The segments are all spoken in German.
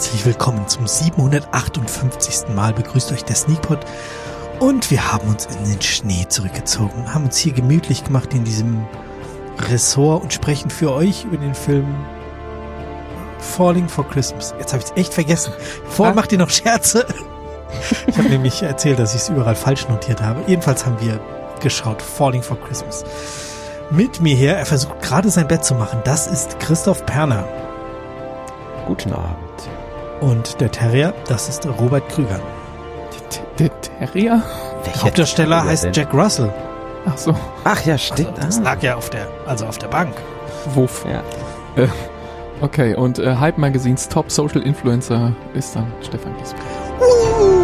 herzlich willkommen zum 758. Mal. Begrüßt euch der Sneakpot. Und wir haben uns in den Schnee zurückgezogen, haben uns hier gemütlich gemacht in diesem Ressort und sprechen für euch über den Film Falling for Christmas. Jetzt habe ich es echt vergessen. Vorher ah. macht ihr noch Scherze. Ich habe nämlich erzählt, dass ich es überall falsch notiert habe. Jedenfalls haben wir geschaut Falling for Christmas. Mit mir her, er versucht gerade sein Bett zu machen. Das ist Christoph Perner. Guten Abend. Und der Terrier, das ist Robert Krüger. Der Terrier? Der Hauptdarsteller heißt denn? Jack Russell. Ach so. Ach ja, stimmt. Also, das ah. lag ja auf der, also auf der Bank. Wuff. Ja. Äh, okay, und äh, Hype Magazines Top Social Influencer ist dann Stefan Giesbrecht. Uh.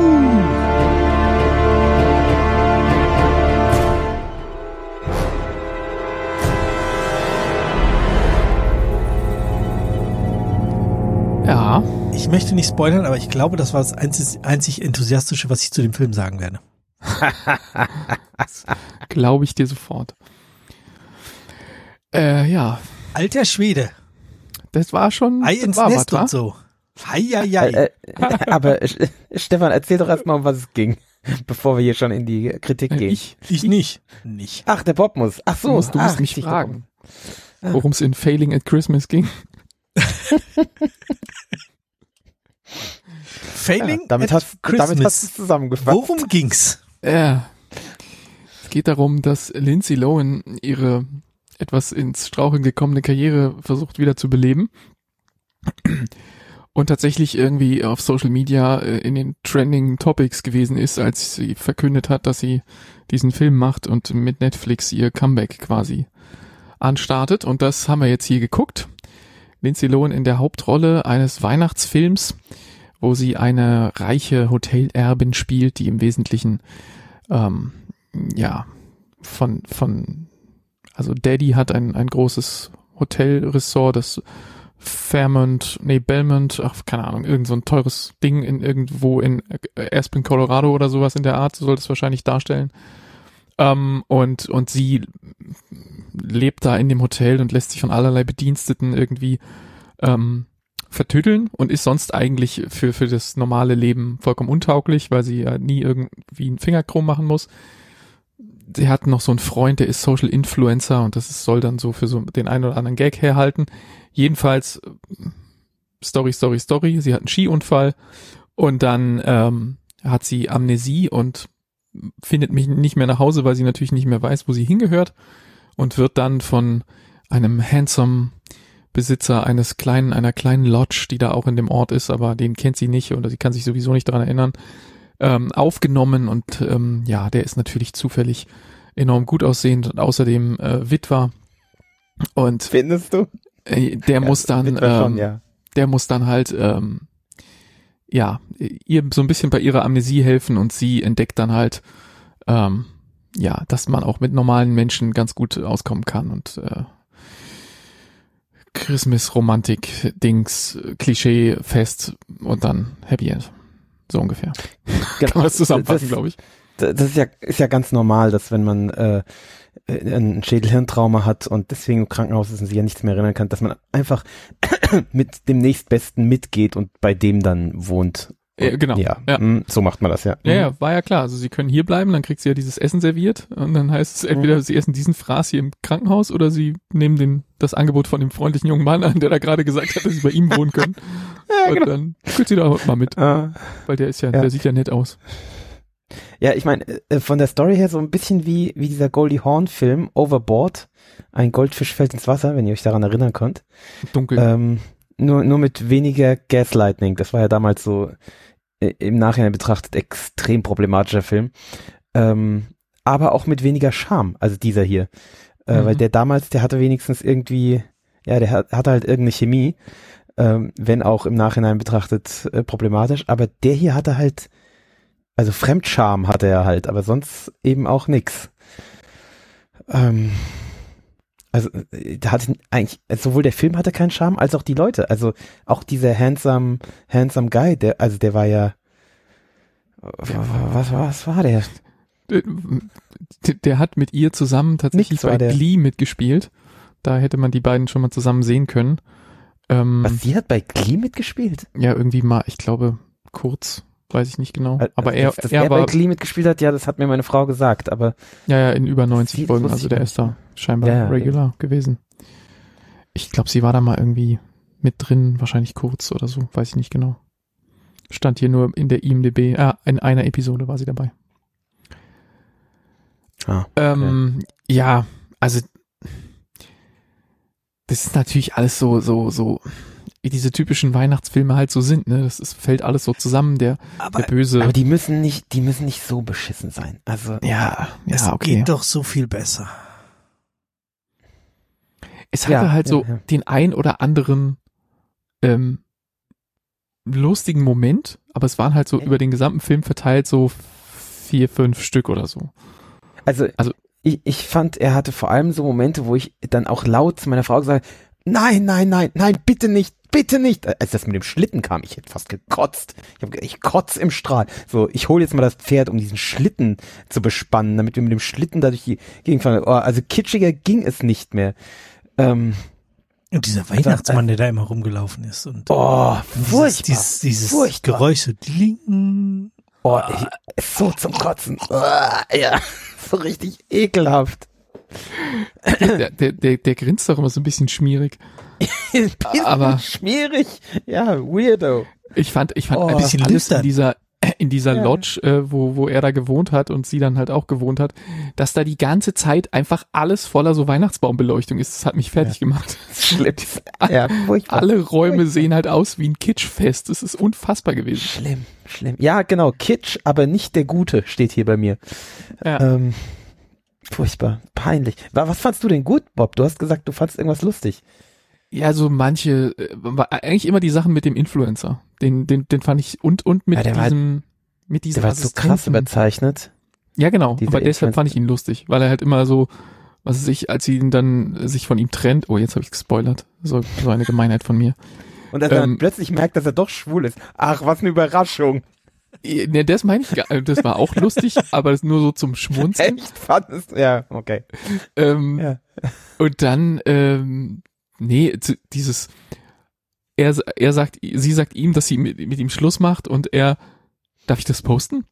Ich möchte nicht spoilern, aber ich glaube, das war das einzig, einzig Enthusiastische, was ich zu dem Film sagen werde. glaube ich dir sofort. Äh, ja. Alter Schwede. Das war schon. Ei ins war Nest was, und so. Hei, hei, hei. Äh, äh, aber Stefan, erzähl doch erstmal, um was es ging, bevor wir hier schon in die Kritik äh, gehen. Ich, ich nicht. Nicht. Ach, der Bob muss. Ach so. Du musst, du musst mich fragen, worum es in Failing at Christmas ging. Failing ja, damit, hast, Christmas. damit hast du zusammengefasst. Worum ging's? Ja. Es geht darum, dass Lindsay Lohan ihre etwas ins Straucheln gekommene Karriere versucht wieder zu beleben. Und tatsächlich irgendwie auf Social Media äh, in den Trending Topics gewesen ist, als sie verkündet hat, dass sie diesen Film macht und mit Netflix ihr Comeback quasi anstartet. Und das haben wir jetzt hier geguckt. Lindsay Lohan in der Hauptrolle eines Weihnachtsfilms, wo sie eine reiche Hotelerbin spielt, die im Wesentlichen ähm, ja von von also Daddy hat ein ein großes Hotelressort, das Fairmont, nee, Belmont, ach, keine Ahnung, irgend so ein teures Ding in irgendwo in Aspen, Colorado oder sowas in der Art, soll das wahrscheinlich darstellen. Ähm, und, und sie lebt da in dem Hotel und lässt sich von allerlei Bediensteten irgendwie ähm, vertütteln und ist sonst eigentlich für, für das normale Leben vollkommen untauglich, weil sie ja nie irgendwie einen Finger krumm machen muss. Sie hat noch so einen Freund, der ist Social Influencer und das ist, soll dann so für so den einen oder anderen Gag herhalten. Jedenfalls Story, Story, Story. Sie hat einen Skiunfall und dann ähm, hat sie Amnesie und findet mich nicht mehr nach Hause, weil sie natürlich nicht mehr weiß, wo sie hingehört und wird dann von einem handsome Besitzer eines kleinen, einer kleinen Lodge, die da auch in dem Ort ist, aber den kennt sie nicht oder sie kann sich sowieso nicht daran erinnern, ähm, aufgenommen und ähm, ja, der ist natürlich zufällig enorm gut aussehend und außerdem äh, Witwer. Und findest du? Äh, der muss dann, ähm, schon, ja. der muss dann halt ähm, ja, ihr so ein bisschen bei ihrer Amnesie helfen und sie entdeckt dann halt, ähm, ja, dass man auch mit normalen Menschen ganz gut auskommen kann und äh, Christmas-Romantik, Dings, Klischee fest und dann Happy End. So ungefähr. Genau. Kann man das zusammenfassen, glaube ich. Das ist ja, ist ja ganz normal, dass wenn man äh, ein Schädelhirntrauma hat und deswegen im Krankenhaus ist und sich ja nichts mehr erinnern kann, dass man einfach mit dem nächstbesten mitgeht und bei dem dann wohnt. Ja, genau. Ja, ja. Hm, so macht man das ja. Ja, ja, war ja klar. Also sie können hier bleiben, dann kriegt sie ja dieses Essen serviert und dann heißt es entweder sie essen diesen Fraß hier im Krankenhaus oder sie nehmen den das Angebot von dem freundlichen jungen Mann an, der da gerade gesagt hat, dass sie bei ihm wohnen können. ja, und genau. dann könnt sie da mal mit, ah. weil der ist ja, ja, der sieht ja nett aus. Ja, ich meine, äh, von der Story her so ein bisschen wie, wie dieser Goldie Horn Film, Overboard. Ein Goldfisch fällt ins Wasser, wenn ihr euch daran erinnern könnt. Dunkel. Ähm, nur, nur mit weniger Gaslighting. Das war ja damals so äh, im Nachhinein betrachtet extrem problematischer Film. Ähm, aber auch mit weniger Charme, also dieser hier. Äh, mhm. Weil der damals, der hatte wenigstens irgendwie, ja, der hat, hatte halt irgendeine Chemie, ähm, wenn auch im Nachhinein betrachtet äh, problematisch. Aber der hier hatte halt also Fremdscham hatte er halt, aber sonst eben auch nix. Ähm, also äh, da hatte eigentlich sowohl der Film hatte keinen Charme als auch die Leute. Also auch dieser handsome handsome Guy, der also der war ja was was war der? Der, der hat mit ihr zusammen tatsächlich bei Glee mitgespielt. Da hätte man die beiden schon mal zusammen sehen können. Ähm, Was, sie hat bei Glee mitgespielt? ja, irgendwie mal, ich glaube, kurz, weiß ich nicht genau. Äh, Aber also, er, dass, dass er er bei war, Glee mitgespielt hat, ja, das hat mir meine Frau gesagt, aber ja, ja, in über 90 Sie- Folgen, also der ist da scheinbar Ja, ja, regular gewesen. Ich glaube, sie war da mal irgendwie mit drin, wahrscheinlich kurz oder so, weiß ich nicht genau. Stand hier nur in der IMDb, ah, in einer Episode war sie dabei. ah, Ähm, ja, also das ist natürlich alles so, so, so, wie diese typischen Weihnachtsfilme halt so sind, ne? Das ist, fällt alles so zusammen, der, Aber der böse. aber die müssen nicht, die müssen nicht so beschissen sein. Also ja, es ja, okay. geht doch so viel besser. Es hatte Ja, halt so ja, ja. den ein oder anderen ähm, lustigen Moment, aber es waren halt so Ja. über den gesamten Film verteilt so vier, fünf Stück oder so. Also, Also- ich, ich fand, er hatte vor allem so Momente, wo ich dann auch laut zu meiner Frau gesagt habe, nein, nein, nein, nein, bitte nicht, bitte nicht. Als das mit dem Schlitten kam, ich hätte fast gekotzt. Ich, hab, ich kotz im Strahl. So, ich hole jetzt mal das Pferd, um diesen Schlitten zu bespannen, damit wir mit dem Schlitten da durch die Gegend fahren. Oh, also kitschiger ging es nicht mehr. Ähm, Und dieser Weihnachtsmann, der da immer rumgelaufen ist. Und oh, dieses, furchtbar. dieses, dieses Furchtbar. Geräusch so dling. Oh, ich, so zum Kotzen. Oh, ja, so richtig ekelhaft. Der, der, der, der grinst doch immer so ein bisschen schmierig. Bisschen Aber- schwierig. Ja, weirdo. Ich fand, ich fand Oh. ein bisschen Bisschen alles in dieser in dieser Ja. Lodge, äh, wo, wo er da gewohnt hat und sie dann halt auch gewohnt hat, dass da die ganze Zeit einfach alles voller so Weihnachtsbaumbeleuchtung ist. Das hat mich fertig gemacht. Schlimm. Ja, furchtbar. Alle Räume sehen halt aus wie ein Kitschfest. Das ist unfassbar gewesen. Schlimm, schlimm. Ja, genau. Kitsch, aber nicht der Gute steht hier bei mir. Ja. Ähm, furchtbar. Peinlich. Wa- Was fandst du denn gut, Bob? Du hast gesagt, du fandst irgendwas lustig. Ja, so manche, äh, eigentlich immer die Sachen mit dem Influencer. Den, den, den fand ich und und mit Ja, der war halt- diesem, mit diesem Der war so krass überzeichnet. Ja, genau. Dieser Aber deshalb fand ich ihn lustig, weil er halt immer so, was weiß ich, als sie ihn dann äh, sich von ihm trennt. Oh, jetzt habe ich gespoilert. So, so eine Gemeinheit von mir. Und dass er dann Ähm, plötzlich merkt, dass er doch schwul ist. Ach, was eine Überraschung. Ne, das meine ich gar Das war auch lustig, aber das nur so zum Schmunzeln. Echt fandest Ja, okay. Ähm, Ja. Und dann, ähm, nee, dieses, er, er sagt, sie sagt ihm, dass sie mit, mit ihm Schluss macht und er, darf ich das posten?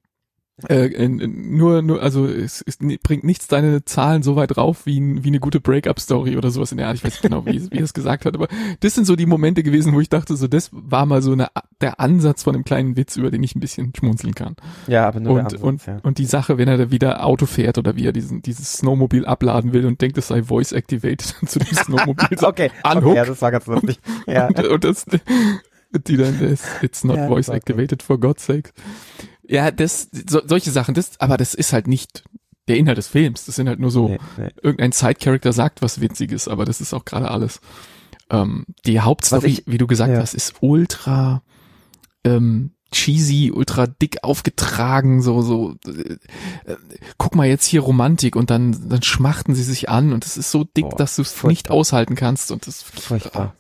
Äh, nur, nur, also es, es bringt nichts deine Zahlen so weit rauf wie, wie eine gute Breakup-Story oder sowas in der Art. Ich weiß nicht genau, wie, wie er es gesagt hat, aber das sind so die Momente gewesen, wo ich dachte, so das war mal so eine, der Ansatz von einem kleinen Witz, über den ich ein bisschen schmunzeln kann. Ja, aber nur Und, Ansatz, und, ja. und die Sache, wenn er da wieder Auto fährt oder wie er diesen, dieses Snowmobil abladen will und denkt, es sei voice activated zu dem Snowmobil. Okay, Unhook. okay, ja, das war ganz lustig. Ja. und, und das, die dann, it's not Ja, voice activated for God's sake. Ja, das, so, solche Sachen, das, aber das ist halt nicht der Inhalt des Films. Das sind halt nur so, Nee, nee. irgendein Side-Character sagt was Witziges, aber das ist auch gerade alles. Ähm, die Hauptstory, ich- wie du gesagt ja. hast, ist ultra ähm, cheesy, ultra dick aufgetragen, so, so, äh, äh, guck mal jetzt hier Romantik und dann, dann schmachten sie sich an und es ist so dick, Boah, dass du es nicht aushalten kannst und das Furchtbar.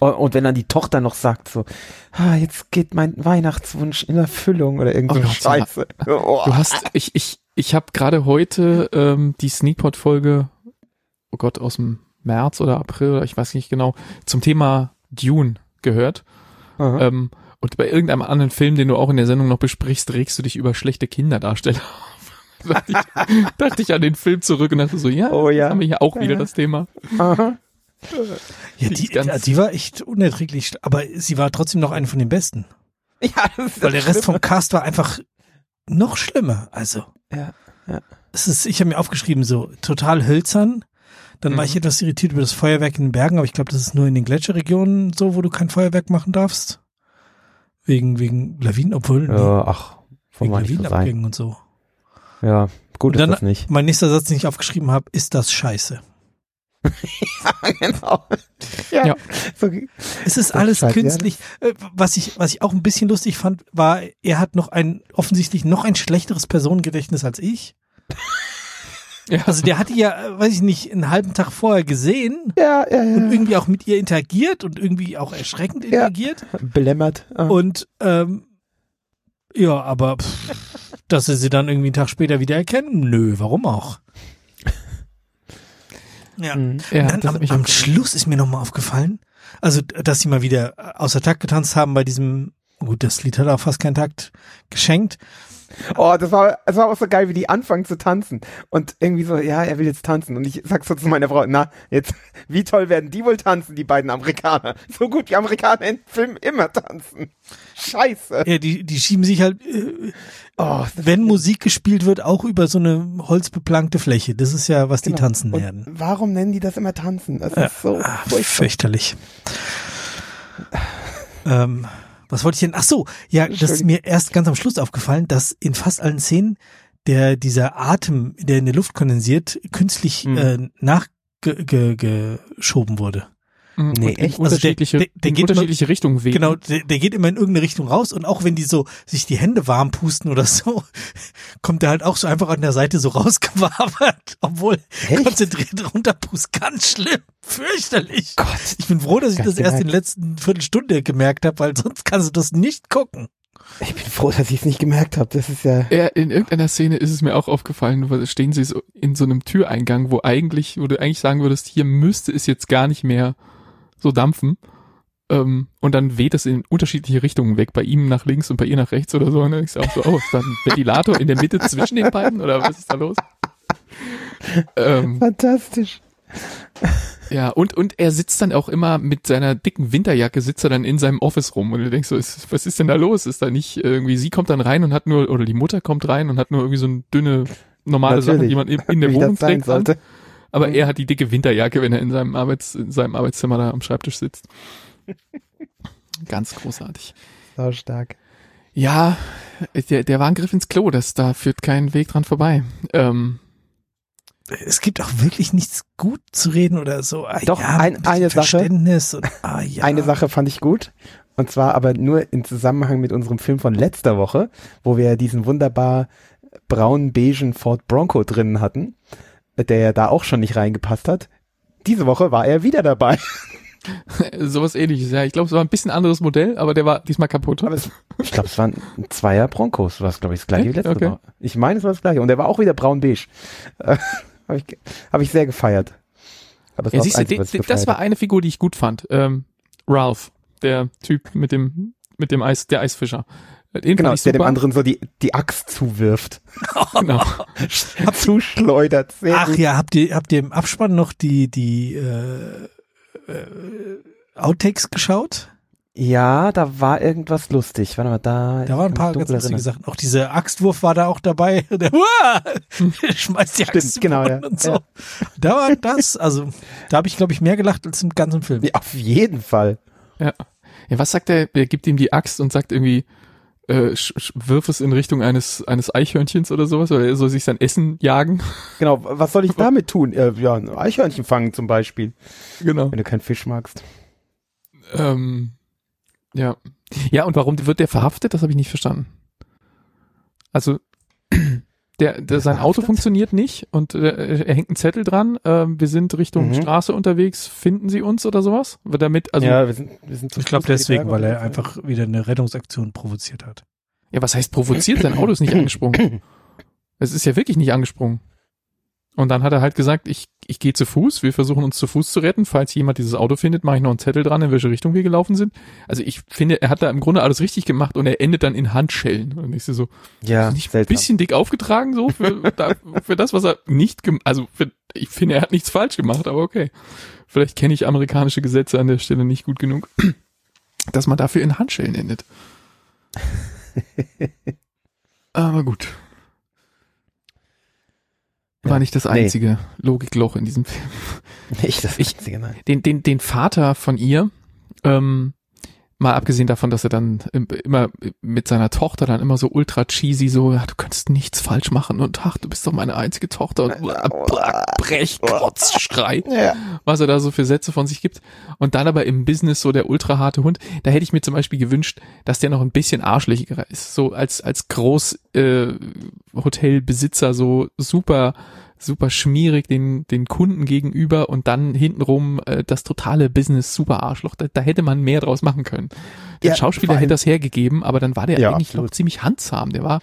Und, und wenn dann die Tochter noch sagt so, ah, jetzt geht mein Weihnachtswunsch in Erfüllung oder irgend so Oh ja. Scheiße. Oh. Du hast, ich, ich, ich habe gerade heute ähm, die Sneakpot-Folge, oh Gott, aus dem März oder April, oder ich weiß nicht genau, zum Thema Dune gehört. Ähm, und bei irgendeinem anderen Film, den du auch in der Sendung noch besprichst, regst du dich über schlechte Kinderdarsteller auf. dachte, ich, dachte ich an den Film zurück und dachte so, ja, Oh ja. haben wir hier auch wieder Ja. das Thema. Aha. Ja, Die die, ist die war echt unerträglich, aber sie war trotzdem noch eine von den besten. Ja, das ist Weil der Rest vom Cast war einfach noch schlimmer. Also, Ja, ja. es ist, ich habe mir aufgeschrieben, so total hölzern. Dann war Mhm. ich etwas irritiert über das Feuerwerk in den Bergen, aber ich glaube, das ist nur in den Gletscherregionen so, wo du kein Feuerwerk machen darfst. Wegen, wegen Lawinen, obwohl, nee, Ja, ach, von wegen. Lawinenabgängen und so. Ja, gut Und ist dann- das nicht. Mein nächster Satz, den ich aufgeschrieben habe, ist das scheiße. genau. Ja. Ja. Es ist alles ja. künstlich. Äh, Was ich, was ich auch ein bisschen lustig fand, war, er hat noch ein, offensichtlich noch ein schlechteres Personengedächtnis als ich. Ja, Also der hatte ja, äh, weiß ich nicht, einen halben Tag vorher gesehen ja, ja, und ja. irgendwie auch mit ihr interagiert und irgendwie auch erschreckend Ja. interagiert. Belämmert. Ah. Und ähm, ja, aber pff, dass sie sie dann irgendwie einen Tag später wieder erkennen, nö, warum auch? Ja. Mhm. Ja, dann das am, am Schluss ist mir nochmal aufgefallen, also dass sie mal wieder außer Takt getanzt haben bei diesem, gut, das Lied hat auch fast keinen Takt geschenkt. Oh, das war, das war auch so geil, wie die anfangen zu tanzen. Und irgendwie so, ja, er will jetzt tanzen. Und ich sag so zu meiner Frau, na, jetzt, wie toll werden die wohl tanzen, die beiden Amerikaner? So gut wie Amerikaner in Filmen immer tanzen. Scheiße. Ja, die, die schieben sich halt, äh, Oh, wenn Musik gespielt wird, auch über so eine holzbeplankte Fläche. Das ist ja, was die genau. tanzen Und werden. Warum nennen die das immer tanzen? Das ist so Ah, furchtbar. fürchterlich. ähm, was wollte ich denn? Ach so, ja, das ist mir erst ganz am Schluss aufgefallen, dass in fast allen Szenen der dieser Atem, der in der Luft kondensiert, künstlich Mhm. äh, nachgeschoben wurde. Mhm. Nee, und in echt? Also der- unterschiedliche, der- der in geht immer- unterschiedliche Richtungen wehen. Genau, der, der geht immer in irgendeine Richtung raus und auch wenn die so sich die Hände warm pusten oder so, kommt der halt auch so einfach an der Seite so rausgewabert, obwohl Echt? konzentriert runterpust. Ganz schlimm, fürchterlich. Gott. Ich bin froh, dass ich das erst in der letzten Viertelstunde gemerkt habe, weil sonst kannst du das nicht gucken. Ich bin froh, dass ich es nicht gemerkt habe. Das ist ja. Ja, in irgendeiner Szene ist es mir auch aufgefallen, weil stehen sie so in so einem Türeingang, wo eigentlich, wo du eigentlich sagen würdest, hier müsste es jetzt gar nicht mehr so dampfen. Ähm, und dann weht es in unterschiedliche Richtungen weg, bei ihm nach links und bei ihr nach rechts oder so. Und dann ist auch so, oh, ist da ein Ventilator in der Mitte zwischen den beiden oder was ist da los? Ähm, Fantastisch. ja, und, und er sitzt dann auch immer mit seiner dicken Winterjacke, sitzt er dann in seinem Office rum und du denkst so, ist, was ist denn da los? Ist da nicht irgendwie, sie kommt dann rein und hat nur, oder die Mutter kommt rein und hat nur irgendwie so eine dünne, normale Sache, die man in, in der Wohnung trägt. An. Aber er hat die dicke Winterjacke, wenn er in seinem Arbeits, in seinem Arbeitszimmer da am Schreibtisch sitzt. Ganz großartig. So stark. Ja, der, der war ein Griff ins Klo, das, da führt kein Weg dran vorbei. Ähm, Es gibt auch wirklich nichts gut zu reden oder so. Ah, Doch, ja, ein- eine Sache. Verständnis und, ah, ja. Eine Sache fand ich gut. Und zwar aber nur im Zusammenhang mit unserem Film von letzter Woche, wo wir diesen wunderbar braun-beigen Ford Bronco drinnen hatten, der ja da auch schon nicht reingepasst hat. Diese Woche war er wieder dabei. sowas ähnliches, ja. Ich glaube, es war ein bisschen anderes Modell, aber der war diesmal kaputt. Es, ich glaube, es waren Zweier Broncos, was glaube ich das gleiche wie letzte Okay. Woche. Ich meine, es war das gleiche. Und der war auch wieder braun-beige. Äh, Habe ich, hab ich sehr gefeiert. Aber das Ja, war siehst das du, das gefeiert war eine Figur, die ich gut fand. Ähm, Ralph, der Typ mit dem, mit dem Eis, der Eisfischer. Den Genau, der dem anderen so die, die Axt zuwirft. Genau. Zuschleudert. Sehr Ach gut. ja, habt ihr, habt ihr im Abspann noch die, die äh, äh, Outtakes geschaut? Ja, da war irgendwas lustig. Warte mal, da. Da waren ein paar ganz lustige erinnern. Sachen. Auch dieser Axtwurf war da auch dabei. Der schmeißt die Axt Stimmt, genau, ja. und so. Ja. Da war das, also da habe ich glaube ich mehr gelacht als im ganzen Film. Ja, auf jeden Fall. Ja. ja, was sagt er? Er gibt ihm die Axt und sagt irgendwie, äh, wirf es in Richtung eines, eines Eichhörnchens oder sowas, oder er soll sich sein Essen jagen. Genau, was soll ich damit tun? Äh, ja, ein Eichhörnchen fangen zum Beispiel, Genau. wenn du keinen Fisch magst. Ähm, ja. Ja, und warum wird der verhaftet? Das habe ich nicht verstanden. Also, der, der sein Auto funktioniert nicht und äh, er hängt einen Zettel dran. Ähm, wir sind Richtung Mhm. Straße unterwegs. Finden Sie uns oder sowas? Wird damit, also, ja. ja, wir sind, wir sind Ich glaube deswegen, weil er einfach wieder eine Rettungsaktion provoziert hat. was heißt provoziert? Sein Auto ist nicht angesprungen. Es ist ja wirklich nicht angesprungen. Und dann hat er halt gesagt, ich, ich gehe zu Fuß, wir versuchen uns zu Fuß zu retten. Falls jemand dieses Auto findet, mache ich noch einen Zettel dran, in welche Richtung wir gelaufen sind. Also ich finde, er hat da im Grunde alles richtig gemacht und er endet dann in Handschellen. Und ich so, Ja, nicht ein bisschen dick aufgetragen so für, da, für das, was er nicht gemacht, also für, ich finde, er hat nichts falsch gemacht, aber okay. Vielleicht kenne ich amerikanische Gesetze an der Stelle nicht gut genug, dass man dafür in Handschellen endet. aber gut. War Ja. nicht das Nee. einzige Logikloch in diesem Film. Nicht das Ich- Einzige, nein. Den, den, den Vater von ihr, ähm, mal abgesehen davon, dass er dann im- immer mit seiner Tochter dann immer so ultra cheesy so, ja, du kannst nichts falsch machen und ach, du bist doch meine einzige Tochter und Brech, Kotzschrei, Ja. was er da so für Sätze von sich gibt. Und dann aber im Business so der ultra harte Hund, da hätte ich mir zum Beispiel gewünscht, dass der noch ein bisschen arschlächiger ist. So als, als Groß, äh, Hotelbesitzer so super, super schmierig den, den Kunden gegenüber und dann hintenrum äh, das totale Business super Arschloch. Da, da hätte man mehr draus machen können. Der Ja, Schauspieler allem- hätte das hergegeben, aber dann war der Ja, eigentlich noch ziemlich handzahm. Der war,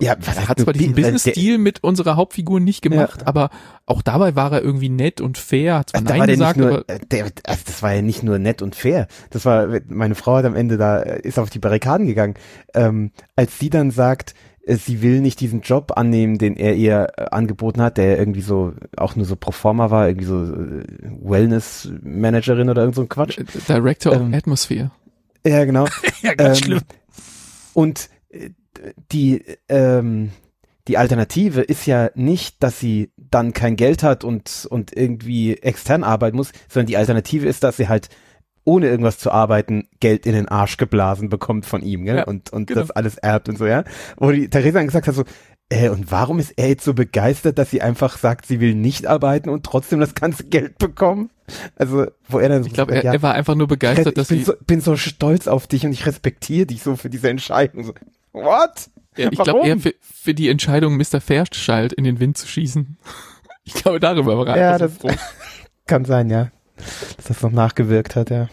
Ja, was er hat zwar diesen Business-Deal mit unserer Hauptfigur nicht gemacht, ja. aber auch dabei war er irgendwie nett und fair, hat zwar da Nein gesagt, nur, aber der, also das war ja nicht nur nett und fair. Das war, meine Frau hat am Ende da, ist auf die Barrikaden gegangen. Ähm, als sie dann sagt, äh, sie will nicht diesen Job annehmen, den er ihr äh, angeboten hat, der irgendwie so auch nur so pro forma war, irgendwie so äh, Wellness Managerin oder irgend so ein Quatsch. Director ähm, of Atmosphere. Ja, genau. ja, ganz ähm, schlimm. Und die ähm, die Alternative ist ja nicht, dass sie dann kein Geld hat und und irgendwie extern arbeiten muss, sondern die Alternative ist, dass sie halt ohne irgendwas zu arbeiten, Geld in den Arsch geblasen bekommt von ihm, gell? Ja, und, und genau. das alles erbt und so, ja. Wo die Theresa dann gesagt hat so, äh, und warum ist er jetzt so begeistert, dass sie einfach sagt, sie will nicht arbeiten und trotzdem das ganze Geld bekommen? Also, wo er dann so Ich glaube, er, ja, er, war einfach nur begeistert, ich dass bin sie so, bin so stolz auf dich und ich respektiere dich so für diese Entscheidung. So, what? Ja, ich glaube, er für, für die Entscheidung, Mr. Fairchild in den Wind zu schießen. Ich glaube, darüber war er Ja, das kann sein, ja dass das noch nachgewirkt hat, ja.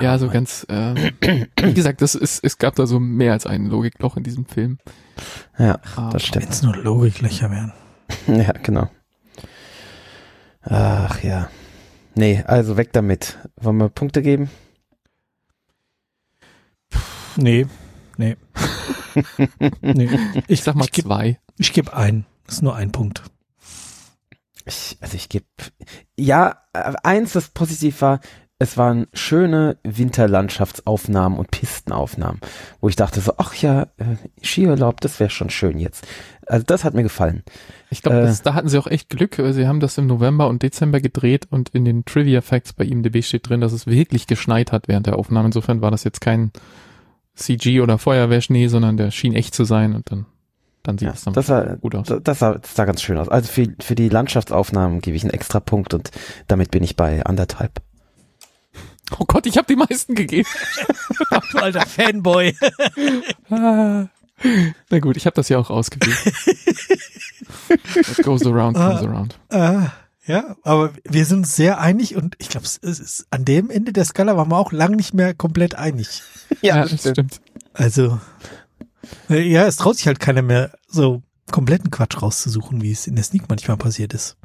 Ja, so ganz, äh, wie gesagt, das ist, es gab da so mehr als ein Logikloch in diesem Film. Ja, Aber das stimmt. Wenn es nur Logiklöcher wären. ja, genau. Ach ja. Nee, also weg damit. Wollen wir Punkte geben? Nee, nee. nee. Ich sag mal ich geb, zwei. Ich gebe ein. Das ist nur ein Punkt. Ich, also ich gebe, ja, eins, das positiv war, es waren schöne Winterlandschaftsaufnahmen und Pistenaufnahmen, wo ich dachte so, ach ja, äh, Skiurlaub, das wäre schon schön jetzt. Also das hat mir gefallen. Ich glaube, äh, da hatten sie auch echt Glück. Sie haben das im November und Dezember gedreht und in den Trivia Facts bei IMDb steht drin, dass es wirklich geschneit hat während der Aufnahme. Insofern war das jetzt kein CG oder Feuerwehrschnee, sondern der schien echt zu sein und dann dann sieht ja, es dann das sah, gut aus. Das sah, das sah ganz schön aus. Also für, für die Landschaftsaufnahmen gebe ich einen extra Punkt und damit bin ich bei anderthalb. Oh Gott, ich habe die meisten gegeben. du alter Fanboy. Na gut, ich habe das ja auch ausgewählt. What goes around comes uh, around. Uh, ja, aber wir sind sehr einig und ich glaube, es ist an dem Ende der Skala waren wir auch lang nicht mehr komplett einig. ja, ja, das stimmt. Also ja, es traut sich halt keiner mehr, so kompletten Quatsch rauszusuchen, wie es in der Sneak manchmal passiert ist.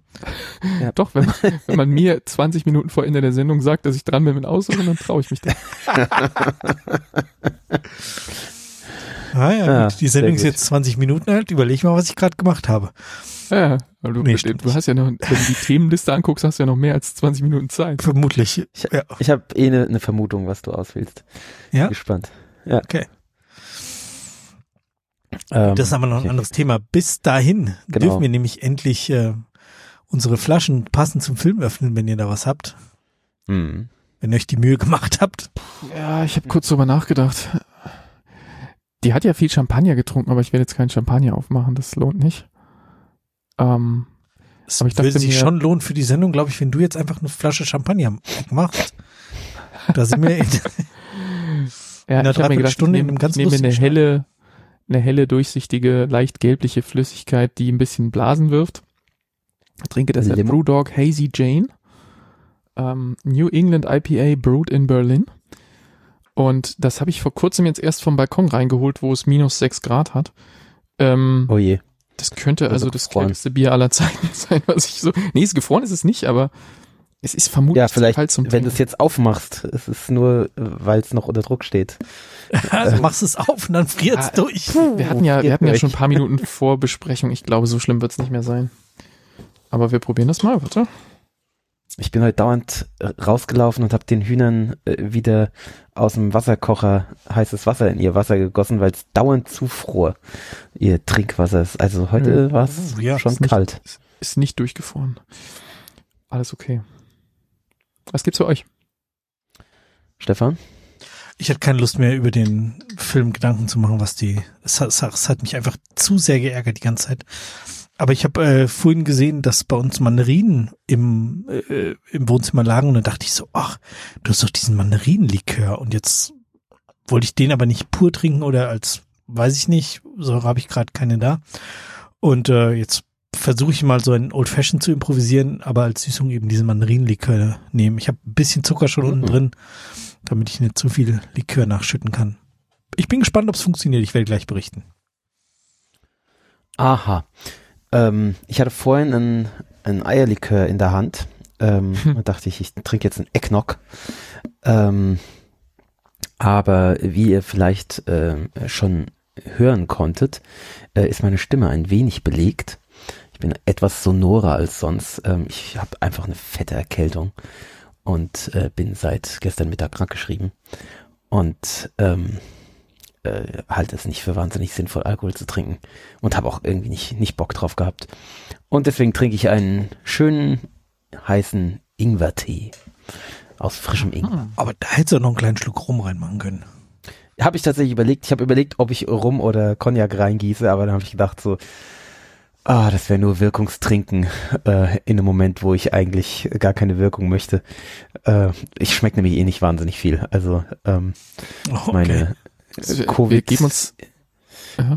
Ja, doch, wenn man, wenn man mir 20 Minuten vor Ende der Sendung sagt, dass ich dran bin mit Aussuchen, dann traue ich mich da. ah ja, ja gut. die Sendung ist jetzt 20 Minuten alt. Überleg mal, was ich gerade gemacht habe. Ja, weil du, nee, du hast ja noch, wenn du die Themenliste anguckst, hast du ja noch mehr als 20 Minuten Zeit. Vermutlich. Ich, ja. ich habe eh eine ne Vermutung, was du auswählst. Ja. Bin gespannt. Ja. Okay. Ähm, das ist aber noch ein anderes Thema. Bis dahin genau. dürfen wir nämlich endlich äh, unsere Flaschen passend zum Film öffnen, wenn ihr da was habt. Mhm. Wenn ihr euch die Mühe gemacht habt. Ja, ich habe kurz drüber nachgedacht. Die hat ja viel Champagner getrunken, aber ich werde jetzt keinen Champagner aufmachen. Das lohnt nicht. Ähm, es aber ich würde sich schon lohnen für die Sendung, glaube ich, wenn du jetzt einfach eine Flasche Champagner machst. Da sind wir in, ja, in einer Dreiviertelstunde in einem ganz ich nehme eine helle, eine helle, durchsichtige, leicht gelbliche Flüssigkeit, die ein bisschen Blasen wirft. Ich trinke das Limo. Brewdog Hazy Jane. Ähm, New England IPA Brewed in Berlin. Und das habe ich vor kurzem jetzt erst vom Balkon reingeholt, wo es minus sechs Grad hat. Ähm, oh je. Das könnte also das kälteste Bier aller Zeiten sein, was ich so. Nee, ist gefroren ist es nicht, aber es ist vermutlich ja, vielleicht, kalt zum Wenn du es jetzt aufmachst, es ist nur, weil es noch unter Druck steht. Also machst es auf und dann friert es ah, durch. Wir hatten ja, wir hatten ja schon ein paar Minuten Vorbesprechung. Ich glaube, so schlimm wird es nicht mehr sein. Aber wir probieren das mal, warte. Ich bin heute dauernd äh, rausgelaufen und habe den Hühnern äh, wieder aus dem Wasserkocher heißes Wasser in ihr Wasser gegossen, weil es dauernd zufror, ihr Trinkwasser ist. Also heute hm. war es ja, schon ist kalt. Nicht, ist nicht durchgefroren. Alles okay. Was gibt's für euch? Stefan? Ich hatte keine Lust mehr über den Film Gedanken zu machen, was die. Es hat, es hat mich einfach zu sehr geärgert die ganze Zeit. Aber ich habe äh, vorhin gesehen, dass bei uns Mandarinen im, äh, im Wohnzimmer lagen und dann dachte ich so, ach, du hast doch diesen Mandarinenlikör und jetzt wollte ich den aber nicht pur trinken oder als, weiß ich nicht, so habe ich gerade keine da. Und äh, jetzt versuche ich mal so ein Old Fashion zu improvisieren, aber als Süßung eben diesen Mandarinenlikör nehmen. Ich habe ein bisschen Zucker schon mhm. unten drin, damit ich nicht zu viel Likör nachschütten kann. ich bin gespannt, ob es funktioniert. Ich werde gleich berichten. Aha. Ähm, ich hatte vorhin ein, ein Eierlikör in der Hand. Ähm, hm. Und dachte ich, ich trinke jetzt einen Ecknock. Ähm, aber wie ihr vielleicht äh, schon hören konntet, äh, ist meine Stimme ein wenig belegt. Ich bin etwas sonorer als sonst. Ähm, ich habe einfach eine fette Erkältung und äh, bin seit gestern Mittag krankgeschrieben und ähm, äh, halte es nicht für wahnsinnig sinnvoll, Alkohol zu trinken und habe auch irgendwie nicht, nicht Bock drauf gehabt. Und deswegen trinke ich einen schönen, heißen Ingwertee aus frischem Ingwer. Aber da hättest du noch einen kleinen Schluck Rum reinmachen können. Habe ich tatsächlich überlegt. Ich habe überlegt, ob ich Rum oder Cognac reingieße, aber dann habe ich gedacht so, ah, das wäre nur Wirkungstrinken äh, in einem Moment, wo ich eigentlich gar keine Wirkung möchte. Äh, ich schmecke nämlich eh nicht wahnsinnig viel. Also ähm, okay. meine äh, Covid, wir uns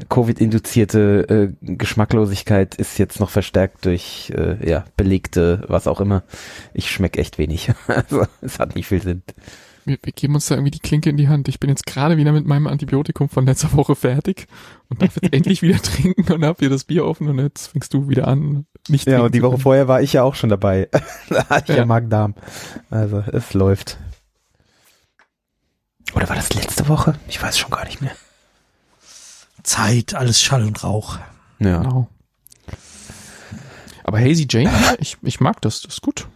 Covid-induzierte äh, Geschmacklosigkeit ist jetzt noch verstärkt durch äh, ja belegte was auch immer. Ich schmeck echt wenig. also es hat nicht viel Sinn. Wir, wir geben uns da irgendwie die Klinke in die Hand. Ich bin jetzt gerade wieder mit meinem Antibiotikum von letzter Woche fertig und darf jetzt endlich wieder trinken und hab hier das Bier offen und jetzt fängst du wieder an. Nicht ja, und die Woche vorher war ich ja auch schon dabei. da hatte ich ja, ja Magen-Darm. Also es läuft. Oder war das letzte Woche? Ich weiß schon gar nicht mehr. Zeit, alles Schall und Rauch. Ja. Genau. Aber Hazy Jane, ich, ich mag das, das ist gut.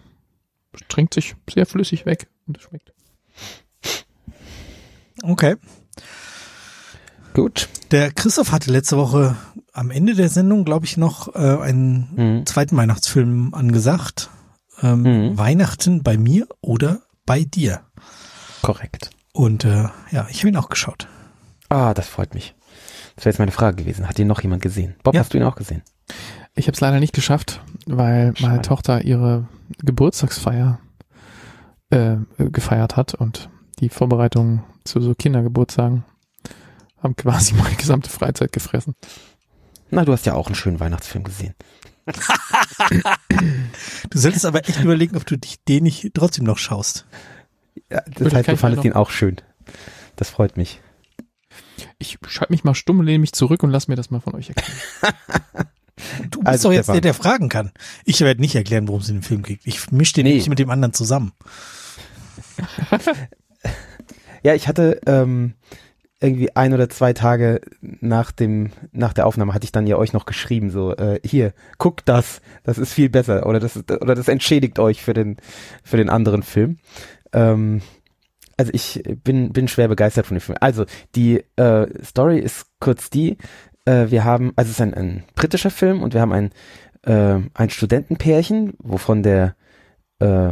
Trinkt sich sehr flüssig weg und es schmeckt. Okay. Gut. Der Christoph hatte letzte Woche am Ende der Sendung, glaube ich, noch äh, einen mhm. zweiten Weihnachtsfilm angesagt. Ähm, mhm. Weihnachten bei mir oder bei dir. Korrekt. Und äh, ja, ich habe ihn auch geschaut. Ah, das freut mich. Das wäre jetzt meine Frage gewesen. Hat ihn noch jemand gesehen? Bob, ja. hast du ihn auch gesehen? Ich habe es leider nicht geschafft, weil Schade. meine Tochter ihre Geburtstagsfeier äh, gefeiert hat und die Vorbereitungen zu so Kindergeburtstagen haben quasi meine gesamte Freizeit gefressen. Na, du hast ja auch einen schönen Weihnachtsfilm gesehen. du solltest aber echt überlegen, ob du dich den nicht trotzdem noch schaust. Ja, das heißt, du fandest ihn auch schön. Das freut mich. Ich schalte mich mal stumm und lehne mich zurück und lass mir das mal von euch erklären. du bist also, doch jetzt der, der fragen kann. Ich werde nicht erklären, worum es in den Film geht. Ich mische den nee. nicht mit dem anderen zusammen. ja, ich hatte ähm, irgendwie ein oder zwei Tage nach dem nach der Aufnahme hatte ich dann ja euch noch geschrieben so äh, hier guckt das das ist viel besser oder das oder das entschädigt euch für den für den anderen Film ähm, also ich bin, bin schwer begeistert von dem Film. Also die äh, Story ist kurz die, äh, wir haben, also es ist ein, ein britischer Film und wir haben ein, äh, ein Studentenpärchen, wovon der äh,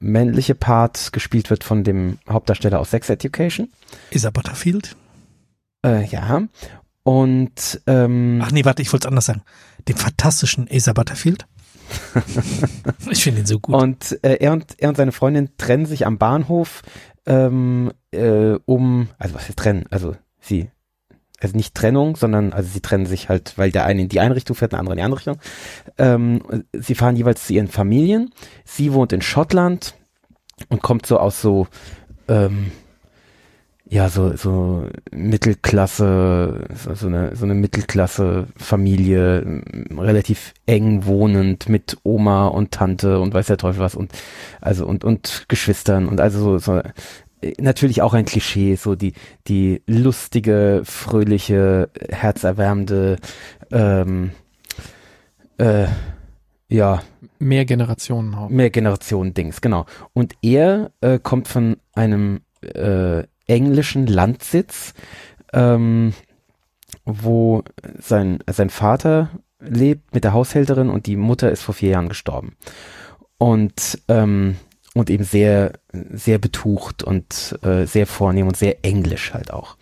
männliche Part gespielt wird von dem Hauptdarsteller aus Sex Education. Isa Butterfield? Äh, ja. Und ähm, Ach nee, warte, ich wollte es anders sagen. Den fantastischen Asa Butterfield? ich finde ihn so gut. Und äh, er und er und seine Freundin trennen sich am Bahnhof, ähm, äh, um, also was ist trennen? Also sie, also nicht Trennung, sondern also sie trennen sich halt, weil der eine in die eine Richtung fährt, der andere in die andere Richtung. Ähm, sie fahren jeweils zu ihren Familien. Sie wohnt in Schottland und kommt so aus so ähm, ja, so, so Mittelklasse, so, so eine, so eine Mittelklasse-Familie, relativ eng wohnend mit Oma und Tante und weiß der Teufel was und, also, und, und Geschwistern und also so, so, natürlich auch ein Klischee, so die, die lustige, fröhliche, herzerwärmende, ähm, äh, ja. Mehr Generationen haben. Mehr Generationen Dings, genau. Und er äh, kommt von einem äh, englischen Landsitz, ähm, wo sein, sein Vater lebt mit der Haushälterin und die Mutter ist vor vier Jahren gestorben. Und, ähm, und eben sehr, sehr betucht und äh, sehr vornehm und sehr englisch halt auch.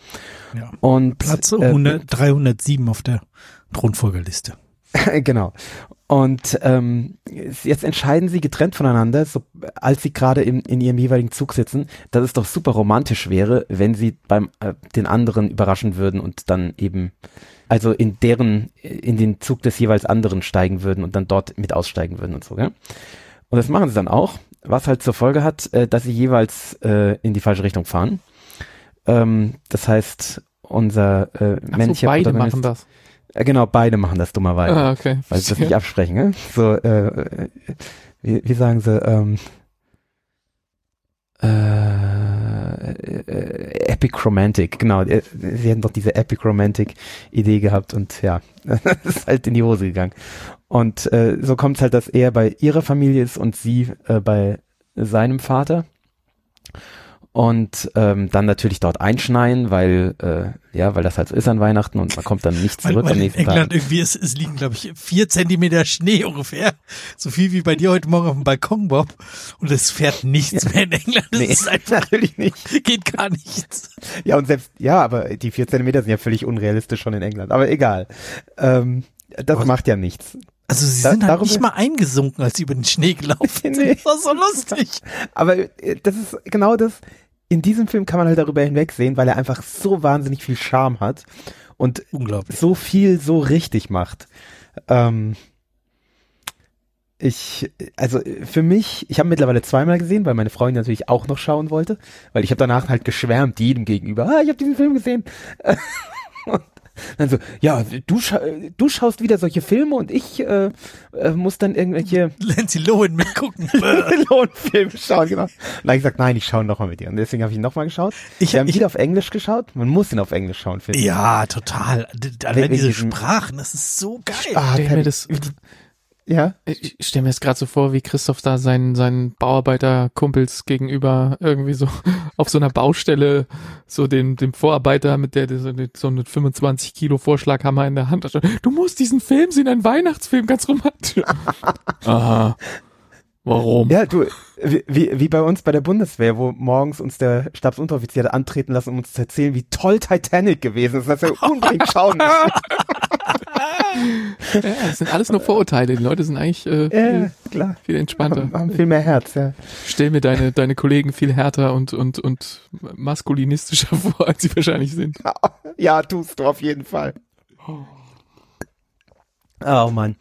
Ja. Und, Platz 100, äh, 307 auf der Thronfolgerliste. genau. Und ähm, jetzt entscheiden sie getrennt voneinander, so, als sie gerade in, in ihrem jeweiligen Zug sitzen, dass es doch super romantisch wäre, wenn sie beim äh, den anderen überraschen würden und dann eben also in deren in den Zug des jeweils anderen steigen würden und dann dort mit aussteigen würden und so. Gell? Und das machen sie dann auch, was halt zur Folge hat, äh, dass sie jeweils äh, in die falsche Richtung fahren. Ähm, das heißt, unser äh, Ach so, beide machen das. Äh, genau, beide machen das dummerweise. Ah, okay. weil sie das nicht absprechen, ne? So, äh, äh, wie, wie sagen sie, ähm, äh, äh, Epic Romantic, genau. äh, Sie hätten doch diese Epic Romantic Idee gehabt und ja, ist halt in die Hose gegangen. Und äh, so kommt es halt, dass er bei ihrer Familie ist und sie äh, bei seinem Vater. Und ähm, dann natürlich dort einschneien, weil äh, ja, weil das halt so ist an Weihnachten und man kommt dann nicht Weil, zurück weil am in nächsten England Tag. irgendwie, es, es liegen, glaube ich, vier Zentimeter Schnee ungefähr. So viel wie bei dir heute Morgen auf dem Balkon, Bob. Und es fährt nichts mehr in England. Es Nee, ist einfach, natürlich nicht. geht gar nichts. Ja, und selbst, ja, aber die vier Zentimeter sind ja völlig unrealistisch schon in England. Aber egal. Ähm, das Was? macht ja nichts. Also sie Da- sind halt darüber- nicht mal eingesunken, als sie über den Schnee gelaufen sind. Nee. Das war so lustig. Aber äh, das ist genau das. In diesem Film kann man halt darüber hinwegsehen, weil er einfach so wahnsinnig viel Charme hat und so viel so richtig macht. Ähm, ich, also für mich, ich habe mittlerweile zweimal gesehen, weil meine Freundin natürlich auch noch schauen wollte, weil ich habe danach halt geschwärmt jedem gegenüber, ah, ich habe diesen Film gesehen. Dann so, ja, du, scha du schaust wieder solche Filme und ich äh, äh, muss dann irgendwelche Lindsay Lohan mitgucken. Lohnfilme schauen, genau. Und dann hab ich gesagt, nein, ich schaue nochmal mit dir. Und deswegen habe ich ihn nochmal geschaut. Ich- Wir haben ich- wieder auf Englisch geschaut. Man muss ihn auf Englisch schauen, finde ich. ja, total. Allein diese Sprachen, das ist so geil. Ah, Stell mir das- ja. Ich stelle mir jetzt gerade so vor, wie Christoph da seinen, seinen Bauarbeiterkumpels gegenüber irgendwie so auf so einer Baustelle so dem, dem Vorarbeiter mit der, der so eine- so einen 25 Kilo Vorschlaghammer in der Hand hat. Du musst diesen Film sehen, ein Weihnachtsfilm, ganz romantisch. Aha. Warum? Ja, du, wie, wie, bei uns bei der Bundeswehr, wo morgens uns der Stabsunteroffizier antreten lassen, um uns zu erzählen, wie toll Titanic gewesen ist, dass wir unbedingt schauen müssen. Ja, das sind alles nur Vorurteile. Die Leute sind eigentlich äh, Ja, viel, klar. viel entspannter. Haben, haben viel mehr Herz, ja. Stell mir deine, deine Kollegen viel härter und, und, und maskulinistischer vor, als sie wahrscheinlich sind. Ja, tust du auf jeden Fall. Oh Mann.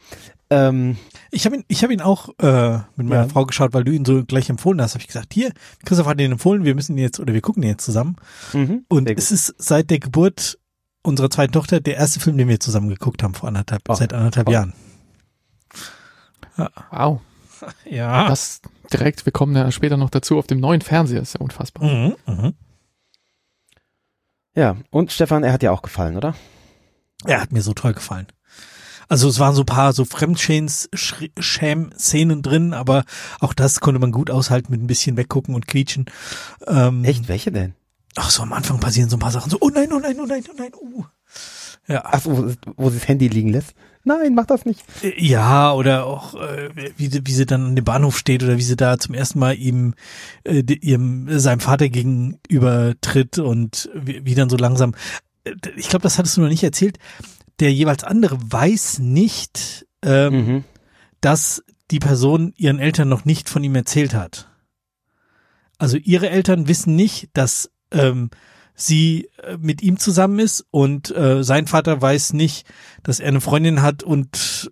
Ähm, Ich habe ihn, ich habe ihn auch äh, mit meiner Ja. Frau geschaut, weil du ihn so gleich empfohlen hast. Habe ich gesagt, hier, Christoph hat ihn empfohlen, wir müssen ihn jetzt oder wir gucken ihn jetzt zusammen. mhm. Und es ist seit der Geburt unserer zweiten Tochter der erste Film, den wir zusammen geguckt haben vor anderthalb, Oh. seit anderthalb Oh. Jahren. Wow. Ja. Das direkt, wir kommen ja später noch dazu auf dem neuen Fernseher, ist ja unfassbar. Mhm, mhm. Ja, und Stefan, er hat dir auch gefallen, oder? Er hat mir so toll gefallen. Also es waren so ein paar so Fremdschäm-Szenen drin, aber auch das konnte man gut aushalten mit ein bisschen weggucken und quietschen. Ähm, Echt, welche denn? Ach so, am Anfang passieren so ein paar Sachen so, oh nein, oh nein, oh nein, oh nein, uh. Ja, Ach so, wo, wo sie das Handy liegen lässt? Nein, mach das nicht. Äh, Ja, oder auch äh, wie, sie- wie sie dann an dem Bahnhof steht oder wie sie da zum ersten Mal ihm äh, ihrem seinem Vater gegenüber tritt und wie, wie dann so langsam. äh, Ich glaube, das hattest du noch nicht erzählt. Der jeweils andere weiß nicht, ähm, Mhm. dass die Person ihren Eltern noch nicht von ihm erzählt hat. Also ihre Eltern wissen nicht, dass ähm, sie äh, mit ihm zusammen ist und äh, sein Vater weiß nicht, dass er eine Freundin hat und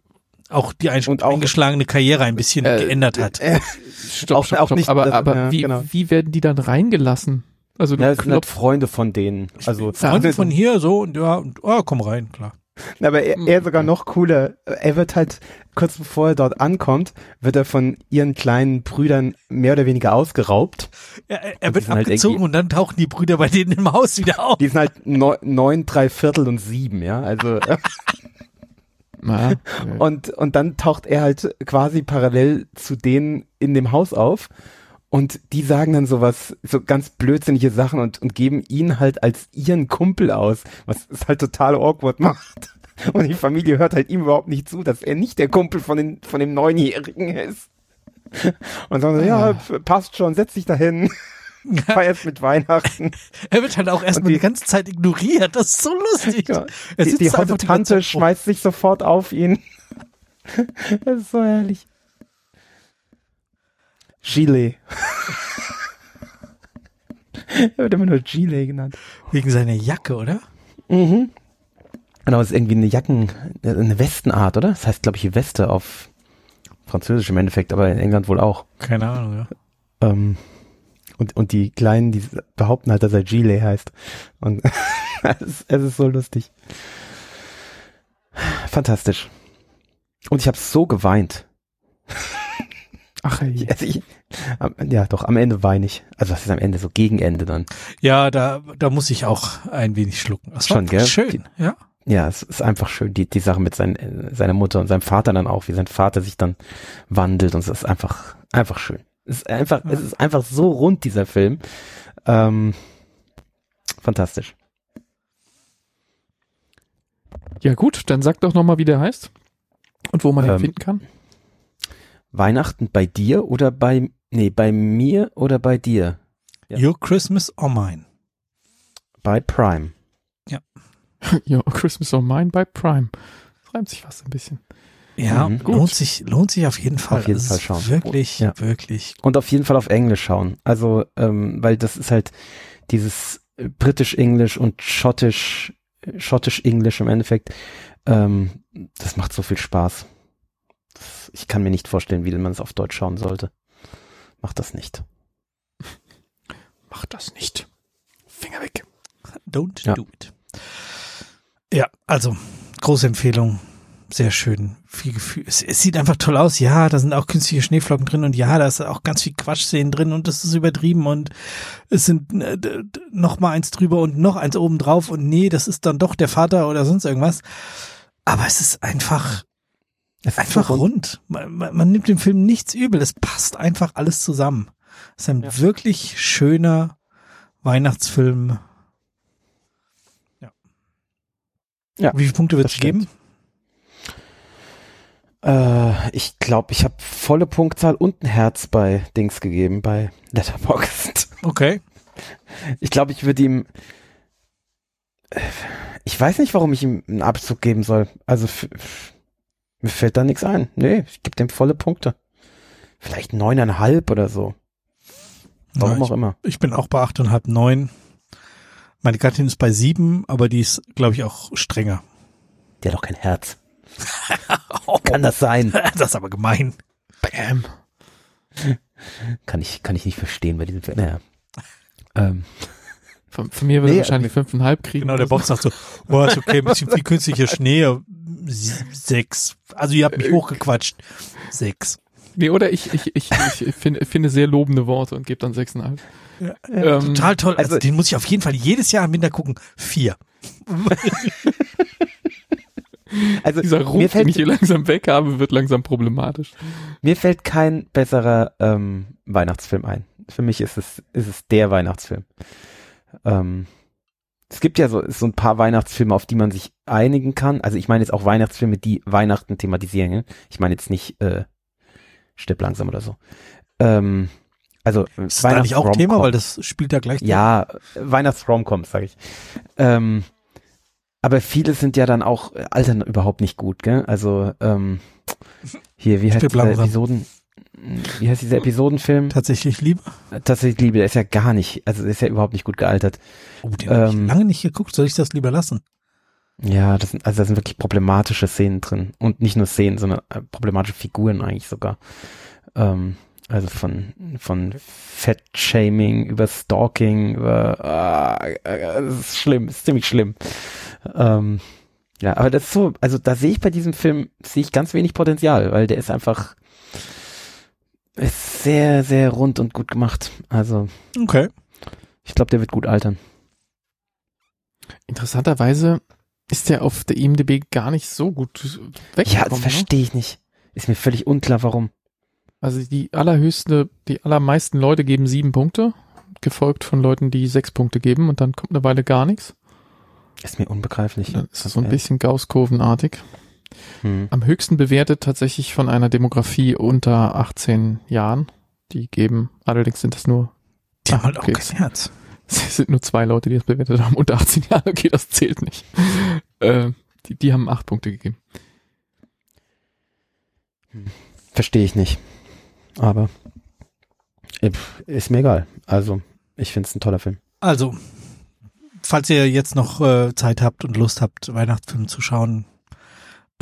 auch die einsch- Und auch- eingeschlagene Karriere ein bisschen Äh, geändert hat. Äh, Stopp, Auch- stopp, auch stopp. nicht, aber aber ja, wie, genau. wie werden die dann reingelassen? Also ja, das sind halt Freunde von denen. Also, Freunde von hier so und ja, und oh, komm rein, klar. Aber er, er sogar noch cooler. Er wird halt, kurz bevor er dort ankommt, wird er von ihren kleinen Brüdern mehr oder weniger ausgeraubt. Er, er, er wird halt abgezogen irgendwie- und dann tauchen die Brüder bei denen im Haus wieder auf. Die sind halt neun, neun drei Viertel und sieben, ja. Also, na, und, und dann taucht er halt quasi parallel zu denen in dem Haus auf. Und die sagen dann sowas, so ganz blödsinnige Sachen und, und geben ihn halt als ihren Kumpel aus, was es halt total awkward macht. Und die Familie hört halt ihm überhaupt nicht zu, dass er nicht der Kumpel von, den, von dem Neunjährigen ist. Und sagen so, ja, p- passt schon, setz dich dahin. Feierst mit Weihnachten. Er wird halt auch erstmal die- die ganze Zeit ignoriert. Das ist so lustig. Ja. Er Die, die Tante schmeißt sich sofort auf ihn. Das ist so herrlich. Gilet. er wird immer nur Gilet genannt. Wegen seiner Jacke, oder? Mhm. Genau, ist irgendwie eine Jacken, eine Westenart, oder? Das heißt, glaube ich, Weste auf Französisch im Endeffekt, aber in England wohl auch. Keine Ahnung, ja. Ähm, Und, und die Kleinen, die behaupten halt, dass er Gile heißt. Und es, ist, es ist so lustig. Fantastisch. Und ich habe so geweint. Ach, ey. Also ich, ja, doch, am Ende weine ich. Also was ist am Ende, so gegen Ende dann. Ja, da, da muss ich auch ein wenig schlucken. Das Schon, gell? schön, ja. Ja, es ist einfach schön, die, die Sache mit sein, äh, seiner Mutter und seinem Vater dann auch, wie sein Vater sich dann wandelt und es ist einfach, einfach schön. Es ist einfach, es ist einfach so rund, dieser Film. Ähm, fantastisch. Ja gut, dann sag doch nochmal, wie der heißt und wo man ihn Ähm, finden kann. Weihnachten bei dir oder bei, nee, bei mir oder bei dir? Ja. Your Christmas or Mine. Bei Prime. ja, Christmas on Mine bei Prime. Das reimt sich fast ein bisschen. Ja, Mhm. lohnt sich, lohnt sich auf jeden Fall. Auf jeden Fall schauen. Wirklich, Ja. wirklich. Und auf jeden Fall auf Englisch schauen. Also, ähm, weil das ist halt dieses äh, britisch-englisch und schottisch, äh, schottisch-englisch im Endeffekt. Ähm, das macht so viel Spaß. Das, ich kann mir nicht vorstellen, wie man es auf Deutsch schauen sollte. Macht das nicht. Mach das nicht. Finger weg. Don't Ja. do it. Ja, also, große Empfehlung. Sehr schön. Viel Gefühl. Es, es sieht einfach toll aus. Ja, da sind auch künstliche Schneeflocken drin und ja, da ist auch ganz viel Quatschszenen drin und das ist übertrieben und es sind äh, noch mal eins drüber und noch eins oben drauf und nee, das ist dann doch der Vater oder sonst irgendwas. Aber es ist einfach, einfach so rund. Man, man, man nimmt dem Film nichts übel. Es passt einfach alles zusammen. Es ist ein Ja. wirklich schöner Weihnachtsfilm. Ja. Ja, Wie viele Punkte wird es geben? Äh, ich glaube, ich habe volle Punktzahl und ein Herz bei Dings gegeben, bei Letterboxd. Okay. Ich glaube, ich würde ihm. Ich weiß nicht, warum ich ihm einen Abzug geben soll. Also f- f- mir fällt da nichts ein. Nee, ich gebe dem volle Punkte. Vielleicht neuneinhalb oder so. Warum Ja, auch immer. ich, ich bin auch bei acht und halb neun. Meine Gattin ist bei sieben, aber die ist, glaube ich, auch strenger. Der hat doch kein Herz. Kann das sein? das ist aber gemein. Bam. Kann ich, kann ich nicht verstehen bei diesem. Naja. Ähm, Von, von mir wird Nee, wahrscheinlich fünfeinhalb kriegen. Genau, der Box sagt so, oh, ist okay, ein bisschen viel künstlicher Schnee. Sechs. Also ihr habt mich Äh, hochgequatscht. Sechs. Nee, oder ich, ich, ich, ich finde, finde sehr lobende Worte und gebe dann sechseinhalb. Ja, Ähm, Total toll. Also, also- den muss ich auf jeden Fall jedes Jahr im Winter gucken. Vier. also Dieser mir Ruf, den fällt, ich hier langsam weg habe, wird langsam problematisch. mir fällt kein besserer ähm, Weihnachtsfilm ein. Für mich ist es, ist es der Weihnachtsfilm. Ähm, es gibt ja so, so ein paar Weihnachtsfilme, auf die man sich einigen kann. Also ich meine jetzt auch Weihnachtsfilme, die Weihnachten thematisieren. Ich meine jetzt nicht äh, Stipp langsam oder so. Ähm, also Ist das da nicht auch Thema, weil das spielt da gleich. Ja, Weihnachts-Romcoms, sage ich. Ähm, aber viele sind ja dann auch äh, altern überhaupt nicht gut, gell? Also ähm, hier, wie heißt langsam. Episoden? Wie heißt dieser Episodenfilm? Tatsächlich Liebe. Tatsächlich Liebe, der ist ja gar nicht, also der ist ja überhaupt nicht gut gealtert. Oh, den hab ich Ähm, lange nicht geguckt. Soll ich das lieber lassen? Ja, das sind, also da sind wirklich problematische Szenen drin. Und nicht nur Szenen, sondern äh, problematische Figuren eigentlich sogar. Ähm, also von, von Fettshaming über Stalking, über, ah, äh, das ist schlimm, ist ziemlich schlimm. Ähm, ja, aber das ist so, also da sehe ich bei diesem Film, sehe ich ganz wenig Potenzial, weil der ist einfach, ist sehr, sehr rund und gut gemacht. Also, Okay. ich glaube, der wird gut altern. Interessanterweise ist der auf der IMDb gar nicht so gut Ja, das weggekommen. ne? verstehe ich nicht. Ist mir völlig unklar, warum. Also die allerhöchste, die allermeisten Leute geben sieben Punkte, gefolgt von Leuten, die sechs Punkte geben und dann kommt eine Weile gar nichts. Ist mir unbegreiflich. Dann ist das so ein bisschen Gauss-Kurvenartig. Hm. Am höchsten bewertet tatsächlich von einer Demografie unter 18 Jahren. Die geben, allerdings sind das nur, Die haben halt auch okay. kein Herz. es sind nur zwei Leute, die das bewertet haben, unter 18 Jahren, okay, das zählt nicht. Äh, die, die haben acht Punkte gegeben. Verstehe ich nicht. Aber äh, ist mir egal. Also, ich finde es ein toller Film. Also, falls ihr jetzt noch äh, Zeit habt und Lust habt, Weihnachtsfilm zu schauen,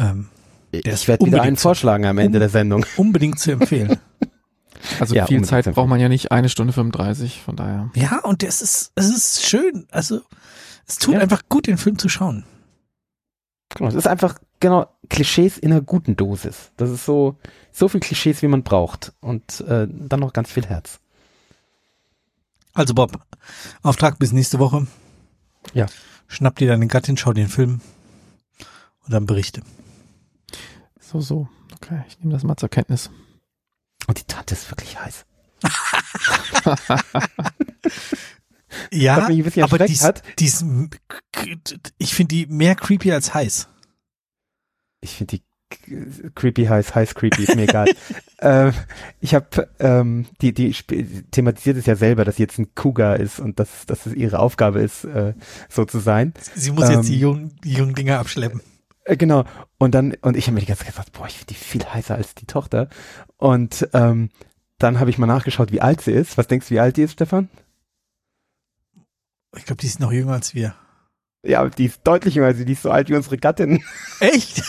ähm, ich werde wieder unbedingt einen vorschlagen am Ende um- der Sendung. unbedingt zu empfehlen. Also Ja, viel Zeit braucht man ja nicht, eine Stunde 35, von daher. Ja, und es ist, es ist schön. Also, es tut Ja. einfach gut, den Film zu schauen. Genau, es ist einfach, genau, Klischees in einer guten Dosis. Das ist so, so viel Klischees, wie man braucht. Und äh, dann noch ganz viel Herz. Also Bob, Auftrag bis nächste Woche. Ja. Schnapp dir deine Gattin, schau den Film und dann berichte. So, so. Okay, ich nehme das mal zur Kenntnis. Und die Tante ist wirklich heiß. Ja, aber dies, hat. dies, ich finde die mehr creepy als heiß. Ich finde die creepy heiß, heiß creepy, ist mir egal. ähm, ich habe, ähm, die, die thematisiert es ja selber, dass sie jetzt ein Cougar ist und dass, dass es ihre Aufgabe ist, äh, so zu sein. Sie muss Ähm, jetzt die jungen, die jungen Dinger abschleppen. Äh, genau. Und dann, und ich habe mir die ganze Zeit gesagt, boah, ich finde die viel heißer als die Tochter. Und ähm, dann habe ich mal nachgeschaut, wie alt sie ist. Was denkst du, wie alt die ist, Stefan? Ich glaube, die ist noch jünger als wir. Ja, die ist deutlich jünger, also die ist so alt wie unsere Gattin. Echt?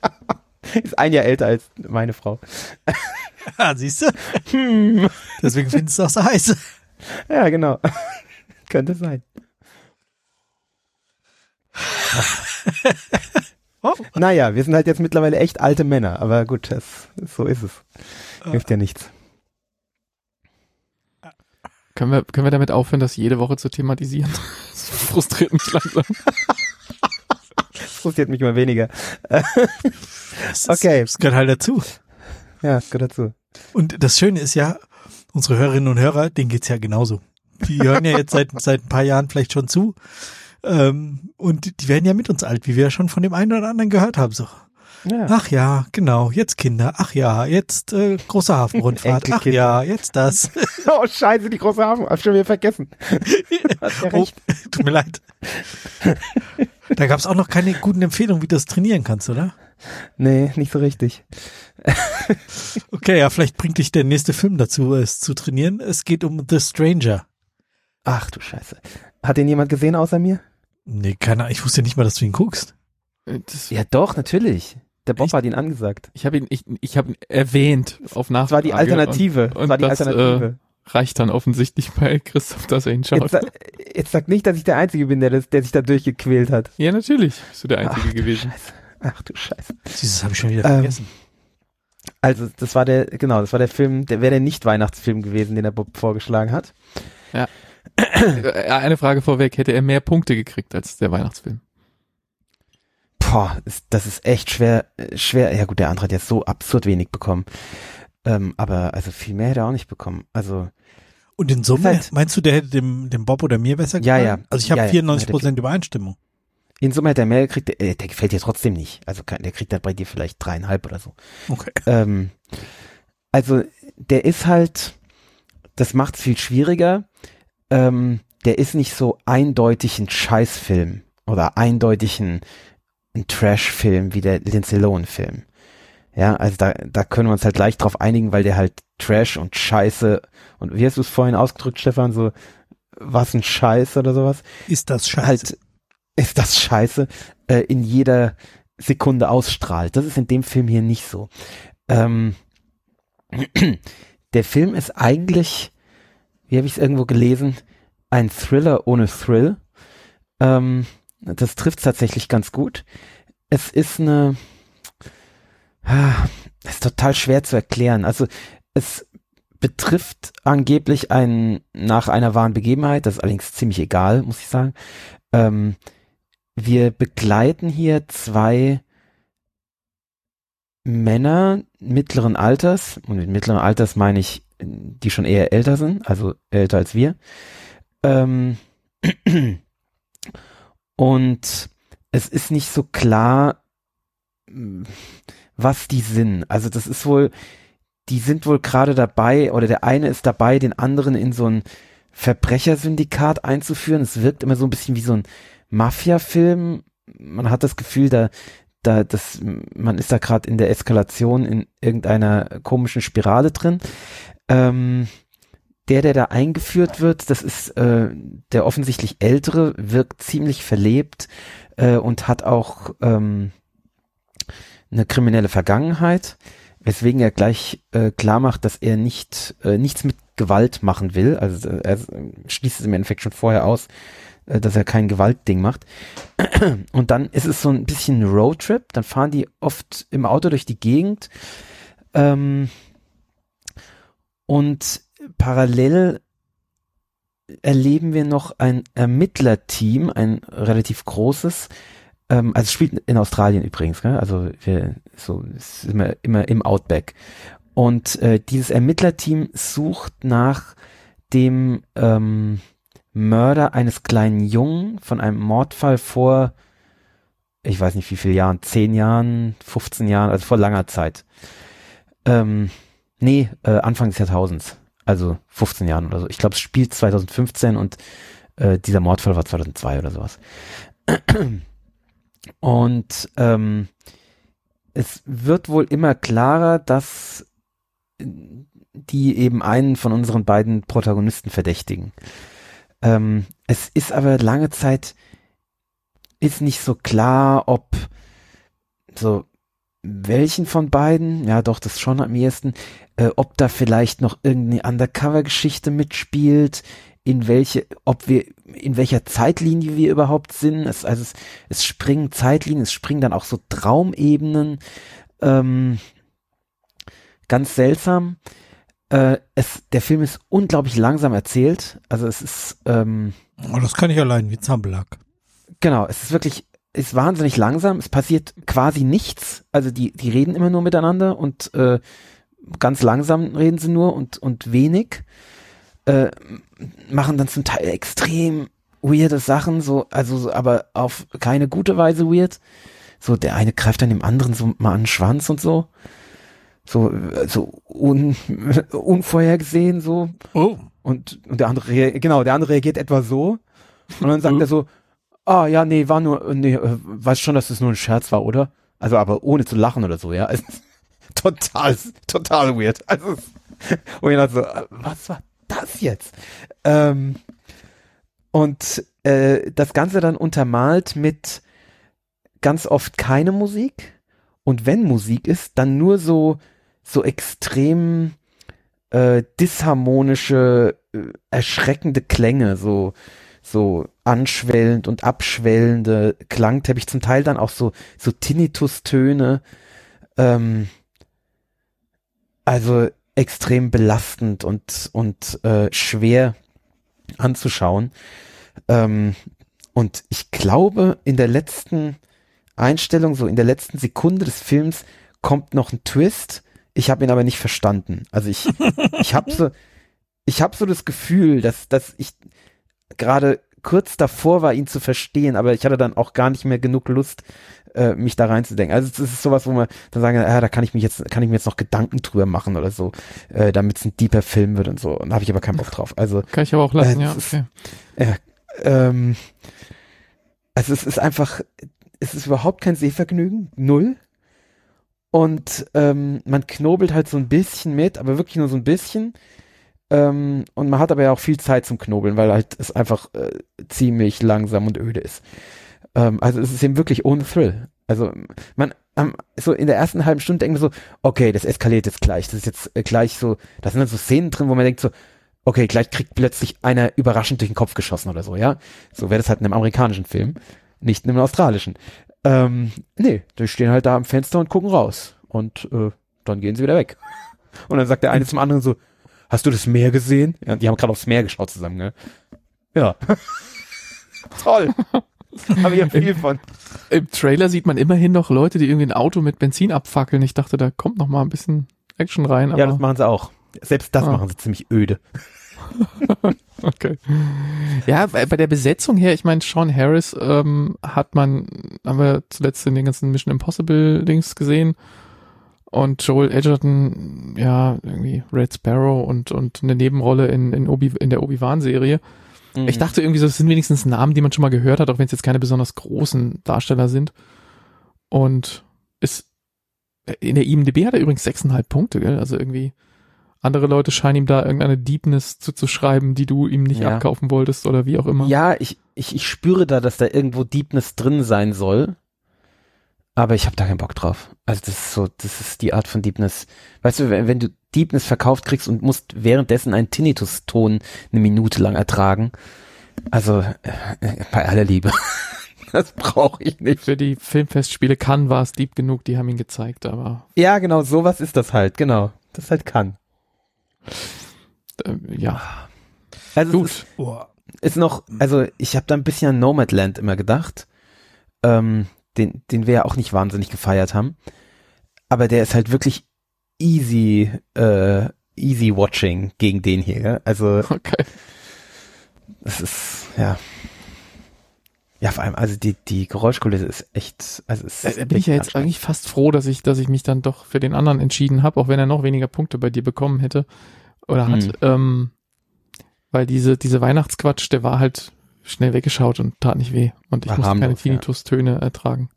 ist ein Jahr älter als meine Frau. Ja, siehst du? Hm. Deswegen findest du auch so heiß. Ja, genau. Könnte sein. Oh. Naja, wir sind halt jetzt mittlerweile echt alte Männer, aber gut, das, so ist es. Hilft ja nichts. Können wir, können wir damit aufhören, das jede Woche zu thematisieren? Das frustriert mich langsam. Das frustriert mich mal weniger. Das Okay. Das gehört halt dazu. Ja, gehört dazu. Und das Schöne ist ja, unsere Hörerinnen und Hörer, denen geht's ja genauso. Die hören ja jetzt seit, seit ein paar Jahren vielleicht schon zu. Ähm, und die werden ja mit uns alt, wie wir ja schon von dem einen oder anderen gehört haben. So, Ja. ach ja, genau, jetzt Kinder, ach ja, jetzt äh, große Hafenrundfahrt, ach ja, jetzt das. Oh, scheiße, die große Hafen. Hab schon wieder vergessen. Hast ja Oh, recht. tut mir leid. Da gab's auch noch keine guten Empfehlungen, wie du das trainieren kannst, oder? Nee, nicht so richtig. Okay, ja, vielleicht bringt dich der nächste Film dazu, es zu trainieren. Es geht um The Stranger. Ach du Scheiße. Hat den jemand gesehen außer mir? Nee, keine Ahnung, ich wusste nicht mal, dass du ihn guckst. Äh, Das, Ja, doch, natürlich. Der Bob Echt? hat ihn angesagt. ich habe ihn, ich, ich habe ihn erwähnt auf Das Nachfrage. war die Alternative. Und, das war die das, Alternative. Äh, reicht dann offensichtlich bei Christoph, dass er ihn schaut. Jetzt, jetzt sag nicht, dass ich der Einzige bin, der, das, der sich da durchgequält hat. ja, natürlich. Bist du der Einzige Ach, du gewesen. Scheiße. Ach du Scheiße. Dieses habe ich schon wieder Ähm, vergessen. Also, das war der, genau, das war der Film, der wäre der Nicht-Weihnachtsfilm gewesen, den der Bob vorgeschlagen hat. Äh, Eine Frage vorweg. Hätte er mehr Punkte gekriegt als der Weihnachtsfilm? Boah, ist, das ist echt schwer, äh, schwer. Ja gut, der andere hat jetzt so absurd wenig bekommen. Ähm, aber also viel mehr hätte er auch nicht bekommen. Also, Und in Summe, halt- meinst du, der hätte dem, dem Bob oder mir besser Ja, gefallen? ja. Also ich habe Ja, ja. 94 Prozent Übereinstimmung. in Summe hätte er mehr gekriegt, der, äh, der gefällt dir trotzdem nicht. Also kann- der kriegt da bei dir vielleicht dreieinhalb oder so. Okay. Ähm, also der ist halt, das macht es viel schwieriger. Ähm, der ist nicht so eindeutig ein Scheißfilm oder eindeutig ein, ein Trash-Film wie der Lindsay Lohan-Film. Ja, also da, da können wir uns halt leicht drauf einigen, weil der halt Trash und Scheiße und wie hast du es vorhin ausgedrückt, Stefan, so was ein Scheiß oder sowas? Ist das scheiße? halt ist das scheiße äh, in jeder Sekunde ausstrahlt. Das ist in dem Film hier nicht so. Ähm, der Film ist eigentlich, wie habe ich es irgendwo gelesen, ein Thriller ohne Thrill. Ähm, das trifft tatsächlich ganz gut. Es ist eine, ah, ist total schwer zu erklären. Also es betrifft angeblich einen nach einer wahren Begebenheit. Das ist allerdings ziemlich egal, muss ich sagen. Ähm, wir begleiten hier zwei Männer mittleren Alters, und mit mittleren Alters meine ich, die schon eher älter sind, also älter als wir. Ähm, und es ist nicht so klar, mh, was die sind. Also das ist wohl, die sind wohl gerade dabei, oder der eine ist dabei, den anderen in so ein Verbrechersyndikat einzuführen. Es wirkt immer so ein bisschen wie so ein Mafia-Film. Man hat das Gefühl, da, da, das, man ist da gerade in der Eskalation in irgendeiner komischen Spirale drin. Ähm, der, der da eingeführt wird, das ist äh, der offensichtlich ältere, wirkt ziemlich verlebt äh, und hat auch ähm, eine kriminelle Vergangenheit. weswegen er gleich äh, klar macht, dass er nicht äh, nichts mit Gewalt machen will. Also äh, er schließt es im Endeffekt schon vorher aus, äh, dass er kein Gewaltding macht. Und dann ist es so ein bisschen Roadtrip. Dann fahren die oft im Auto durch die Gegend. Ähm, und parallel erleben wir noch ein Ermittlerteam, ein relativ großes, ähm, also spielt in Australien übrigens, gell? also wir, so ist immer, immer im Outback. Und äh, dieses Ermittlerteam sucht nach dem ähm, Mörder eines kleinen Jungen von einem Mordfall vor, ich weiß nicht wie viele Jahren, zehn Jahren, 15 Jahren, also vor langer Zeit. Ähm, nee, äh, Anfang des Jahrtausends, also 15 Jahren oder so. Ich glaube, es spielt 2015 und äh, dieser Mordfall war 2002 oder sowas. Und ähm, es wird wohl immer klarer, dass die eben einen von unseren beiden Protagonisten verdächtigen. Ähm, es ist aber lange Zeit ist nicht so klar, ob so welchen von beiden, ja doch, das schon am ehesten, äh, ob da vielleicht noch irgendeine Undercover-Geschichte mitspielt, in welche, ob wir, in welcher Zeitlinie wir überhaupt sind. Es, also es, es springen Zeitlinien, es springen dann auch so Traumebenen. Ähm, ganz seltsam. Äh, es, der Film ist unglaublich langsam erzählt. Also es ist. Ähm, oh, das kann ich allein wie Zambelag. Genau, es ist wirklich, ist wahnsinnig langsam. Es passiert quasi nichts. Also die, die reden immer nur miteinander und äh, ganz langsam reden sie nur und, und wenig äh, machen dann zum Teil extrem weirde Sachen, so, also, aber auf keine gute Weise weird. So, der eine greift dann dem anderen so mal an den Schwanz und so. So, so un, unvorhergesehen, so. Oh. Und, und der andere, genau, der andere reagiert etwa so. Und dann sagt er so, ah, ja, nee, war nur, nee, äh, weiß schon, dass das nur ein Scherz war, oder? Also, aber ohne zu lachen oder so, ja. Also, total, total weird. Also, und ich dachte so, äh, was war das jetzt? Ähm, und äh, das Ganze dann untermalt mit ganz oft keine Musik. Und wenn Musik ist, dann nur so, so extrem äh, disharmonische, äh, erschreckende Klänge, so, so anschwellend und abschwellende Klangteppich, zum Teil dann auch so, so Tinnitus-Töne. Ähm, also extrem belastend und, und äh, schwer anzuschauen. Ähm, und ich glaube, in der letzten Einstellung, so in der letzten Sekunde des Films, kommt noch ein Twist. Ich habe ihn aber nicht verstanden. Also ich, ich habe so, ich habe so das Gefühl, dass, dass ich gerade kurz davor war, ihn zu verstehen, aber ich hatte dann auch gar nicht mehr genug Lust, äh, mich da reinzudenken. Also es ist sowas, wo man dann sagen, ja, da kann ich mich jetzt, kann ich mir jetzt noch Gedanken drüber machen oder so, äh, damit es ein deeper Film wird und so. Und da habe ich aber keinen Bock drauf. Also kann ich aber auch lassen, äh, ja. Okay. Ist, äh, ähm, also es ist einfach, es ist überhaupt kein Sehvergnügen, null. Und ähm, man knobelt halt so ein bisschen mit, aber wirklich nur so ein bisschen. Ähm, und man hat aber ja auch viel Zeit zum Knobeln, weil halt es einfach äh, ziemlich langsam und öde ist. Ähm, also es ist eben wirklich ohne Thrill. Also man ähm, so in der ersten halben Stunde denkt man so, okay, das eskaliert jetzt gleich. Das ist jetzt äh, gleich so, da sind dann so Szenen drin, wo man denkt so, okay, gleich kriegt plötzlich einer überraschend durch den Kopf geschossen oder so, ja. So wäre das halt in einem amerikanischen Film, nicht in einem australischen. Ähm, nee, die stehen halt da am Fenster und gucken raus. Und äh, dann gehen sie wieder weg. Und dann sagt der eine zum anderen so, hast du das Meer gesehen? Ja, die haben gerade aufs Meer geschaut zusammen, ne? Ja. Toll. Habe ich ja viel von. Im Trailer sieht man immerhin noch Leute, die irgendwie ein Auto mit Benzin abfackeln. Ich dachte, da kommt noch mal ein bisschen Action rein. ja, das machen sie auch. Selbst das ah. machen sie ziemlich öde. okay. Ja, bei der Besetzung her, ich meine, Sean Harris ähm, hat man, haben wir zuletzt in den ganzen Mission Impossible Dings gesehen. Und Joel Edgerton, ja, irgendwie Red Sparrow und, und eine Nebenrolle in, in, Obi, in der Obi-Wan-Serie. Mhm. Ich dachte irgendwie, das sind wenigstens Namen, die man schon mal gehört hat, auch wenn es jetzt keine besonders großen Darsteller sind. Und ist in der IMDb hat er übrigens sechseinhalb Punkte, gell? Also irgendwie andere Leute scheinen ihm da irgendeine Deepness zuzuschreiben, die du ihm nicht ja. abkaufen wolltest oder wie auch immer. Ja, ich, ich, ich spüre da, dass da irgendwo Deepness drin sein soll. Aber ich habe da keinen Bock drauf. Also das ist so, das ist die Art von Deepness. Weißt du, wenn, wenn du Deepness verkauft kriegst und musst währenddessen einen Tinnitus-Ton eine Minute lang ertragen, also äh, bei aller Liebe. das brauche ich nicht. Für die Filmfestspiele Cannes war es deep genug, die haben ihn gezeigt, aber Ja, genau, sowas ist das halt, genau. Das halt kann. äh, ja, Also gut. es ist, ist noch, also ich habe da ein bisschen an Nomadland immer gedacht, ähm, den, den wir ja auch nicht wahnsinnig gefeiert haben. Aber der ist halt wirklich easy, äh, easy watching gegen den hier. Gell? Also Okay. es ist, ja. Ja, vor allem, also die, die Geräuschkulisse ist echt, also es ist Da bin ich ja jetzt eigentlich fast froh, dass ich, dass ich mich dann doch für den anderen entschieden habe, auch wenn er noch weniger Punkte bei dir bekommen hätte oder hat. Hm. Ähm, weil diese, diese Weihnachtsquatsch, der war halt schnell weggeschaut und tat nicht weh. Und ich War musste keine harmlos, ja. Ja. Tinnitus-Töne ertragen.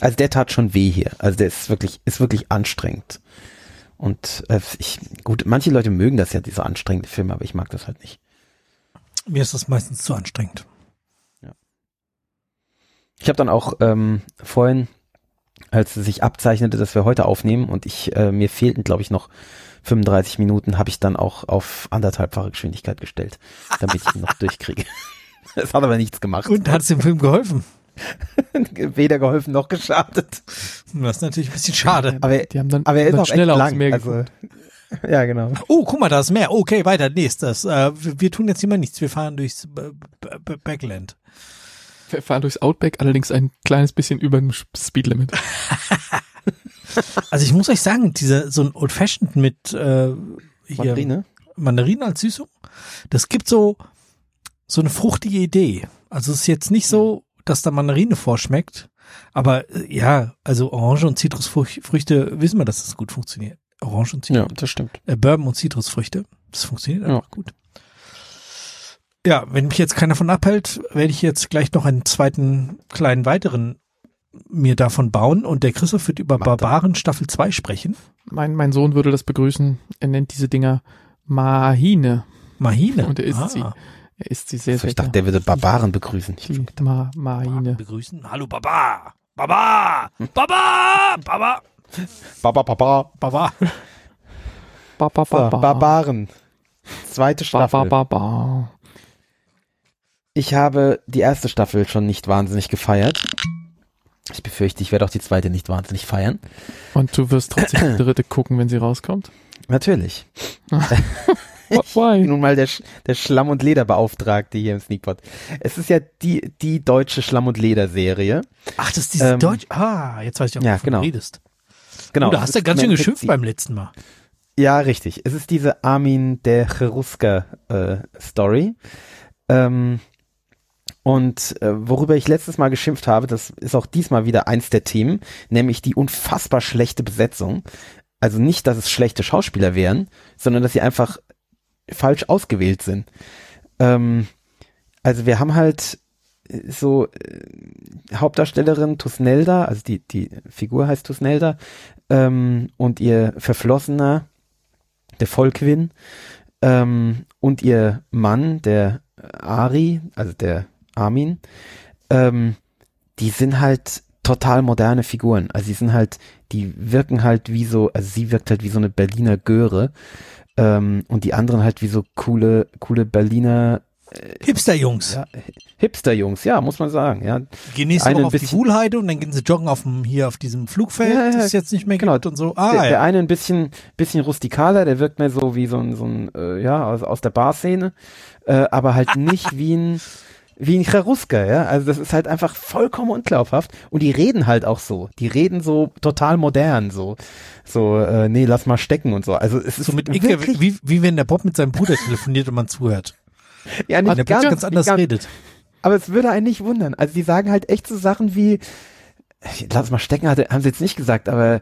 Also der tat schon weh hier. Also der ist wirklich, ist wirklich anstrengend. Und äh, ich, gut, manche Leute mögen das ja, diese anstrengende Filme, aber ich mag das halt nicht. Mir ist das meistens zu anstrengend. Ich habe dann auch ähm, vorhin, als es sich abzeichnete, dass wir heute aufnehmen und ich äh, mir fehlten, glaube ich, noch 35 Minuten, habe ich dann auch auf anderthalbfache Geschwindigkeit gestellt, damit ich ihn noch durchkriege. Es hat aber nichts gemacht. Und hat es dem Film geholfen? Weder geholfen noch geschadet. Das ist natürlich ein bisschen schade. Aber, Die haben dann, aber er ist dann auch schneller aufs lang. Meer Also, ja, genau. Oh, guck mal, da ist mehr. Okay, weiter, nächstes. Äh, wir, wir tun jetzt hier mal nichts. Wir fahren durchs B B B Backland. Wir fahren durchs Outback, allerdings ein kleines bisschen über dem Speedlimit. Also ich muss euch sagen, dieser so ein Old Fashioned mit äh, hier Mandarine? Mandarinen als Süßung, das gibt so so eine fruchtige Idee. Also es ist jetzt nicht so, dass da Mandarine vorschmeckt, aber äh, ja, also Orange und Zitrusfrüchte wissen wir, dass das gut funktioniert. Orange und Zitrus, Ja, das stimmt. äh, Bourbon und Zitrusfrüchte, das funktioniert Ja. einfach gut. Ja, wenn mich jetzt keiner von abhält, werde ich jetzt gleich noch einen zweiten kleinen weiteren mir davon bauen und der Christoph wird über das. Barbaren Staffel 2 sprechen. Mein, mein Sohn würde das begrüßen. Er nennt diese Dinger Mahine. Mahine. Und er isst Ah. sie. Er isst sie sehr, Also sehr ich dachte, der würde Barbaren begrüßen. Ich, Die Ma Mahine. begrüßen. Hallo Baba. Baba. Baba. Baba. Baba, Baba. Baba. Ba, ba, So, ba, ba. Barbaren. Zweite Staffel. ba, ba, ba. Ich habe die erste Staffel schon nicht wahnsinnig gefeiert. Ich befürchte, ich werde auch die zweite nicht wahnsinnig feiern. Und du wirst trotzdem die dritte gucken, wenn sie rauskommt. Natürlich. Wh- Why? Nun mal der, Sch- der Schlamm- und Lederbeauftragte hier im Sneakpot. Es ist ja die, die deutsche Schlamm- und Leder-Serie. Ach, das ist diese Ähm, Deutsch. Ah, jetzt weiß ich auch, ja, wovon genau. du redest. Genau. Oh, da hast du ist ganz schön geschimpft beim letzten Mal. Ja, richtig. Es ist diese Armin der Cherusker äh, Story. Ähm, und äh, worüber ich letztes Mal geschimpft habe, das ist auch diesmal wieder eins der Themen, nämlich die unfassbar schlechte Besetzung. Also nicht, dass es schlechte Schauspieler wären, sondern dass sie einfach falsch ausgewählt sind. Ähm, also wir haben halt äh, so äh, Hauptdarstellerin Tusnelda, also die, die Figur heißt Tusnelda, ähm, und ihr Verflossener, der Volkwin, ähm, und ihr Mann, der Ari, also der Armin, ähm, die sind halt total moderne Figuren. Also die sind halt, die wirken halt wie so, also sie wirkt halt wie so eine Berliner Göre ähm, und die anderen halt wie so coole, coole Berliner Hipster-Jungs. ja, Hipster-Jungs, ja, muss man sagen. Ja, Gehen nächste Woche auf die bisschen- Wuhlheide und dann gehen sie joggen auf dem, hier auf diesem Flugfeld, Ja, ja, das es jetzt nicht mehr genau. und so. Ah, der, der eine ein bisschen, bisschen rustikaler, der wirkt mehr so wie so ein, so ein äh, ja, aus, aus der Barszene, äh, aber halt nicht wie ein, wie ein Cherusker, ja. Also das ist halt einfach vollkommen unglaubhaft. Und die reden halt auch so. Die reden so total modern, so, so, äh, nee, lass mal stecken und so. Also es ist so mit Icke, wie, wie wenn der Bob mit seinem Bruder telefoniert und man zuhört. ja, Und nicht der ganz, ganz, anders nicht redet. Aber es würde einen nicht wundern. Also die sagen halt echt so Sachen wie, lass mal stecken, haben sie jetzt nicht gesagt, aber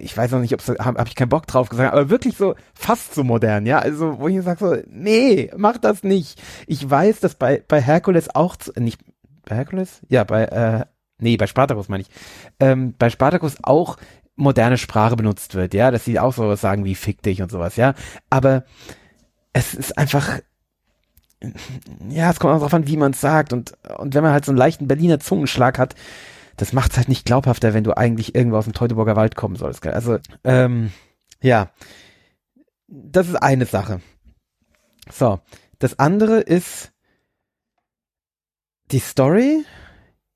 ich weiß noch nicht, ob habe hab ich keinen Bock drauf gesagt, aber wirklich so fast so modern, ja. Also wo ich sage so, nee, mach das nicht. Ich weiß, dass bei bei Herkules auch zu, nicht bei Herkules, ja bei äh, nee bei Spartacus meine ich, ähm, bei Spartacus auch moderne Sprache benutzt wird, ja, dass sie auch sowas sagen wie fick dich und sowas, ja. Aber es ist einfach ja, es kommt auch darauf an, wie man es sagt. Und, und wenn man halt so einen leichten Berliner Zungenschlag hat, das macht's halt nicht glaubhafter, wenn du eigentlich irgendwo aus dem Teutoburger Wald kommen sollst. Gell? Also, ähm, ja, das ist eine Sache. So, das andere ist die Story,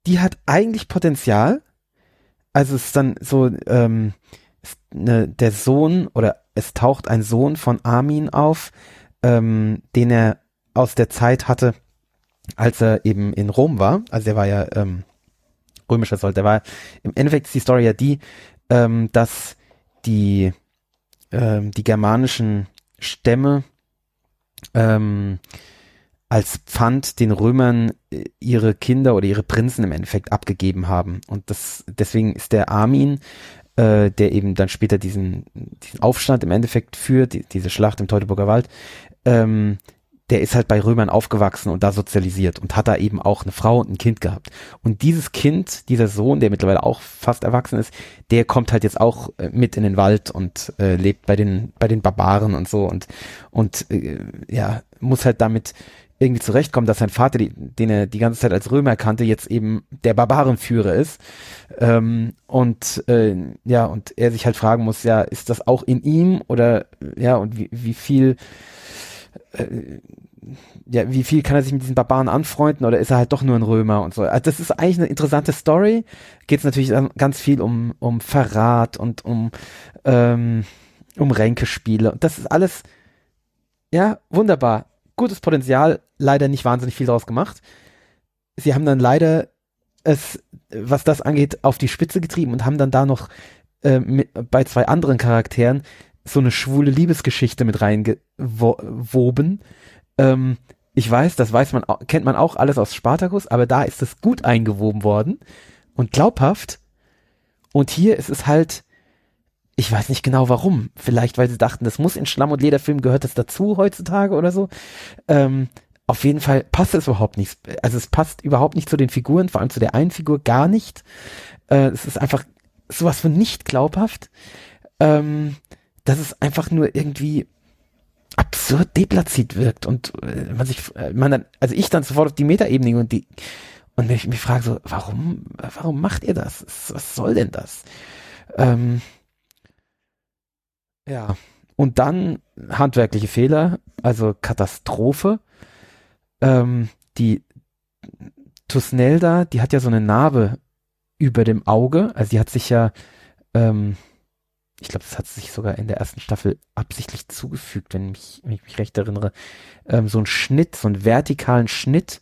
die hat eigentlich Potenzial. Also es ist dann so, ähm, ne, der Sohn oder es taucht ein Sohn von Armin auf, ähm, den er aus der Zeit hatte, als er eben in Rom war. Also er war ja ähm, römischer Soldat. War im Endeffekt ist die Story ja die, ähm, dass die ähm, die germanischen Stämme ähm, als Pfand den Römern äh, ihre Kinder oder ihre Prinzen im Endeffekt abgegeben haben. Und das deswegen ist der Armin, äh, der eben dann später diesen, diesen Aufstand im Endeffekt führt, die, diese Schlacht im Teutoburger Wald, ähm, der ist halt bei Römern aufgewachsen und da sozialisiert und hat da eben auch eine Frau und ein Kind gehabt. Und dieses Kind, dieser Sohn, der mittlerweile auch fast erwachsen ist, der kommt halt jetzt auch äh, mit in den Wald und äh, lebt bei den bei den Barbaren und so und und äh, ja muss halt damit irgendwie zurechtkommen, dass sein Vater, die, den er die ganze Zeit als Römer kannte, jetzt eben der Barbarenführer ist. Ähm, und äh, ja, und er sich halt fragen muss, ja, ist das auch in ihm oder ja, und wie, wie viel äh, ja, wie viel kann er sich mit diesen Barbaren anfreunden oder ist er halt doch nur ein Römer und so. Also das ist eigentlich eine interessante Story. Geht es natürlich ganz viel um, um Verrat und um, ähm, um Ränkespiele. Und das ist alles, ja, wunderbar. Gutes Potenzial, leider nicht wahnsinnig viel draus gemacht. Sie haben dann leider es, was das angeht, auf die Spitze getrieben und haben dann da noch äh, mit, bei zwei anderen Charakteren so eine schwule Liebesgeschichte mit reingewoben. Ähm, ich weiß, das weiß man, kennt man auch alles aus Spartacus, aber da ist es gut eingewoben worden und glaubhaft. Und hier ist es halt, ich weiß nicht genau warum. Vielleicht, weil sie dachten, das muss in Schlamm- und Lederfilm gehört das dazu heutzutage oder so. Ähm, auf jeden Fall passt es überhaupt nicht. Also es passt überhaupt nicht zu den Figuren, vor allem zu der einen Figur gar nicht. Äh, es ist einfach sowas von nicht glaubhaft. Ähm, dass es einfach nur irgendwie absurd deplatziert wirkt und äh, man sich, äh, man dann, also ich dann sofort auf die Metaebene und die und ich mich frage so, warum, warum macht ihr das? Was soll denn das? Ähm, ja, und dann handwerkliche Fehler, also Katastrophe. Ähm, die Tusnelda, die hat ja so eine Narbe über dem Auge, also die hat sich ja ähm, ich glaube, das hat sich sogar in der ersten Staffel absichtlich zugefügt, wenn, mich, wenn ich mich recht erinnere, ähm, so ein Schnitt, so einen vertikalen Schnitt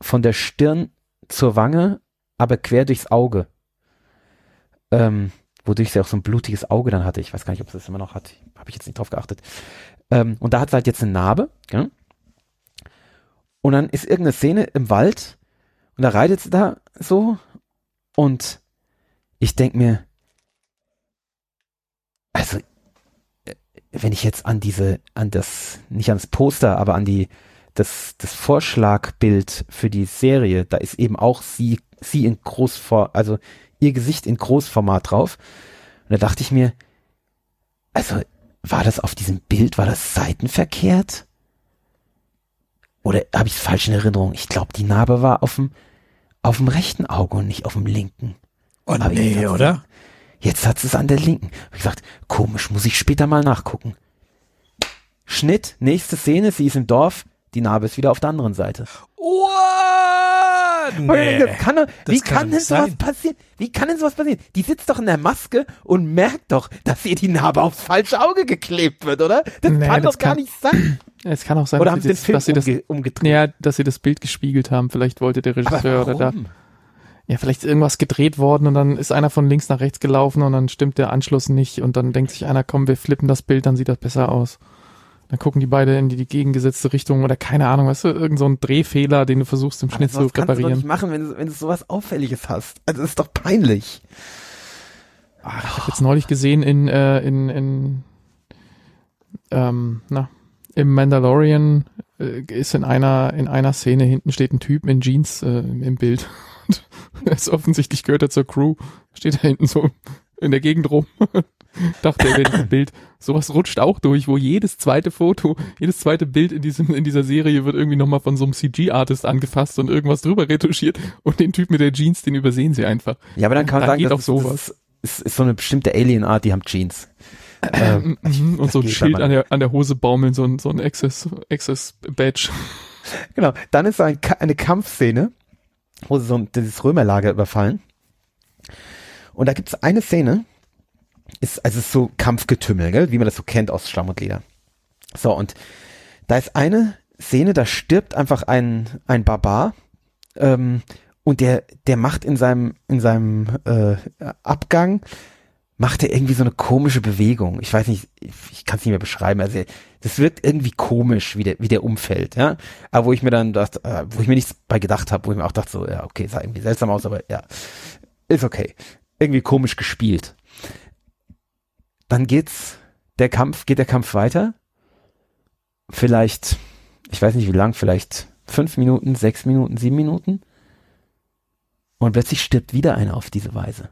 von der Stirn zur Wange, aber quer durchs Auge. Ähm, wodurch sie auch so ein blutiges Auge dann hatte. Ich weiß gar nicht, ob sie das immer noch hat. Habe ich jetzt nicht drauf geachtet. Ähm, und da hat sie halt jetzt eine Narbe. Gell? Und dann ist irgendeine Szene im Wald und da reitet sie da so und ich denk mir, also äh, wenn ich jetzt an diese, an das, nicht ans Poster, aber an die, das, das Vorschlagbild für die Serie, da ist eben auch sie, sie in Großformat, also ihr Gesicht in Großformat drauf. Und da dachte ich mir, also war das auf diesem Bild, war das seitenverkehrt? Oder habe ich es falsch in Erinnerung? Ich glaube, die Narbe war auf dem, auf dem rechten Auge und nicht auf dem linken. Oh nee, oder? Jetzt hat es an der linken. Hab ich gesagt, komisch, muss ich später mal nachgucken. Schnitt, nächste Szene, sie ist im Dorf, die Narbe ist wieder auf der anderen Seite. What? Nee, kann, doch, wie kann, kann denn sowas sein. passieren? Wie kann denn sowas passieren? Die sitzt doch in der Maske und merkt doch, dass ihr die Narbe aufs falsche Auge geklebt wird, oder? Das nee, kann das doch gar nicht sein. Es kann auch sein, oder haben sie den Film dass sie das, umgedreht? Ja, dass sie das Bild gespiegelt haben. Vielleicht wollte der Regisseur oder da ja, vielleicht ist irgendwas gedreht worden und dann ist einer von links nach rechts gelaufen und dann stimmt der Anschluss nicht und dann denkt sich einer, komm, wir flippen das Bild, dann sieht das besser aus. Dann gucken die beide in die, die gegengesetzte Richtung oder keine Ahnung, weißt du, irgend so ein Drehfehler, den du versuchst im Schnitt zu reparieren. Kannst du doch nicht machen, wenn du, wenn du sowas Auffälliges hast. Also das ist doch peinlich. Ach, ich habe jetzt neulich gesehen in, äh, in, in ähm, na, im Mandalorian äh, ist in einer, in einer Szene hinten steht ein Typ in Jeans äh, im Bild. Ist offensichtlich gehört er zur Crew. Steht da hinten so in der Gegend rum. Dachte er, wenn ein Bild, sowas rutscht auch durch, wo jedes zweite Foto, jedes zweite Bild in diesem, in dieser Serie wird irgendwie nochmal von so einem CG-Artist angefasst und irgendwas drüber retuschiert und den Typ mit der Jeans, den übersehen sie einfach. Ja, aber dann kann man Da sagen, geht das auch sowas. ist, ist, ist so eine bestimmte Alien-Art, die haben Jeans. Ähm, und so ein Schild an der, an der Hose baumeln, so ein, so ein Access, Access Badge. Genau. Dann ist ein, eine Kampfszene, wo sie so dieses Römerlager überfallen. Und da gibt es eine Szene, ist, also es ist so Kampfgetümmel, gell? wie man das so kennt aus Schlamm und Leder. So, und da ist eine Szene, da stirbt einfach ein, ein Barbar, ähm, und der, der macht in seinem, in seinem äh, Abgang, macht er irgendwie so eine komische Bewegung. Ich weiß nicht, ich, ich kann es nicht mehr beschreiben. Also das wirkt irgendwie komisch, wie der, wie der umfällt, ja. Aber wo ich mir dann dachte, äh, wo ich mir nichts bei gedacht habe, wo ich mir auch dachte, so, ja, okay, sah irgendwie seltsam aus, aber ja, ist okay. Irgendwie komisch gespielt. Dann geht's, der Kampf, geht der Kampf weiter. Vielleicht, ich weiß nicht wie lang, vielleicht fünf Minuten, sechs Minuten, sieben Minuten. Und plötzlich stirbt wieder einer auf diese Weise.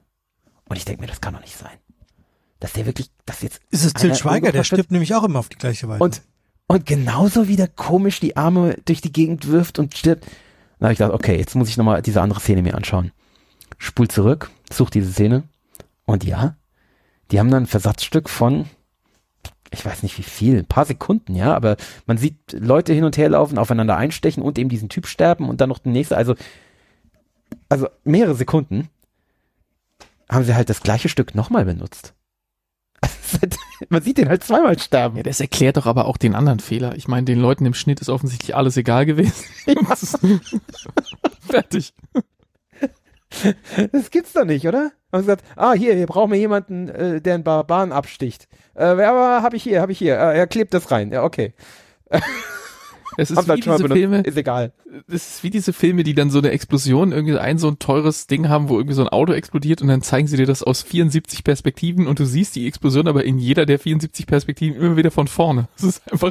Und ich denke mir, das kann doch nicht sein. Dass der wirklich, dass jetzt. Ist es Till Schweiger, der stirbt nämlich auch immer auf die gleiche Weise. Und, und genauso wieder komisch die Arme durch die Gegend wirft und stirbt. Dann habe ich gedacht, okay, jetzt muss ich nochmal diese andere Szene mir anschauen. Spul zurück, such diese Szene. Und ja, die haben dann ein Versatzstück von, ich weiß nicht wie viel, ein paar Sekunden, ja, aber man sieht Leute hin und her laufen, aufeinander einstechen und eben diesen Typ sterben und dann noch den nächsten, also, also mehrere Sekunden haben sie halt das gleiche Stück nochmal benutzt. man sieht den halt zweimal sterben. Ja, das erklärt doch aber auch den anderen Fehler. Ich meine, den Leuten im Schnitt ist offensichtlich alles egal gewesen. Fertig. Das gibt's doch nicht, oder? Haben sie gesagt, ah, hier, hier brauchen wir jemanden, äh, der einen Barbaren absticht. Äh, wer aber hab ich hier, hab ich hier. Äh, er klebt das rein. Ja, okay. Es ist wie mal diese. Filme, Ist egal. das ist wie diese Filme, die dann so eine Explosion, irgendwie ein so ein teures Ding haben, wo irgendwie so ein Auto explodiert und dann zeigen sie dir das aus 74 Perspektiven und du siehst die Explosion aber in jeder der 74 Perspektiven immer wieder von vorne. Das ist einfach,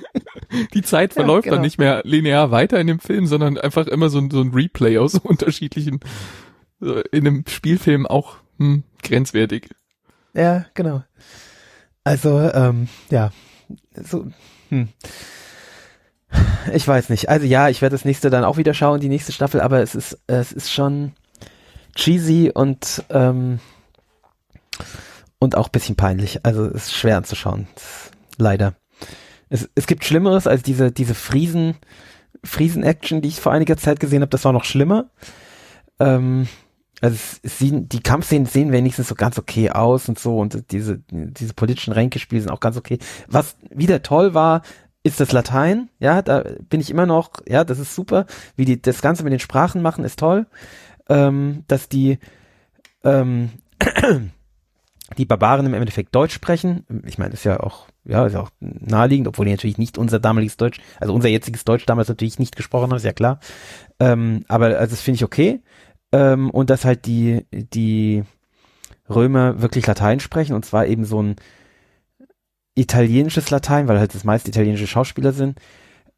die Zeit Ja, verläuft genau. dann nicht mehr linear weiter in dem Film, sondern einfach immer so ein, so ein Replay aus unterschiedlichen, in einem Spielfilm auch hm, grenzwertig. Ja, genau. Also, ähm, ja. So, hm. Ich weiß nicht. Also ja, ich werde das nächste dann auch wieder schauen, die nächste Staffel, aber es ist, es ist schon cheesy und, ähm, und auch bisschen peinlich. Also es ist schwer anzuschauen. Leider. Es, es gibt Schlimmeres als diese, diese Friesen, Friesen-Action, die ich vor einiger Zeit gesehen habe. Das war noch schlimmer. Ähm, also es, es die Kampfszenen sehen wenigstens so ganz okay aus und so und diese, diese politischen Ränkespiele sind auch ganz okay. Was wieder toll war, ist das Latein, ja, da bin ich immer noch, ja, das ist super, wie die das Ganze mit den Sprachen machen, ist toll, ähm, dass die, ähm, die Barbaren im Endeffekt Deutsch sprechen, ich meine, ist ja auch, ja, ist ja auch naheliegend, obwohl die natürlich nicht unser damaliges Deutsch, also unser jetziges Deutsch damals natürlich nicht gesprochen haben, ist ja klar, ähm, aber also das finde ich okay, ähm, und dass halt die, die Römer wirklich Latein sprechen und zwar eben so ein italienisches Latein, weil halt das meiste italienische Schauspieler sind,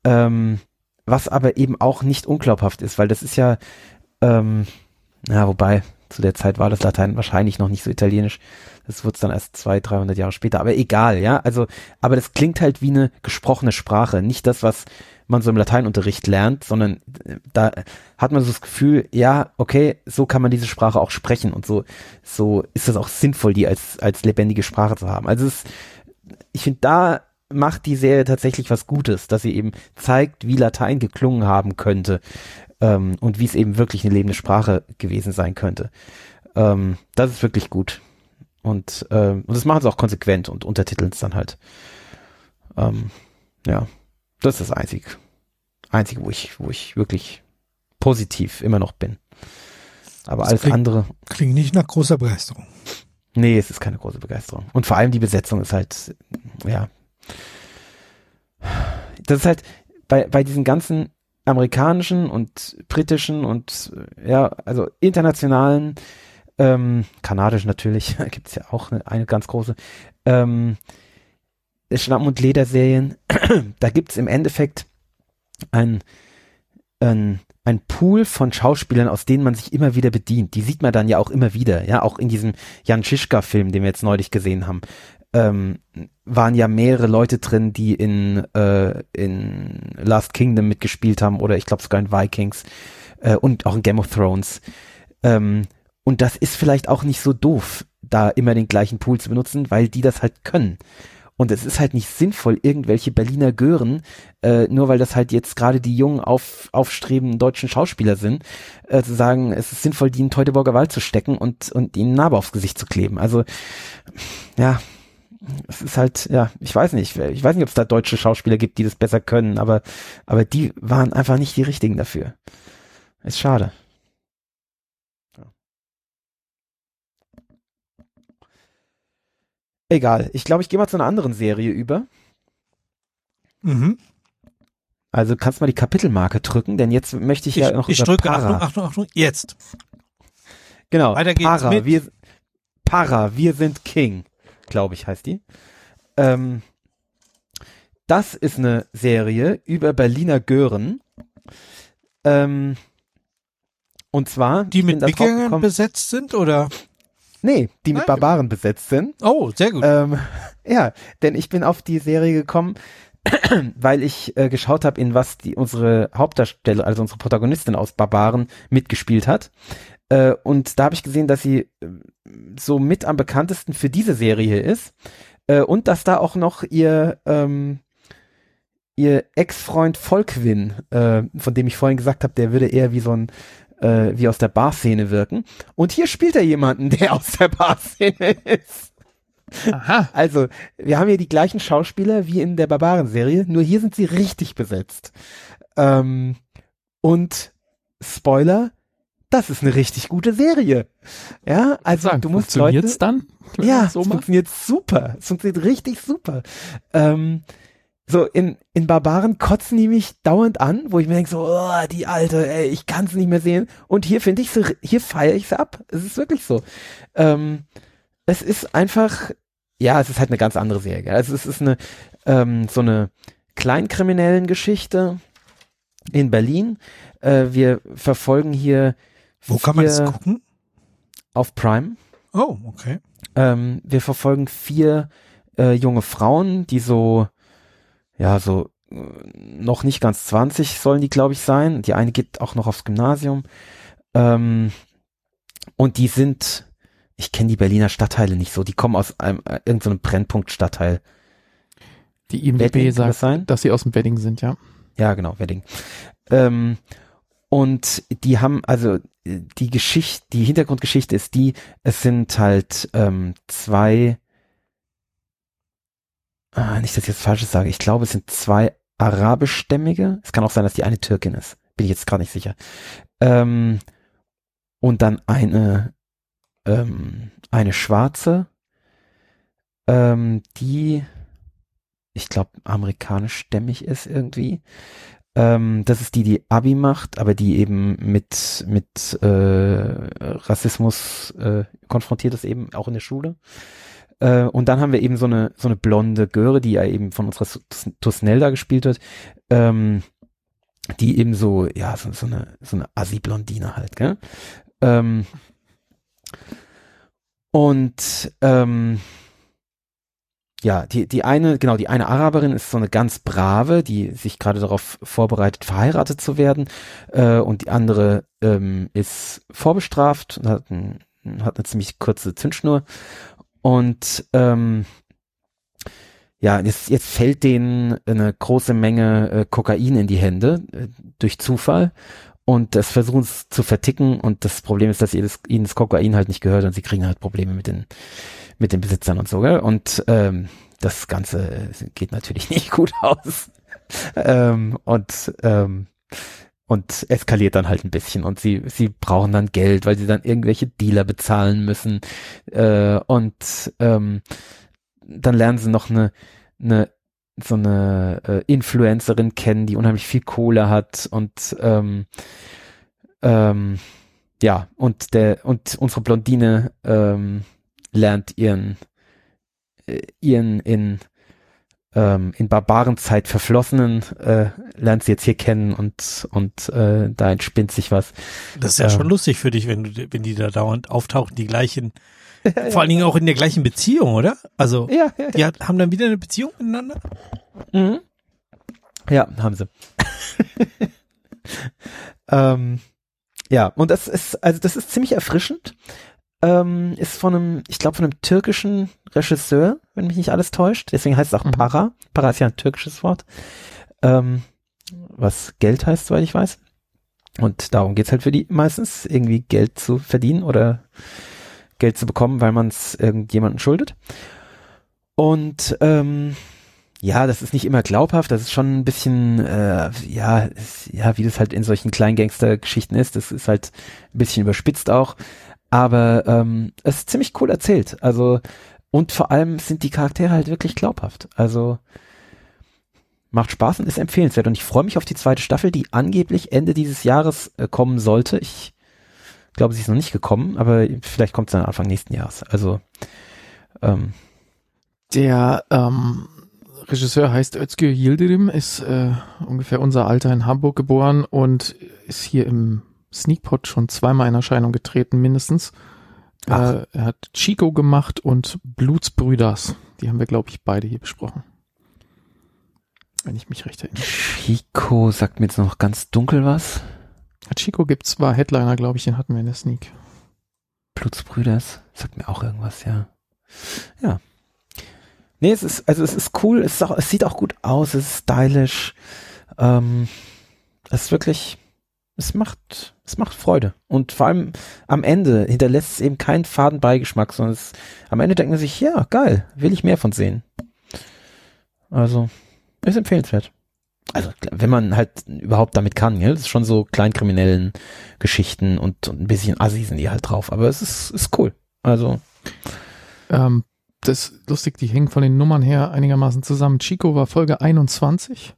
ähm, was aber eben auch nicht unglaubhaft ist, weil das ist ja, ähm, ja, wobei, zu der Zeit war das Latein wahrscheinlich noch nicht so italienisch, das wird dann erst zwei, 300 Jahre später, aber egal, ja, also, aber das klingt halt wie eine gesprochene Sprache, nicht das, was man so im Lateinunterricht lernt, sondern äh, da hat man so das Gefühl, ja, okay, so kann man diese Sprache auch sprechen und so, so ist das auch sinnvoll, die als, als lebendige Sprache zu haben. Also es, ich finde, da macht die Serie tatsächlich was Gutes, dass sie eben zeigt, wie Latein geklungen haben könnte ähm, und wie es eben wirklich eine lebende Sprache gewesen sein könnte. Ähm, das ist wirklich gut. Und, ähm, und das machen sie auch konsequent und untertiteln es dann halt. Ähm, ja, das ist das einzige, einzige, wo ich, wo ich wirklich positiv immer noch bin. Aber Das alles klingt- andere, Klingt nicht nach großer Begeisterung. Nee, es ist keine große Begeisterung. Und vor allem die Besetzung ist halt, ja. Das ist halt bei, bei diesen ganzen amerikanischen und britischen und ja, also internationalen, ähm, kanadisch natürlich, gibt es ja auch eine, eine ganz große, ähm, Schlamm- und Lederserien, da gibt es im Endeffekt ein, ein ein Pool von Schauspielern, aus denen man sich immer wieder bedient. Die sieht man dann ja auch immer wieder, ja, auch in diesem Jan Schischka-Film, den wir jetzt neulich gesehen haben, ähm, waren ja mehrere Leute drin, die in, äh, in Last Kingdom mitgespielt haben oder ich glaube sogar in Vikings äh, und auch in Game of Thrones. Ähm, und das ist vielleicht auch nicht so doof, da immer den gleichen Pool zu benutzen, weil die das halt können. Und es ist halt nicht sinnvoll, irgendwelche Berliner Gören, äh, nur weil das halt jetzt gerade die jungen, auf, aufstrebenden deutschen Schauspieler sind, äh, zu sagen, es ist sinnvoll, die in Teutoburger Wald zu stecken und, und ihnen Narbe aufs Gesicht zu kleben. Also, ja, es ist halt, ja, ich weiß nicht, ich weiß nicht, ob es da deutsche Schauspieler gibt, die das besser können, aber, aber die waren einfach nicht die richtigen dafür. Ist schade. Egal. Ich glaube, ich gehe mal zu einer anderen Serie über. Mhm. Also kannst mal die Kapitelmarke drücken, denn jetzt möchte ich, ich ja noch Ich drücke, Para. Achtung, Achtung, Achtung, jetzt. Genau. Weiter geht's Para, mit. Wir, Para, wir sind King, glaube ich, heißt die. Ähm, das ist eine Serie über Berliner Gören. Ähm, und zwar. Die mit Wikingern besetzt sind, oder? Nee, die mit Nein. Barbaren besetzt sind. Oh, sehr gut. Ähm, ja, denn ich bin auf die Serie gekommen, weil ich äh, geschaut habe, in was die unsere Hauptdarsteller, also unsere Protagonistin aus Barbaren mitgespielt hat. Äh, und da habe ich gesehen, dass sie äh, so mit am bekanntesten für diese Serie ist. Äh, und dass da auch noch ihr ähm, ihr Ex-Freund Volkwin, äh, von dem ich vorhin gesagt habe, der würde eher wie so ein äh, wie aus der Barszene wirken. Und hier spielt er jemanden, der aus der Barszene ist. Aha. Also, wir haben hier die gleichen Schauspieler wie in der Barbaren-Serie, nur hier sind sie richtig besetzt. Ähm, und Spoiler, das ist eine richtig gute Serie. Ja, also Sagen, du musst funktioniert's Leute, dann? Ja, so es funktioniert super. Es funktioniert richtig super. Ähm, so in, in Barbaren kotzen die mich dauernd an, wo ich mir denke so, oh, die alte, ey, ich kann es nicht mehr sehen. Und hier finde ich sie, hier feiere ich sie ab. Es ist wirklich so. Ähm, es ist einfach, ja, es ist halt eine ganz andere Serie. Also es ist eine, ähm, so eine kleinkriminellen Geschichte in Berlin. Äh, wir verfolgen hier. Wo kann man das gucken? Auf Prime. Oh, okay. Ähm, wir verfolgen vier äh, junge Frauen, die so ja, so äh, noch nicht ganz 20 sollen die, glaube ich, sein. Die eine geht auch noch aufs Gymnasium. Ähm, und die sind, ich kenne die Berliner Stadtteile nicht so, die kommen aus einem äh, irgendeinem Brennpunkt-Stadtteil. Die IMDb Wedding, sagt, das sein? dass sie aus dem Wedding sind, ja. Ja, genau, Wedding. Ähm, und die haben, also die Geschichte, die Hintergrundgeschichte ist die, es sind halt ähm, zwei ah, nicht, dass ich jetzt Falsches sage, ich glaube, es sind zwei arabischstämmige. Es kann auch sein, dass die eine Türkin ist. Bin ich jetzt gar nicht sicher. Ähm, und dann eine, ähm, eine schwarze, ähm, die, ich glaube, amerikanischstämmig ist irgendwie. Ähm, das ist die, die Abi macht, aber die eben mit, mit äh, Rassismus äh, konfrontiert ist, eben auch in der Schule. Äh, und dann haben wir eben so eine, so eine blonde Göre, die ja eben von unserer Tusnelda gespielt wird, ähm, die eben so, ja, so, so eine, so eine Assi-Blondine halt, gell? Ähm, und ähm, ja, die, die eine, genau, die eine Araberin ist so eine ganz brave, die sich gerade darauf vorbereitet, verheiratet zu werden. Äh, und die andere ähm, ist vorbestraft und hat, ein, hat eine ziemlich kurze Zündschnur. Und ähm, ja, jetzt, jetzt fällt denen eine große Menge äh, Kokain in die Hände äh, durch Zufall und das versuchen sie zu verticken und das Problem ist, dass ihnen das, ihnen das Kokain halt nicht gehört und sie kriegen halt Probleme mit den mit den Besitzern und so, gell? Und ähm, das Ganze geht natürlich nicht gut aus. ähm, und ähm, und eskaliert dann halt ein bisschen. Und sie sie brauchen dann Geld, weil sie dann irgendwelche Dealer bezahlen müssen. Äh, und ähm, dann lernen sie noch eine eine so eine äh, Influencerin kennen, die unheimlich viel Kohle hat. Und ähm, ähm, ja und der und unsere Blondine ähm, lernt ihren äh, ihren in ähm, in Barbarenzeit Verflossenen äh, lernt sie jetzt hier kennen und und äh, da entspinnt sich was. Das ist ja Ähm. schon lustig für dich, wenn du, wenn die da dauernd auftauchen, die gleichen, vor allen Dingen auch in der gleichen Beziehung, oder? Also, Ja, ja, die hat, haben dann wieder eine Beziehung miteinander? Mhm. Ja, haben sie. ähm, ja, und das ist, also das ist ziemlich erfrischend. Ähm, ist von einem, ich glaube, von einem türkischen Regisseur, wenn mich nicht alles täuscht. Deswegen heißt es auch Mhm. Para. Para ist ja ein türkisches Wort. Ähm, was Geld heißt, soweit ich weiß. Und darum geht's halt für die meistens, irgendwie Geld zu verdienen oder Geld zu bekommen, weil man es irgendjemandem schuldet. Und ähm, ja, das ist nicht immer glaubhaft, das ist schon ein bisschen, äh, ja, ist, ja, wie das halt in solchen Kleingangster-Geschichten ist, das ist halt ein bisschen überspitzt auch, aber ähm, es ist ziemlich cool erzählt, also und vor allem sind die Charaktere halt wirklich glaubhaft, also macht Spaß und ist empfehlenswert. Und ich freue mich auf die zweite Staffel, die angeblich Ende dieses Jahres äh, kommen sollte, ich glaube, sie ist noch nicht gekommen, aber vielleicht kommt sie dann Anfang nächsten Jahres, also ähm, Der ähm, Regisseur heißt Özgür Yildirim, ist äh, ungefähr unser Alter in Hamburg geboren und ist hier im Sneakpot schon zweimal in Erscheinung getreten, mindestens. Äh, er hat Chico gemacht und Blutsbrüders. Die haben wir, glaube ich, beide hier besprochen. Wenn ich mich recht erinnere. Chico sagt mir jetzt noch ganz dunkel was. Ja, Chico gibt's, war Headliner, glaube ich, den hatten wir in der Sneak. Blutsbrüders, sagt mir auch irgendwas, ja. Ja. Nee, es ist, also es ist cool, es, ist auch, es sieht auch gut aus, es ist stylisch. Ähm, es ist wirklich, es macht, es macht Freude. Und vor allem am Ende hinterlässt es eben keinen faden Beigeschmack, sondern es, am Ende denkt man sich, ja, geil, will ich mehr von sehen. Also, ist empfehlenswert. Also, wenn man halt überhaupt damit kann, ja, das ist schon so kleinkriminellen Geschichten und, und ein bisschen Assi sind die halt drauf, aber es ist, ist cool. Also, Ähm, das ist lustig, die hängen von den Nummern her einigermaßen zusammen. Chico war Folge 21.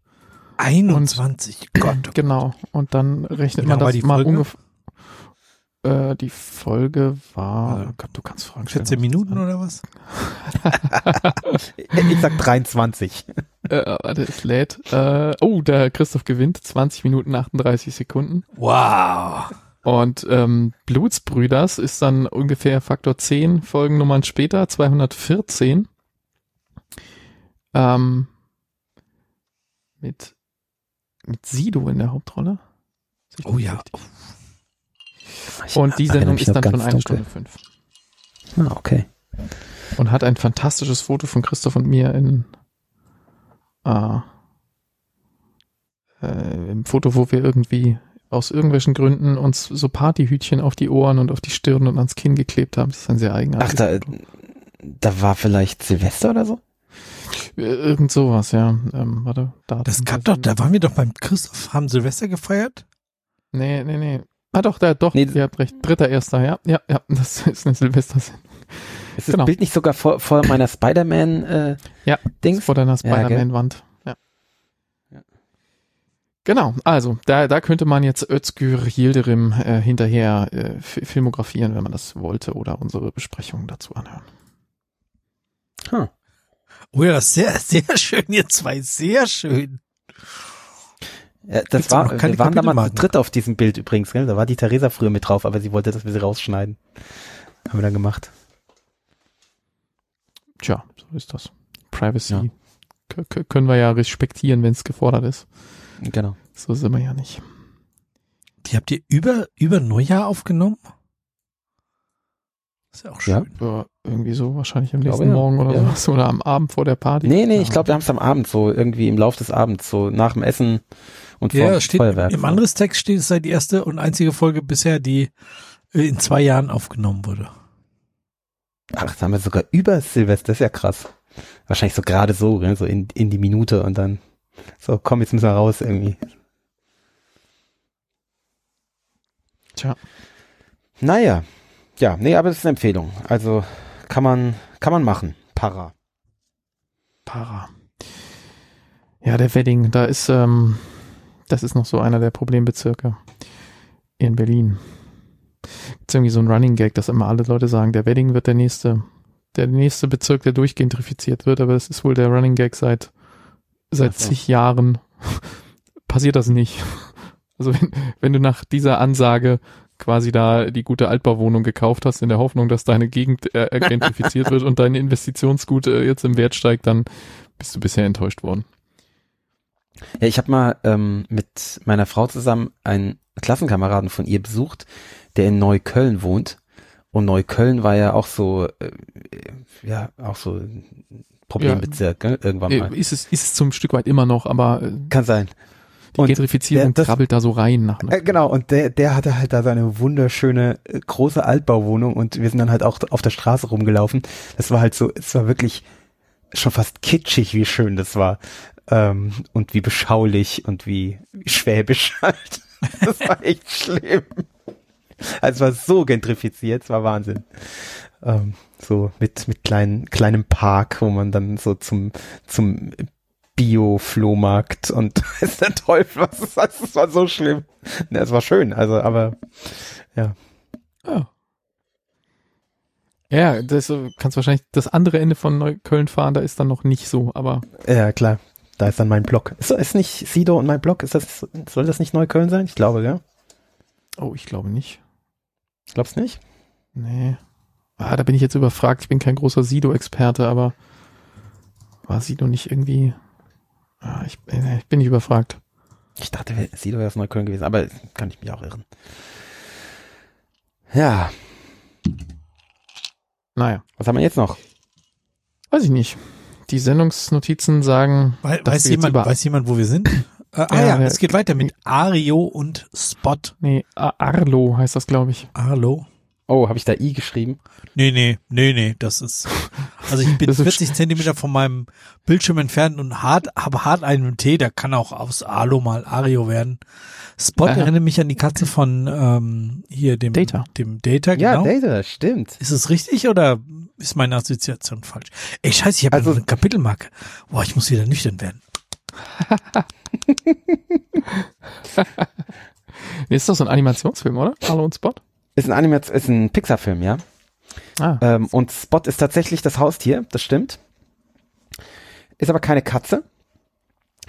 21, Gott. Genau. Und dann rechnet man das die mal ungefähr. Äh, die Folge war, oh Gott, du kannst fragen. stellen, 14 was Minuten oder was? ich sag 23. an- Äh, warte, es lädt. Äh, oh, der Christoph gewinnt. 20 Minuten 38 Sekunden. Wow. Und ähm, Blutsbrüders ist dann ungefähr Faktor 10 Folgennummern später, 214. Ähm, mit, mit Sido in der Hauptrolle. Ich Oh ja. richtig? Und die Sendung ist dann schon eine. Stunde fünf. Ah, okay. Und hat ein fantastisches Foto von Christoph und mir in äh, äh, im Foto, wo wir irgendwie aus irgendwelchen Gründen uns so Partyhütchen auf die Ohren und auf die Stirn und ans Kinn geklebt haben. Das ist ein sehr Ach, eigenartiges da, Foto. da war vielleicht Silvester oder so? Äh, Irgend sowas, ja. Ähm, warte, da. Das gab doch, da waren wir doch beim Christoph, haben Silvester gefeiert? Nee, nee, nee. Ah doch, da, doch, Nee, ihr habt recht. Dritter, erster, ja, ja, ja, das ist eine Silvestersendung. Ist das Genau. Bild nicht sogar vor, vor meiner Spider-Man äh, Ja, Dings? Vor deiner? Spider-Man-Wand. Ja. Ja. Genau, also da, da könnte man jetzt Özgür Yildirim äh, hinterher äh, fi- filmografieren, wenn man das wollte, oder unsere Besprechungen dazu anhören. Hm. Oh ja, sehr, sehr schön, ihr zwei, sehr schön. Ja, das Gibt's war, wir waren damals zu Kapitelmarken? dritt auf diesem Bild übrigens, gell? Da war die Theresa früher mit drauf, aber sie wollte, dass wir sie rausschneiden. Haben wir dann gemacht. Tja, so ist das. Privacy Ja. können wir ja respektieren, wenn es gefordert ist. Genau. So sind wir ja nicht. Die habt ihr über, über Neujahr aufgenommen? Ist ja auch schön. Ja, irgendwie so, wahrscheinlich am Glaube, nächsten ja. Morgen oder Ja. sowas. Oder am Abend vor der Party. Nee, nee, Ja. ich glaube, wir haben es am Abend so, irgendwie im Lauf des Abends, so nach dem Essen und vor Ja, dem es steht, Feuerwerk. im anderes Text steht, es sei die erste und einzige Folge bisher, die äh, in zwei Jahren aufgenommen wurde. Ach, das haben wir sogar über Silvester, das ist ja krass. Wahrscheinlich so gerade so, gell? so in, in die Minute und dann so, komm, jetzt müssen wir raus irgendwie. Tja. Naja, ja, nee, aber das ist eine Empfehlung. Also kann man, kann man machen. Para. Para. Ja, der Wedding, da ist, ähm, das ist noch so einer der Problembezirke in Berlin. Gibt's irgendwie so ein Running Gag, dass immer alle Leute sagen, der Wedding wird der nächste, der nächste Bezirk, der durchgentrifiziert wird, aber das ist wohl der Running Gag seit seit zig Jahren passiert das nicht. Also wenn, wenn du nach dieser Ansage quasi da die gute Altbauwohnung gekauft hast, in der Hoffnung, dass deine Gegend äh, gentrifiziert wird und dein Investitionsgut äh, jetzt im Wert steigt, dann bist du bisher enttäuscht worden. Ja, ich habe mal ähm, mit meiner Frau zusammen einen Klassenkameraden von ihr besucht, der in Neukölln wohnt. Und Neukölln war ja auch so, äh, ja, auch so ein Problembezirk, gell? irgendwann Äh, mal. Ist es, ist es zum Stück weit immer noch, aber äh, Kann sein. Die Und Gentrifizierung der- krabbelt da so rein nach. Äh, genau, und der, der hatte halt da seine wunderschöne äh, große Altbauwohnung und wir sind dann halt auch auf der Straße rumgelaufen. Das war halt so, es war wirklich schon fast kitschig, wie schön das war. Ähm, und wie beschaulich und wie, wie schwäbisch halt. Das war echt schlimm. Also es war so gentrifiziert, es war Wahnsinn. Ähm, so mit, mit kleinen, kleinem Park, wo man dann so zum, zum Bio-Flohmarkt und ist der Teufel, was ist das? Das war so schlimm. Ne, es war schön, also, aber Ja. Ja, das äh, kannst wahrscheinlich das andere Ende von Neukölln fahren, da ist dann noch nicht so, aber ja, klar. Da ist dann mein Blog. Ist, ist nicht Sido und mein Blog? Ist das, soll das nicht Neukölln sein? Ich glaube, ja. oh, ich glaube nicht. Glaubst nicht? Nee. Ah, da bin ich jetzt überfragt. Ich bin kein großer Sido-Experte, aber war Sido nicht irgendwie. Ah, ich, bin- ich bin nicht überfragt. Ich dachte, Sido wäre aus Neukölln gewesen, aber kann ich mich auch irren. Ja, Naja, was haben wir jetzt noch? weiß ich nicht. Die Sendungsnotizen sagen, dass Weiß jemand, über- weiß jemand, wo wir sind? Äh, ah Ja, ja, es geht weiter mit Ario und Spot. nee, Arlo heißt das, glaube ich. Arlo? Oh, habe ich da I geschrieben? Nee, nee, nee, nee, das ist, also ich bin Das ist 40 Zentimeter von meinem Bildschirm entfernt und hart, habe hart einen Tee, da kann auch aus Alo mal Ario werden. Spot Aha. erinnert mich an die Katze von, ähm, hier dem Data. Dem Data, Ja, genau. Data, stimmt. Ist es richtig oder ist meine Assoziation falsch? Ey, scheiße, ich habe Also- eine Kapitelmarke. Boah, ich muss wieder nüchtern werden. Nee, ist doch so ein Animationsfilm, oder? Arlo und Spot? Ist ein Anime, ist ein Pixar-Film, ja. Ah, Ähm, und Spot ist tatsächlich das Haustier, das stimmt. Ist aber keine Katze,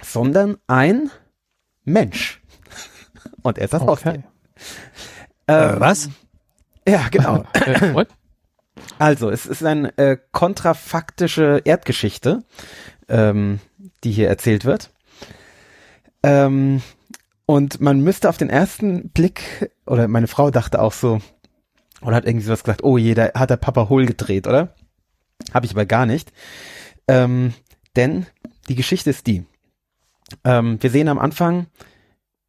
sondern ein Mensch. Und er ist das Haustier. okay. Ähm, was? Ja, genau. äh? Also, es ist eine äh, kontrafaktische Erdgeschichte, ähm, die hier erzählt wird. Ähm, und man müsste auf den ersten Blick, oder meine Frau dachte auch so, oder hat irgendwie sowas gesagt, oh je, da hat der Papa hohl gedreht, oder? Habe ich aber gar nicht. Ähm, denn die Geschichte ist die. Ähm, wir sehen am Anfang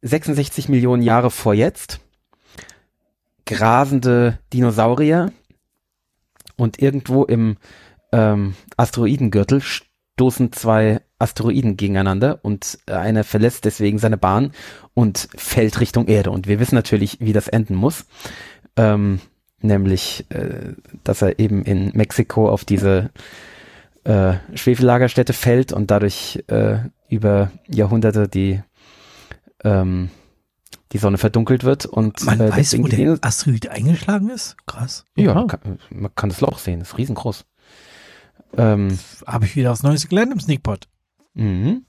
66 Millionen Jahre vor jetzt grasende Dinosaurier und irgendwo im ähm, Asteroidengürtel stoßen zwei Asteroiden gegeneinander und einer verlässt deswegen seine Bahn und fällt Richtung Erde. Und wir wissen natürlich, wie das enden muss. Ähm, nämlich, äh, dass er eben in Mexiko auf diese äh, Schwefellagerstätte fällt und dadurch äh, über Jahrhunderte die ähm, die Sonne verdunkelt wird und Man äh, weiß, wo der Asteroid eingeschlagen ist? Krass. ja, Ja. Kann, man kann das Loch sehen, ist riesengroß. Ähm, Habe ich wieder was Neues gelernt im Sneakpot. mhm.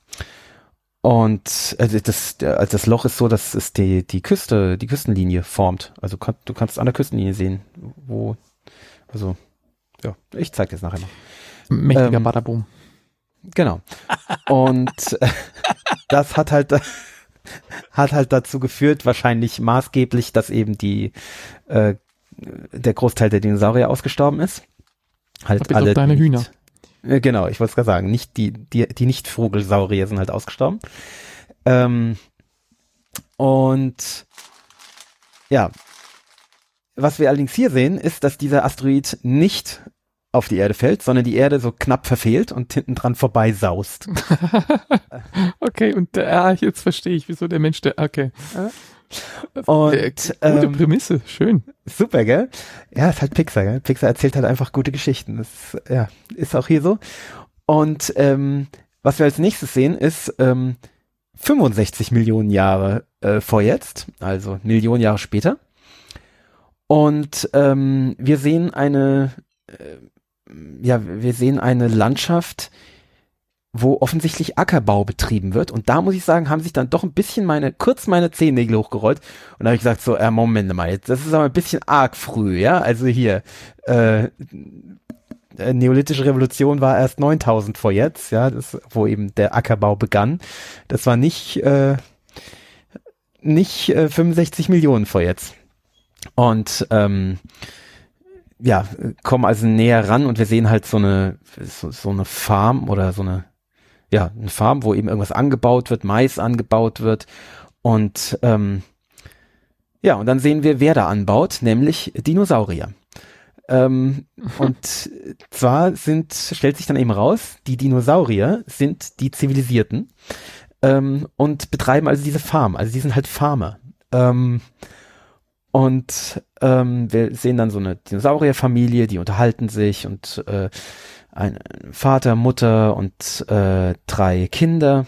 Und also das, also das Loch ist so, dass es die, die Küste, die Küstenlinie formt. Also kann, du kannst an der Küstenlinie sehen, wo, also, ja, ich zeig dir das nachher noch. Mächtiger Ähm, Badaboom. Genau. Und äh, das hat halt hat halt dazu geführt, wahrscheinlich maßgeblich, dass eben die äh, der Großteil der Dinosaurier ausgestorben ist. Halt alle deine die Hühner. Nicht, äh, genau, ich wollte es gerade sagen, nicht die die die nicht Vogelsaurier sind halt ausgestorben. Ähm, und ja, was wir allerdings hier sehen, ist, dass dieser Asteroid nicht auf die Erde fällt, sondern die Erde so knapp verfehlt und hinten dran vorbei saust. okay, und äh, ah, jetzt verstehe ich, wieso der Mensch der. Okay. Und Äh, gute ähm, Prämisse, schön. super, gell? Ja, ist halt Pixar, gell? Pixar erzählt halt einfach gute Geschichten. Das ja, ist auch hier so. Und ähm, was wir als nächstes sehen, ist ähm, 65 Millionen Jahre äh, vor jetzt, also Millionen Jahre später. Und ähm, wir sehen eine, äh, ja, wir sehen eine Landschaft, wo offensichtlich Ackerbau betrieben wird. Und da muss ich sagen, haben sich dann doch ein bisschen meine, kurz meine Zehennägel hochgerollt. Und da habe ich gesagt, so, äh, Moment mal, jetzt, das ist aber ein bisschen arg früh, ja. Also hier, äh, äh Neolithische Revolution war erst 9000 vor jetzt, ja, das, wo eben der Ackerbau begann. Das war nicht, äh, nicht äh, 65 Millionen vor jetzt. Und ähm, ja, kommen also näher ran und wir sehen halt so eine, so, so eine Farm oder so eine, ja, eine Farm, wo eben irgendwas angebaut wird, Mais angebaut wird. Und ähm, ja, und dann sehen wir, wer da anbaut, nämlich Dinosaurier. Ähm, und zwar sind, stellt sich dann eben raus, die Dinosaurier sind die Zivilisierten ähm, und betreiben also diese Farm. Also die sind halt Farmer. Ähm, und ähm, wir sehen dann so eine Dinosaurierfamilie, die unterhalten sich und äh, ein Vater, Mutter und äh, drei Kinder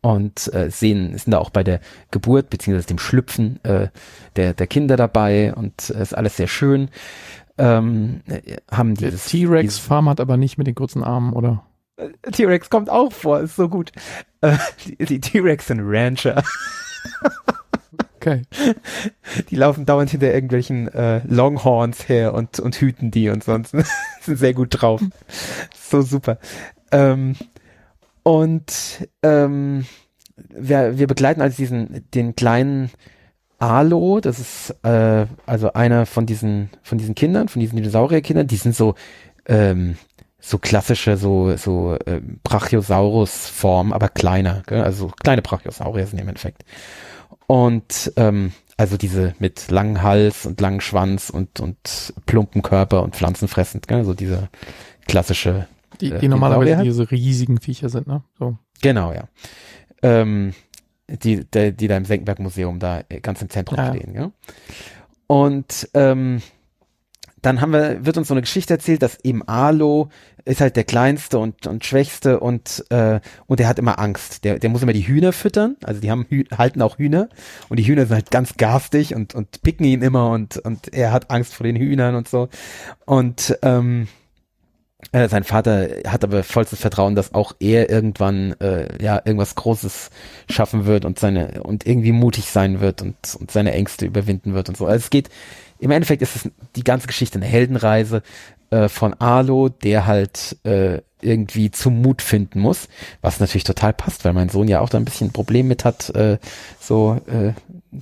und äh, sehen, sind da auch bei der Geburt beziehungsweise dem Schlüpfen äh, der, der Kinder dabei und äh, ist alles sehr schön. Ähm, haben dieses T-Rex-Farm hat aber nicht mit den kurzen Armen, oder? Äh, T-Rex kommt auch vor, ist so gut. Äh, die T-Rex sind Rancher. Okay. Die laufen dauernd hinter irgendwelchen äh, Longhorns her und, und hüten die und sonst sind sehr gut drauf. So super. Ähm, und ähm, wir, wir begleiten also diesen, den kleinen Alo, das ist äh, also einer von diesen, von diesen Kindern, von diesen Dinosaurierkindern, die sind so, ähm, so klassische, so, so äh, Brachiosaurus-Form, aber kleiner, gell? also kleine Brachiosaurier sind im Endeffekt. Und ähm, also diese mit langem Hals und langem Schwanz und, und plumpen Körper und pflanzenfressend, gell? so diese klassische. Die, äh, die normalerweise diese riesigen Viecher sind, ne? So. Genau, ja. Ähm, die, die, die da im Senckenberg Museum da ganz im Zentrum ja. stehen, ja. Und ähm, dann haben wir, wird uns so eine Geschichte erzählt, dass eben Alo ist halt der kleinste und, und schwächste und, äh, und der hat immer Angst. Der, der muss immer die Hühner füttern, also die haben halten auch Hühner und die Hühner sind halt ganz garstig und, und picken ihn immer und, und er hat Angst vor den Hühnern und so. Und ähm, äh, sein Vater hat aber vollstes Vertrauen, dass auch er irgendwann äh, ja irgendwas Großes schaffen wird und seine und irgendwie mutig sein wird und, und seine Ängste überwinden wird und so. Also es geht im Endeffekt ist es die ganze Geschichte eine Heldenreise äh, von Arlo, der halt äh, irgendwie zum Mut finden muss, was natürlich total passt, weil mein Sohn ja auch da ein bisschen ein Problem mit hat, äh, so äh,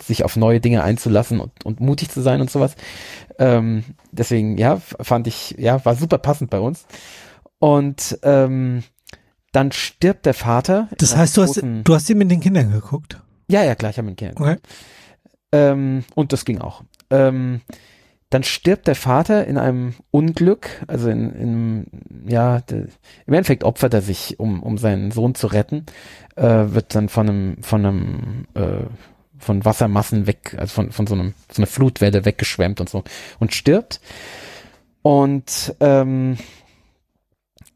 sich auf neue Dinge einzulassen und, und mutig zu sein und sowas. Ähm, deswegen, ja, fand ich, ja, war super passend bei uns. Und ähm, dann stirbt der Vater. Das heißt, du hast, du hast ihn mit den Kindern geguckt? Ja, ja, klar, ich habe mit den Kindern geguckt. Okay. Ähm, und das ging auch. Ähm, dann stirbt der Vater in einem Unglück, also in, in ja, de, im Endeffekt opfert er sich, um, um seinen Sohn zu retten, äh, wird dann von einem, von einem, äh, von Wassermassen weg, also von, von so einem, so einer Flutwelle weggeschwemmt und so und stirbt. Und ähm,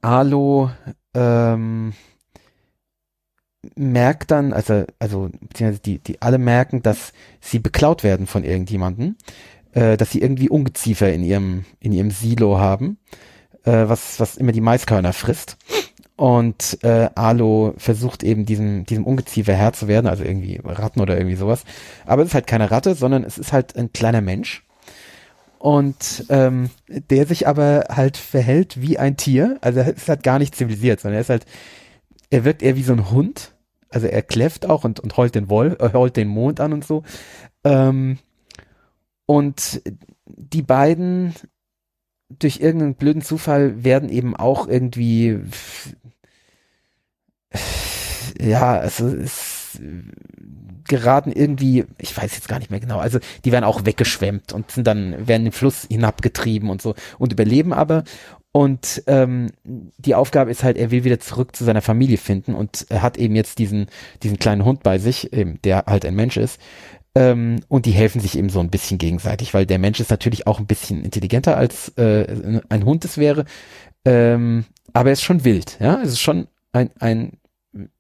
Alo ähm, merkt dann, also, also, beziehungsweise die, die alle merken, dass sie beklaut werden von irgendjemanden äh, dass sie irgendwie Ungeziefer in ihrem, in ihrem Silo haben, äh, was, was immer die Maiskörner frisst. Und äh, Alo versucht eben diesem, diesem Ungeziefer Herr zu werden, also irgendwie Ratten oder irgendwie sowas. Aber es ist halt keine Ratte, sondern es ist halt ein kleiner Mensch. Und ähm, der sich aber halt verhält wie ein Tier. Also er ist halt gar nicht zivilisiert, sondern er ist halt, er wirkt eher wie so ein Hund. Also er kläfft auch und, und heult den Woll, äh, heult den Mond an und so. Ähm, und die beiden durch irgendeinen blöden Zufall werden eben auch irgendwie ja, also es geraten irgendwie, ich weiß jetzt gar nicht mehr genau, also die werden auch weggeschwemmt und sind dann, werden den Fluss hinabgetrieben und so und überleben aber. Und ähm, die Aufgabe ist halt, er will wieder zurück zu seiner Familie finden und er hat eben jetzt diesen, diesen kleinen Hund bei sich, eben, der halt ein Mensch ist, ähm, und die helfen sich eben so ein bisschen gegenseitig, weil der Mensch ist natürlich auch ein bisschen intelligenter als äh, ein Hund es wäre. Ähm, aber er ist schon wild, ja. Es ist schon ein, ein,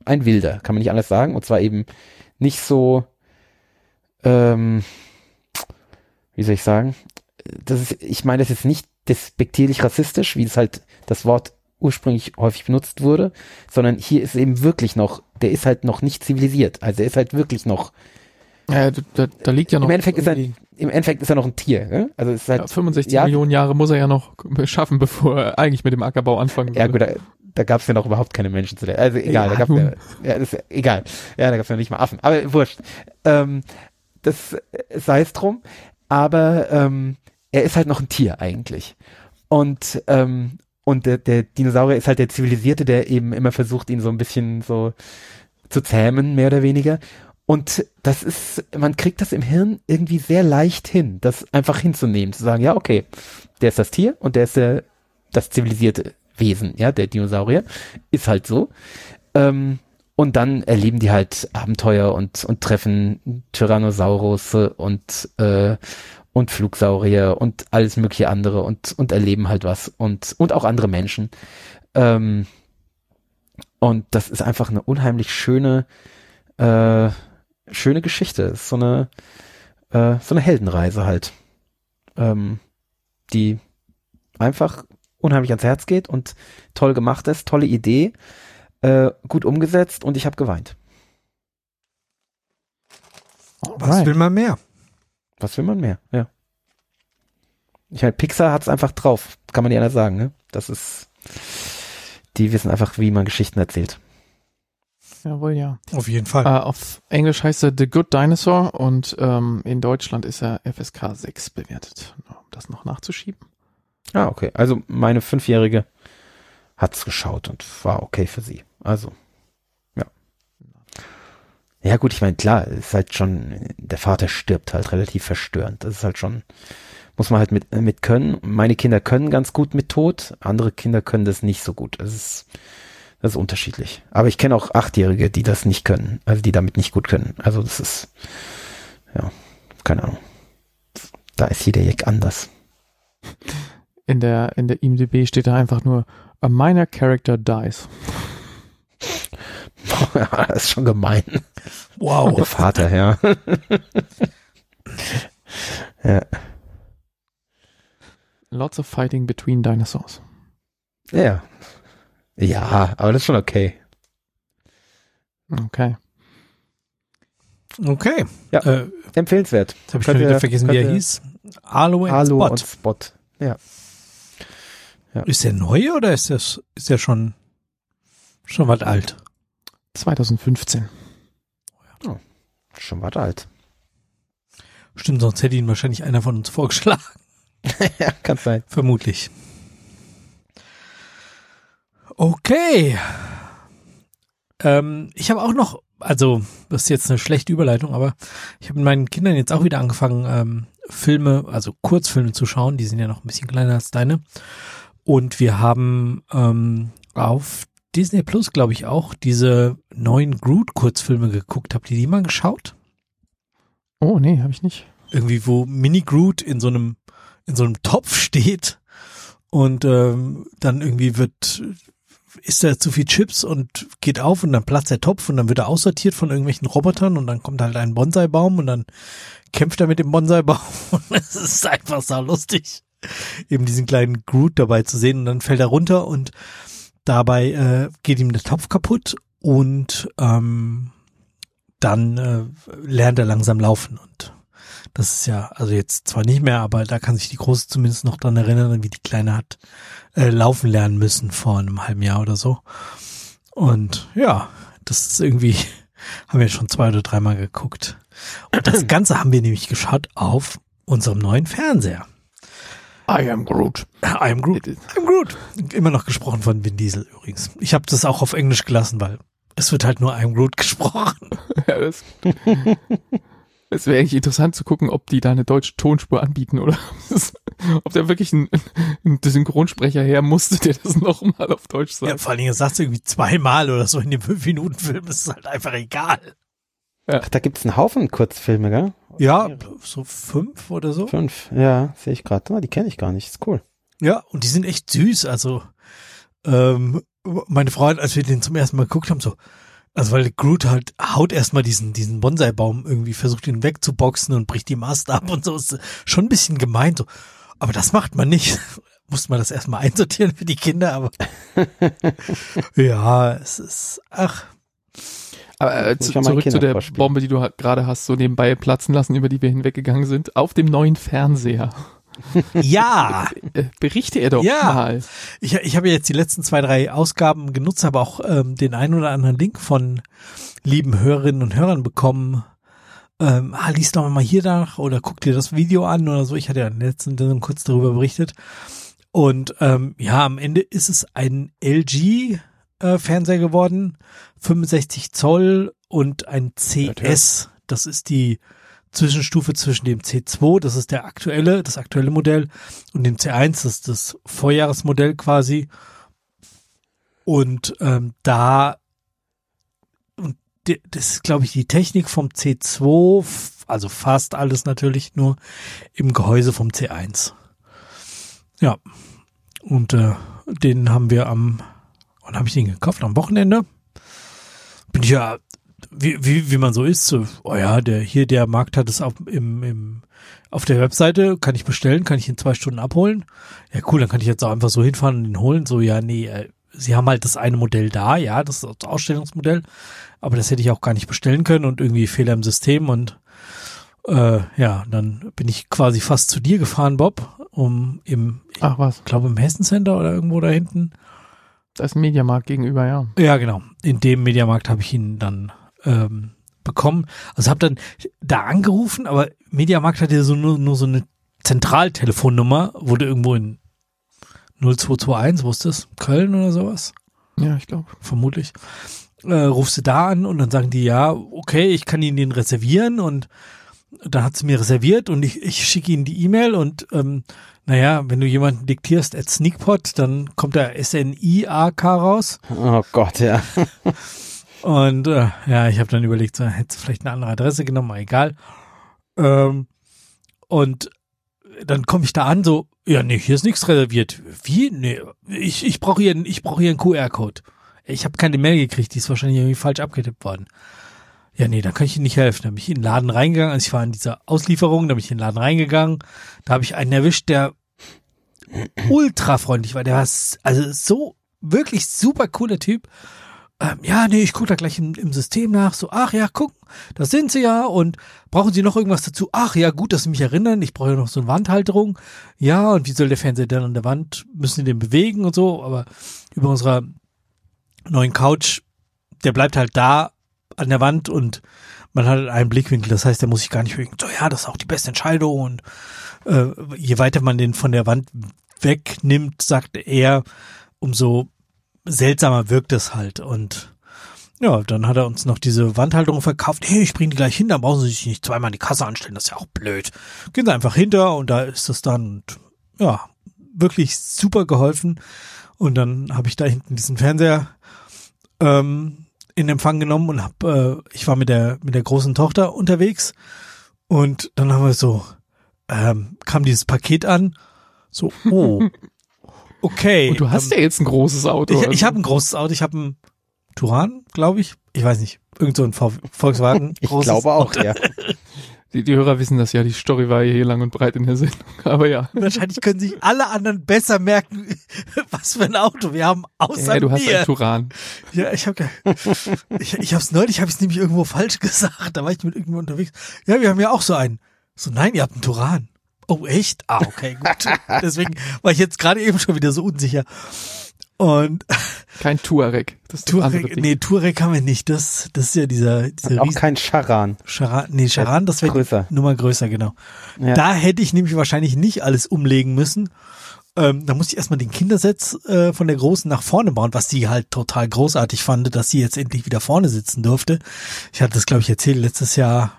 ein Wilder, kann man nicht anders sagen. Und zwar eben nicht so, ähm, wie soll ich sagen? Das ist, ich meine das ist nicht despektierlich rassistisch, wie es halt das Wort ursprünglich häufig benutzt wurde, sondern hier ist eben wirklich noch, der ist halt noch nicht zivilisiert. Also er ist halt wirklich noch. Ja, da, da liegt ja noch. Im Endeffekt ist er, im Endeffekt ist er noch ein Tier. Ne? Also ist halt, ja, 65 ja, Millionen Jahre muss er ja noch schaffen, bevor er eigentlich mit dem Ackerbau anfangen würde. Ja gut, da, da gab es ja noch überhaupt keine Menschen zu der. Also egal, Ja, da gab's ja, ja, das egal. Ja, da gab es ja nicht mal Affen. Aber wurscht. Ähm, das äh, sei es drum. Aber ähm, er ist halt noch ein Tier eigentlich. Und ähm, und der, der Dinosaurier ist halt der Zivilisierte, der eben immer versucht, ihn so ein bisschen so zu zähmen, mehr oder weniger. Und das ist, man kriegt das im Hirn irgendwie sehr leicht hin, das einfach hinzunehmen, zu sagen, ja, okay, der ist das Tier und der ist der, das zivilisierte Wesen, ja, der Dinosaurier, ist halt so. Ähm, und dann erleben die halt Abenteuer und, und treffen Tyrannosaurus und, äh, und Flugsaurier und alles mögliche andere und, und erleben halt was und, und auch andere Menschen. Ähm, und das ist einfach eine unheimlich schöne, äh, schöne Geschichte. Es ist so eine, äh, so eine Heldenreise halt, ähm, die einfach unheimlich ans Herz geht und toll gemacht ist, tolle Idee, äh, gut umgesetzt und ich habe geweint. Was Alright. will man mehr? Was will man mehr? Ja. Ich meine, Pixar hat's einfach drauf, kann man ja nicht sagen, ne? Das ist, die wissen einfach, wie man Geschichten erzählt. Jawohl, ja. Auf jeden Fall. Äh, auf Englisch heißt er The Good Dinosaur und ähm, in Deutschland ist er FSK 6 bewertet. Um das noch nachzuschieben. Ah, okay. Also meine Fünfjährige hat's geschaut und war okay für sie. Also, ja. Ja gut, ich meine, klar, ist halt schon, der Vater stirbt halt relativ verstörend. Das ist halt schon, muss man halt mit, mit können. Meine Kinder können ganz gut mit Tod, andere Kinder können das nicht so gut. Das ist, das ist unterschiedlich. Aber ich kenne auch Achtjährige, die das nicht können, also die damit nicht gut können. Also das ist, ja, keine Ahnung. Da ist jeder Jack anders. In der, in der IMDb steht da einfach nur A minor character dies. das ist schon gemein. wow. Der Vater, ja. ja. Lots of fighting between dinosaurs. Ja. Ja, aber das ist schon okay. Okay. Okay. Ja. Äh, Empfehlenswert. jetzt habe ich schon wieder vergessen, wie er hieß. And Hallo Spot. und Spot. Ja. Ist der neu oder ist das ist der schon schon was alt? 2015. Schon was alt. Stimmt, sonst hätte ihn wahrscheinlich einer von uns vorgeschlagen. ja, kann sein. Vermutlich. Okay. Ähm, ich habe auch noch, also das ist jetzt eine schlechte Überleitung, aber ich habe mit meinen Kindern jetzt auch wieder angefangen, ähm, Filme, also Kurzfilme zu schauen. Die sind ja noch ein bisschen kleiner als deine. Und wir haben ähm, auf Disney Plus, glaube ich, auch diese neuen Groot-Kurzfilme geguckt. Habt ihr die mal geschaut? Oh, nee, habe ich nicht. irgendwie, wo Mini Groot in so einem in so einem Topf steht und ähm, dann irgendwie wird isst er zu viel Chips und geht auf und dann platzt der Topf und dann wird er aussortiert von irgendwelchen Robotern und dann kommt halt ein Bonsai-Baum und dann kämpft er mit dem Bonsai-Baum. Und es ist einfach so lustig, eben diesen kleinen Groot dabei zu sehen. Und dann fällt er runter und dabei äh, geht ihm der Topf kaputt und ähm, dann äh, lernt er langsam laufen und das ist ja, also jetzt zwar nicht mehr, aber da kann sich die Große zumindest noch dran erinnern, wie die Kleine hat äh, laufen lernen müssen vor einem halben Jahr oder so. Und ja, das ist irgendwie, haben wir schon zwei oder dreimal geguckt. Und das Ganze haben wir nämlich geschaut auf unserem neuen Fernseher. I am Groot. I am Groot. I'm Groot. Immer noch gesprochen von Vin Diesel übrigens. Ich habe das auch auf Englisch gelassen, weil es wird halt nur I'm Groot gesprochen. Ja, das es wäre eigentlich interessant zu gucken, ob die da eine deutsche Tonspur anbieten oder ob da wirklich ein, ein Synchronsprecher her musste, der das nochmal auf Deutsch sagt. Ja, vor allen Dingen, sagst du irgendwie zweimal oder so in dem 5-Minuten-Film, das ist halt einfach egal. Ach, da gibt's einen Haufen Kurzfilme, gell? Ja, so fünf oder so. Fünf. Ja, sehe ich gerade. Ah, die kenne ich gar nicht. Ist cool. Ja, und die sind echt süß. Also, ähm, meine Frau hat, als wir den zum ersten Mal geguckt haben, so, also weil Groot halt haut erstmal diesen, diesen Bonsai-Baum irgendwie, versucht ihn wegzuboxen und bricht die Mast ab und so, ist schon ein bisschen gemein, so. Aber das macht man nicht. musste man das erstmal einsortieren für die Kinder, aber ja, es ist, ach, Aber äh, muss zu, zurück zu der vorspielen. Bombe, die du gerade hast, so nebenbei platzen lassen, über die wir hinweggegangen sind. Auf dem neuen Fernseher. Ja. Äh, berichte er doch Ja. mal. Ich, ich habe jetzt die letzten zwei, drei Ausgaben genutzt, habe auch ähm, den einen oder anderen Link von lieben Hörerinnen und Hörern bekommen. Ähm, ah, lies doch mal hier nach oder guck dir das Video an oder so. Ich hatte ja in der letzten Sendung kurz darüber berichtet. Und ähm, ja, am Ende ist es ein LG äh, Fernseher geworden, 65 Zoll und ein CS. Das ist die Zwischenstufe zwischen dem C2, das ist der aktuelle, das aktuelle Modell, und dem C1, das ist das Vorjahresmodell quasi. Und ähm, da, und das ist, glaube ich, die Technik vom C2, f- also fast alles natürlich nur im Gehäuse vom C1. Ja. Und äh, den haben wir am, wann habe ich den gekauft? Am Wochenende. Bin ich ja, wie, wie, wie man so ist, so, oh ja, der hier, der Markt hat es auf, im, im, auf der Webseite, kann ich bestellen, kann ich in zwei Stunden abholen. Ja, cool, dann kann ich jetzt auch einfach so hinfahren und ihn holen. So, ja, nee, äh, sie haben halt das eine Modell da, ja, das ist das Ausstellungsmodell, aber das hätte ich auch gar nicht bestellen können und irgendwie Fehler im System und äh, ja, dann bin ich quasi fast zu dir gefahren, Bob, um im, ich Ach was, glaube im Hessen Center oder irgendwo da hinten. da ist ein Mediamarkt gegenüber, ja. Ja, genau. In dem Mediamarkt habe ich ihn dann ähm, bekommen. Also habe dann da angerufen, aber Mediamarkt hat ja so nur, nur so eine Zentraltelefonnummer, wurde irgendwo in 0221, wo ist das? Köln oder sowas? Ja, ich glaube. vermutlich, äh, rufst du da an und dann sagen die, ja, okay, ich kann Ihnen den reservieren und dann hat sie mir reserviert und ich, ich schicke Ihnen die E-Mail und ähm, naja, wenn du jemanden diktierst at Sneakpot, dann kommt da S-N-I-A-K raus Oh Gott, ja. und äh, ja, ich habe dann überlegt, so, hätte vielleicht eine andere Adresse genommen, aber egal. Ähm, und dann komme ich da an, so, ja, nee, hier ist nichts reserviert. Wie? Nee, ich, ich brauche hier, ich brauche hier einen QR-Code. Ich habe keine Mail gekriegt, die ist wahrscheinlich irgendwie falsch abgetippt worden. Ja, nee, da kann ich Ihnen nicht helfen. Da bin ich in den Laden reingegangen, also ich war in dieser Auslieferung, da bin ich in den Laden reingegangen, da habe ich einen erwischt, der ultra freundlich war. Der war also so wirklich super cooler Typ. Ähm, ja, nee, ich gucke da gleich im, im System nach. So, ach ja, guck, da sind sie ja. Und brauchen Sie noch irgendwas dazu? Ach ja, gut, dass Sie mich erinnern. Ich brauche ja noch so eine Wandhalterung. Ja, und wie soll der Fernseher dann an der Wand? Müssen Sie den bewegen und so? Aber über unserer neuen Couch, der bleibt halt da an der Wand und man hat halt einen Blickwinkel. Das heißt, der muss sich gar nicht bewegen. So, ja, das ist auch die beste Entscheidung. Und äh, je weiter man den von der Wand wegnimmt, sagt er, umso seltsamer wirkt es halt. Und ja, dann hat er uns noch diese Wandhalterung verkauft. Hey, ich bring die gleich hin, dann brauchen Sie sich nicht zweimal an die Kasse anstellen, das ist ja auch blöd. Gehen Sie einfach hinter und da ist es dann, ja, wirklich super geholfen. Und dann habe ich da hinten diesen Fernseher ähm, in Empfang genommen und hab, äh, ich war mit der mit der großen Tochter unterwegs und dann haben wir so ähm, kam dieses Paket an, so oh okay. Und du hast ähm, ja jetzt ein großes Auto. ich, also. ich habe ein großes Auto, ich habe ein Turan, glaube ich. Ich weiß nicht. Irgend so ein v Volkswagen. Ich glaube auch, Auto. ja. die, die Hörer wissen das ja, die Story war hier lang und breit in der Sendung. Aber ja. Wahrscheinlich können sich alle anderen besser merken, was für ein Auto wir haben, außer ja du hast mir. einen Turan. Ja, ich habe ich, ich hab's neulich, habe ich nämlich irgendwo falsch gesagt. Da war ich mit irgendwo unterwegs. Ja, wir haben ja auch so einen. So, nein, ihr habt einen Turan. Oh, echt? Ah, okay, gut. Deswegen war ich jetzt gerade eben schon wieder so unsicher. Und Kein Tuareg. Das Ding. nee, Touareg haben wir nicht. Das, das ist ja dieser, dieser Auch riesen kein Charan. Charan, nee, Charan, das wäre Größer. Nummer größer, genau. Ja. Da hätte ich nämlich wahrscheinlich nicht alles umlegen müssen. Ähm, da musste ich erstmal den Kindersitz äh, von der Großen nach vorne bauen, was sie halt total großartig fand, dass sie jetzt endlich wieder vorne sitzen durfte. Ich hatte das, glaube ich, erzählt letztes Jahr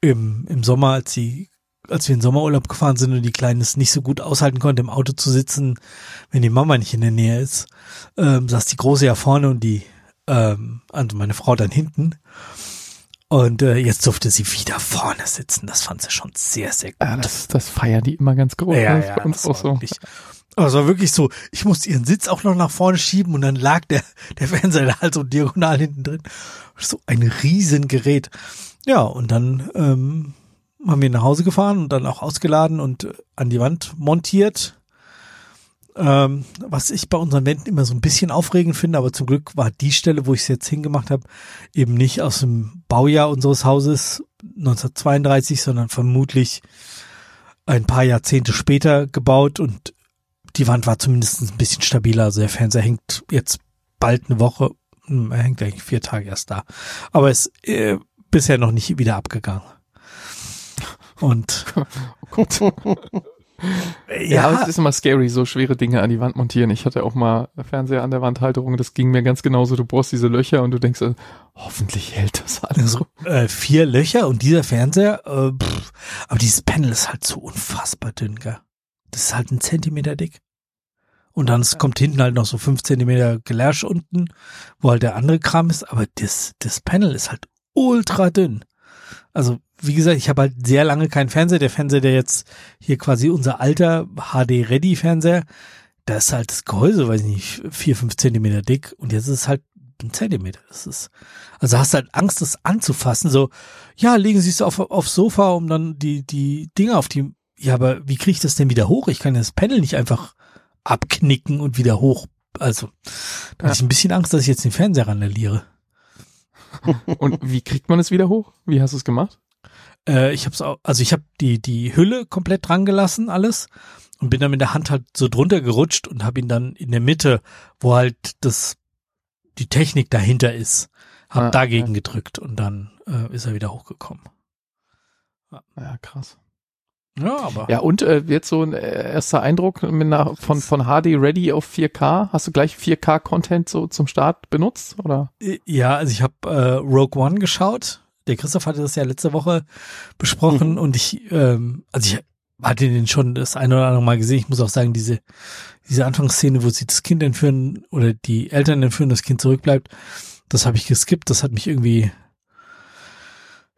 im, im Sommer, als sie als wir in den Sommerurlaub gefahren sind und die Kleine es nicht so gut aushalten konnte, im Auto zu sitzen, wenn die Mama nicht in der Nähe ist, ähm, saß die Große ja vorne und die, ähm, also meine Frau dann hinten. Und äh, jetzt durfte sie wieder vorne sitzen. Das fand sie schon sehr, sehr gut. Ja, das, das feiern die immer ganz groß. Ja, ist ja, bei uns das auch war so. wirklich- Aber es war wirklich so, ich musste ihren Sitz auch noch nach vorne schieben und dann lag der, der Fernseher halt so diagonal hinten drin. So ein Riesengerät. Ja, und dann ähm, haben wir nach Hause gefahren und dann auch ausgeladen und äh, an die Wand montiert. ähm, was ich bei unseren Wänden immer so ein bisschen aufregend finde, aber zum Glück war die Stelle, wo ich es jetzt hingemacht habe, eben nicht aus dem Baujahr unseres Hauses 1932, sondern vermutlich ein paar Jahrzehnte später gebaut und die Wand war zumindest ein bisschen stabiler. Also der Fernseher hängt jetzt bald eine Woche, hm, er hängt eigentlich vier Tage erst da, aber ist äh, bisher noch nicht wieder abgegangen. Und Oh Ja, ja, es ist immer scary, so schwere Dinge an die Wand montieren. Ich hatte auch mal Fernseher an der Wandhalterung, das ging mir ganz genauso. Du bohrst diese Löcher und du denkst, äh, hoffentlich hält das alles. so, äh, vier Löcher und dieser Fernseher, äh, pff, aber dieses Panel ist halt so unfassbar dünn, gell? Das ist halt ein Zentimeter dick. Und dann es kommt hinten halt noch so fünf Zentimeter Gelärsch unten, wo halt der andere Kram ist, aber das, das Panel ist halt ultra dünn. Also, wie gesagt, ich habe halt sehr lange keinen Fernseher. Der Fernseher, der jetzt hier quasi unser alter HD-Ready-Fernseher, da ist halt das Gehäuse, weiß ich nicht, vier, fünf Zentimeter dick und jetzt ist es halt ein Zentimeter. Das ist, also hast halt Angst, das anzufassen. So, ja, legen Sie es auf, aufs Sofa, um dann die, die Dinger auf die, ja, aber wie kriege ich das denn wieder hoch? Ich kann das Panel nicht einfach abknicken und wieder hoch. Also, da hatte ich ein bisschen Angst, dass ich jetzt den Fernseher randaliere. Und wie kriegt man es wieder hoch? Wie hast du es gemacht? Äh, ich hab's auch, also ich habe die, die Hülle komplett dran gelassen, alles. Und bin dann mit der Hand halt so drunter gerutscht und habe ihn dann in der Mitte, wo halt das, die Technik dahinter ist, hab Ah, dagegen ja. gedrückt und dann äh, ist er wieder hochgekommen. Ja, krass. Ja, aber Ja, und äh, jetzt so ein äh, erster Eindruck mit einer, von, von HD Ready auf 4K. Hast du gleich 4K-Content so zum Start benutzt? Oder? Äh, Ja, also ich habe äh, Rogue One geschaut. Der Christoph hatte das ja letzte Woche besprochen Mhm. und ich, ähm, also ich hatte den schon das eine oder andere Mal gesehen. Ich muss auch sagen, diese, diese Anfangsszene, wo sie das Kind entführen oder die Eltern entführen, das Kind zurückbleibt, das habe ich geskippt. Das hat mich irgendwie,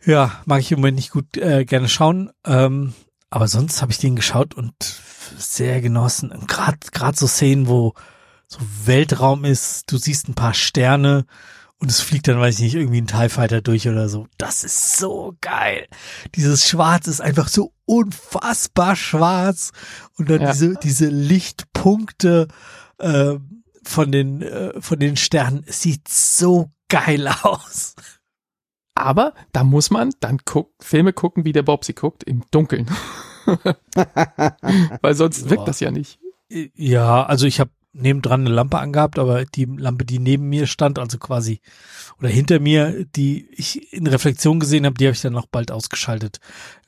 ja, mag ich im Moment nicht gut äh, gerne schauen. Ähm, aber sonst habe ich den geschaut und sehr genossen. Und gerade gerade so Szenen, wo so Weltraum ist, du siehst ein paar Sterne und es fliegt dann, weiß ich nicht, irgendwie ein TIE Fighter durch oder so. Das ist so geil. Dieses Schwarz ist einfach so unfassbar schwarz und dann Ja. diese, diese Lichtpunkte äh, von den, äh, von den Sternen. Es sieht so geil aus. Aber da muss man dann guck, Filme gucken, wie der Bob sie guckt, im Dunkeln. Weil sonst Ja. wirkt das ja nicht. Ja, also ich habe nebendran eine Lampe angehabt, aber die Lampe, die neben mir stand, also quasi oder hinter mir, die ich in Reflexion gesehen habe, die habe ich dann noch bald ausgeschaltet.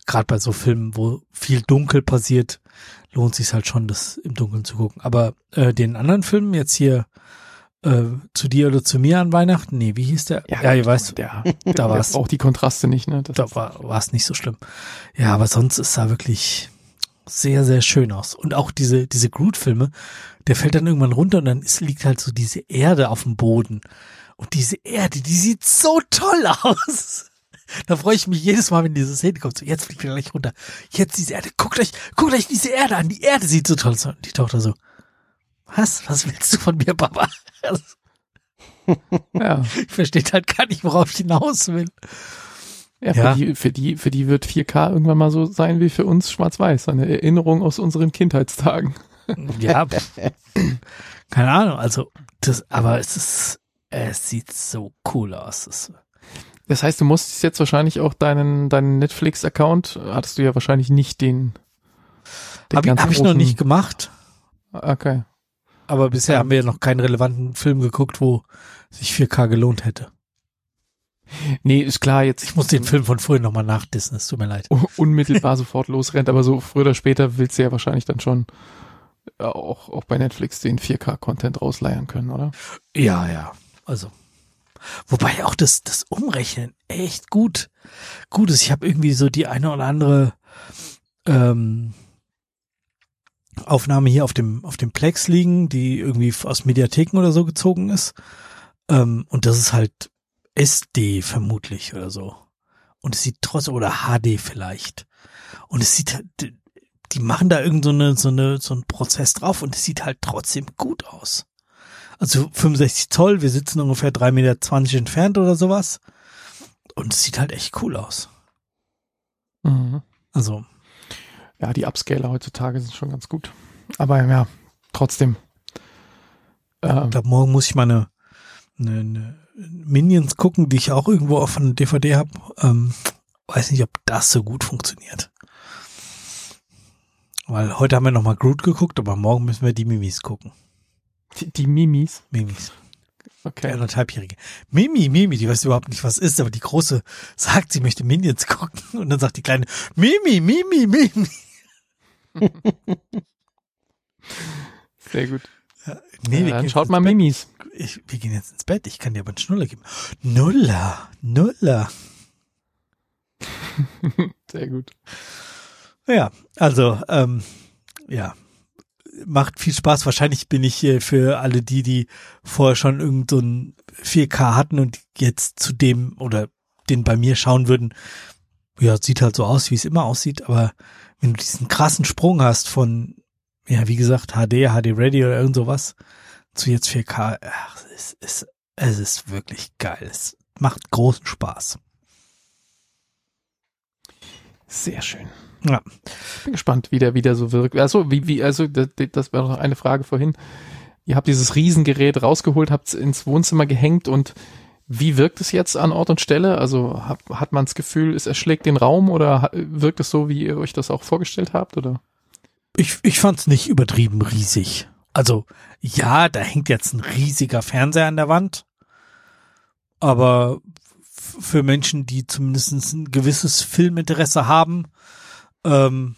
Gerade bei so Filmen, wo viel dunkel passiert, lohnt sich halt schon, das im Dunkeln zu gucken. Aber äh, den anderen Filmen jetzt hier äh, zu dir oder zu mir an Weihnachten, nee, wie hieß der? Ja, ihr weißt, der, da der war's. braucht die Kontraste nicht, ne? Das Da war war es nicht so schlimm. Ja, aber sonst ist da wirklich sehr, sehr schön aus. Und auch diese, diese Groot-Filme, der fällt dann irgendwann runter und dann ist, liegt halt so diese Erde auf dem Boden. Und diese Erde, die sieht so toll aus. Da freue ich mich jedes Mal, wenn diese Szene kommt. So, jetzt fliegt er gleich runter. Jetzt diese Erde. Guckt euch, guckt euch diese Erde an. Die Erde sieht so toll aus. Und die Tochter so, was? Was willst du von mir, Papa? Ja. ich verstehe halt gar nicht, worauf ich hinaus will. Ja, für, Ja. Die, für, die, für die wird 4K irgendwann mal so sein wie für uns Schwarz-Weiß. Eine Erinnerung aus unseren Kindheitstagen. Ja, keine Ahnung. Also, das, aber es ist, es sieht so cool aus. Es, Das heißt, du musstest jetzt wahrscheinlich auch deinen, deinen Netflix-Account, hattest du ja wahrscheinlich nicht den. den habe hab ich noch nicht gemacht, Okay. aber bisher Ja. haben wir noch keinen relevanten Film geguckt, wo sich 4K gelohnt hätte. Nee, ist klar, jetzt. Ich muss den Film von vorhin nochmal nachdissen, es tut mir leid. un- unmittelbar sofort losrennt, aber so früher oder später willst du ja wahrscheinlich dann schon auch, auch bei Netflix den 4K-Content rausleiern können, oder? Ja, ja, also. Wobei auch das, das Umrechnen echt gut, gut ist. Ich habe irgendwie so die eine oder andere ähm, Aufnahme hier auf dem, auf dem Plex liegen, die irgendwie aus Mediatheken oder so gezogen ist. Ähm, und das ist halt SD vermutlich oder so. Und es sieht trotzdem, oder HD vielleicht. Und es sieht halt, die machen da irgend so eine, so eine, so einen Prozess drauf und es sieht halt trotzdem gut aus. Also 65 Zoll, wir sitzen ungefähr 3,20 Meter entfernt oder sowas. Und es sieht halt echt cool aus. Mhm. Also, Ja, die Upscaler heutzutage sind schon ganz gut. Aber ja, trotzdem. Ich Ähm, glaube, morgen muss ich mal eine, eine, eine Minions gucken, die ich auch irgendwo auf einer DVD habe. Ähm, weiß nicht, ob das so gut funktioniert. Weil heute haben wir nochmal Groot geguckt, aber morgen müssen wir die Mimis gucken. die, die Mimis. Mimis. Okay. anderthalbjährige. Mimi, Mimi, die weiß überhaupt nicht, was ist, aber die große sagt, sie möchte Minions gucken. Und dann sagt die kleine, Mimi, Mimi, Mimi. Sehr gut. Nee, ja, wir dann gehen schaut mal Bett. Mimis. Ich, wir gehen jetzt ins Bett. Ich kann dir aber einen Schnuller geben. Nuller, Nuller. Sehr gut. Ja, also, ähm, ja, macht viel Spaß. Wahrscheinlich bin ich äh, für alle die, die vorher schon irgend so ein 4K hatten und jetzt zu dem oder den bei mir schauen würden, ja, sieht halt so aus, wie es immer aussieht, aber wenn du diesen krassen Sprung hast von, ja, wie gesagt, HD, HD Ready oder irgend sowas zu jetzt 4K, ach, es ist, es ist wirklich geil. Es macht großen Spaß. Sehr schön. Ja. Bin gespannt, wie der wieder so wirkt. Also, wie, wie, also, das, das war noch eine Frage vorhin. Ihr habt dieses Riesengerät rausgeholt, habt es ins Wohnzimmer gehängt und wie wirkt es jetzt an Ort und Stelle? Also hat, hat man das Gefühl, es erschlägt den Raum oder wirkt es so, wie ihr euch das auch vorgestellt habt? Oder? Ich, ich fand's nicht übertrieben riesig. Also, ja, da hängt jetzt ein riesiger Fernseher an der Wand. Aber für Menschen, die zumindest ein gewisses Filminteresse haben, ähm,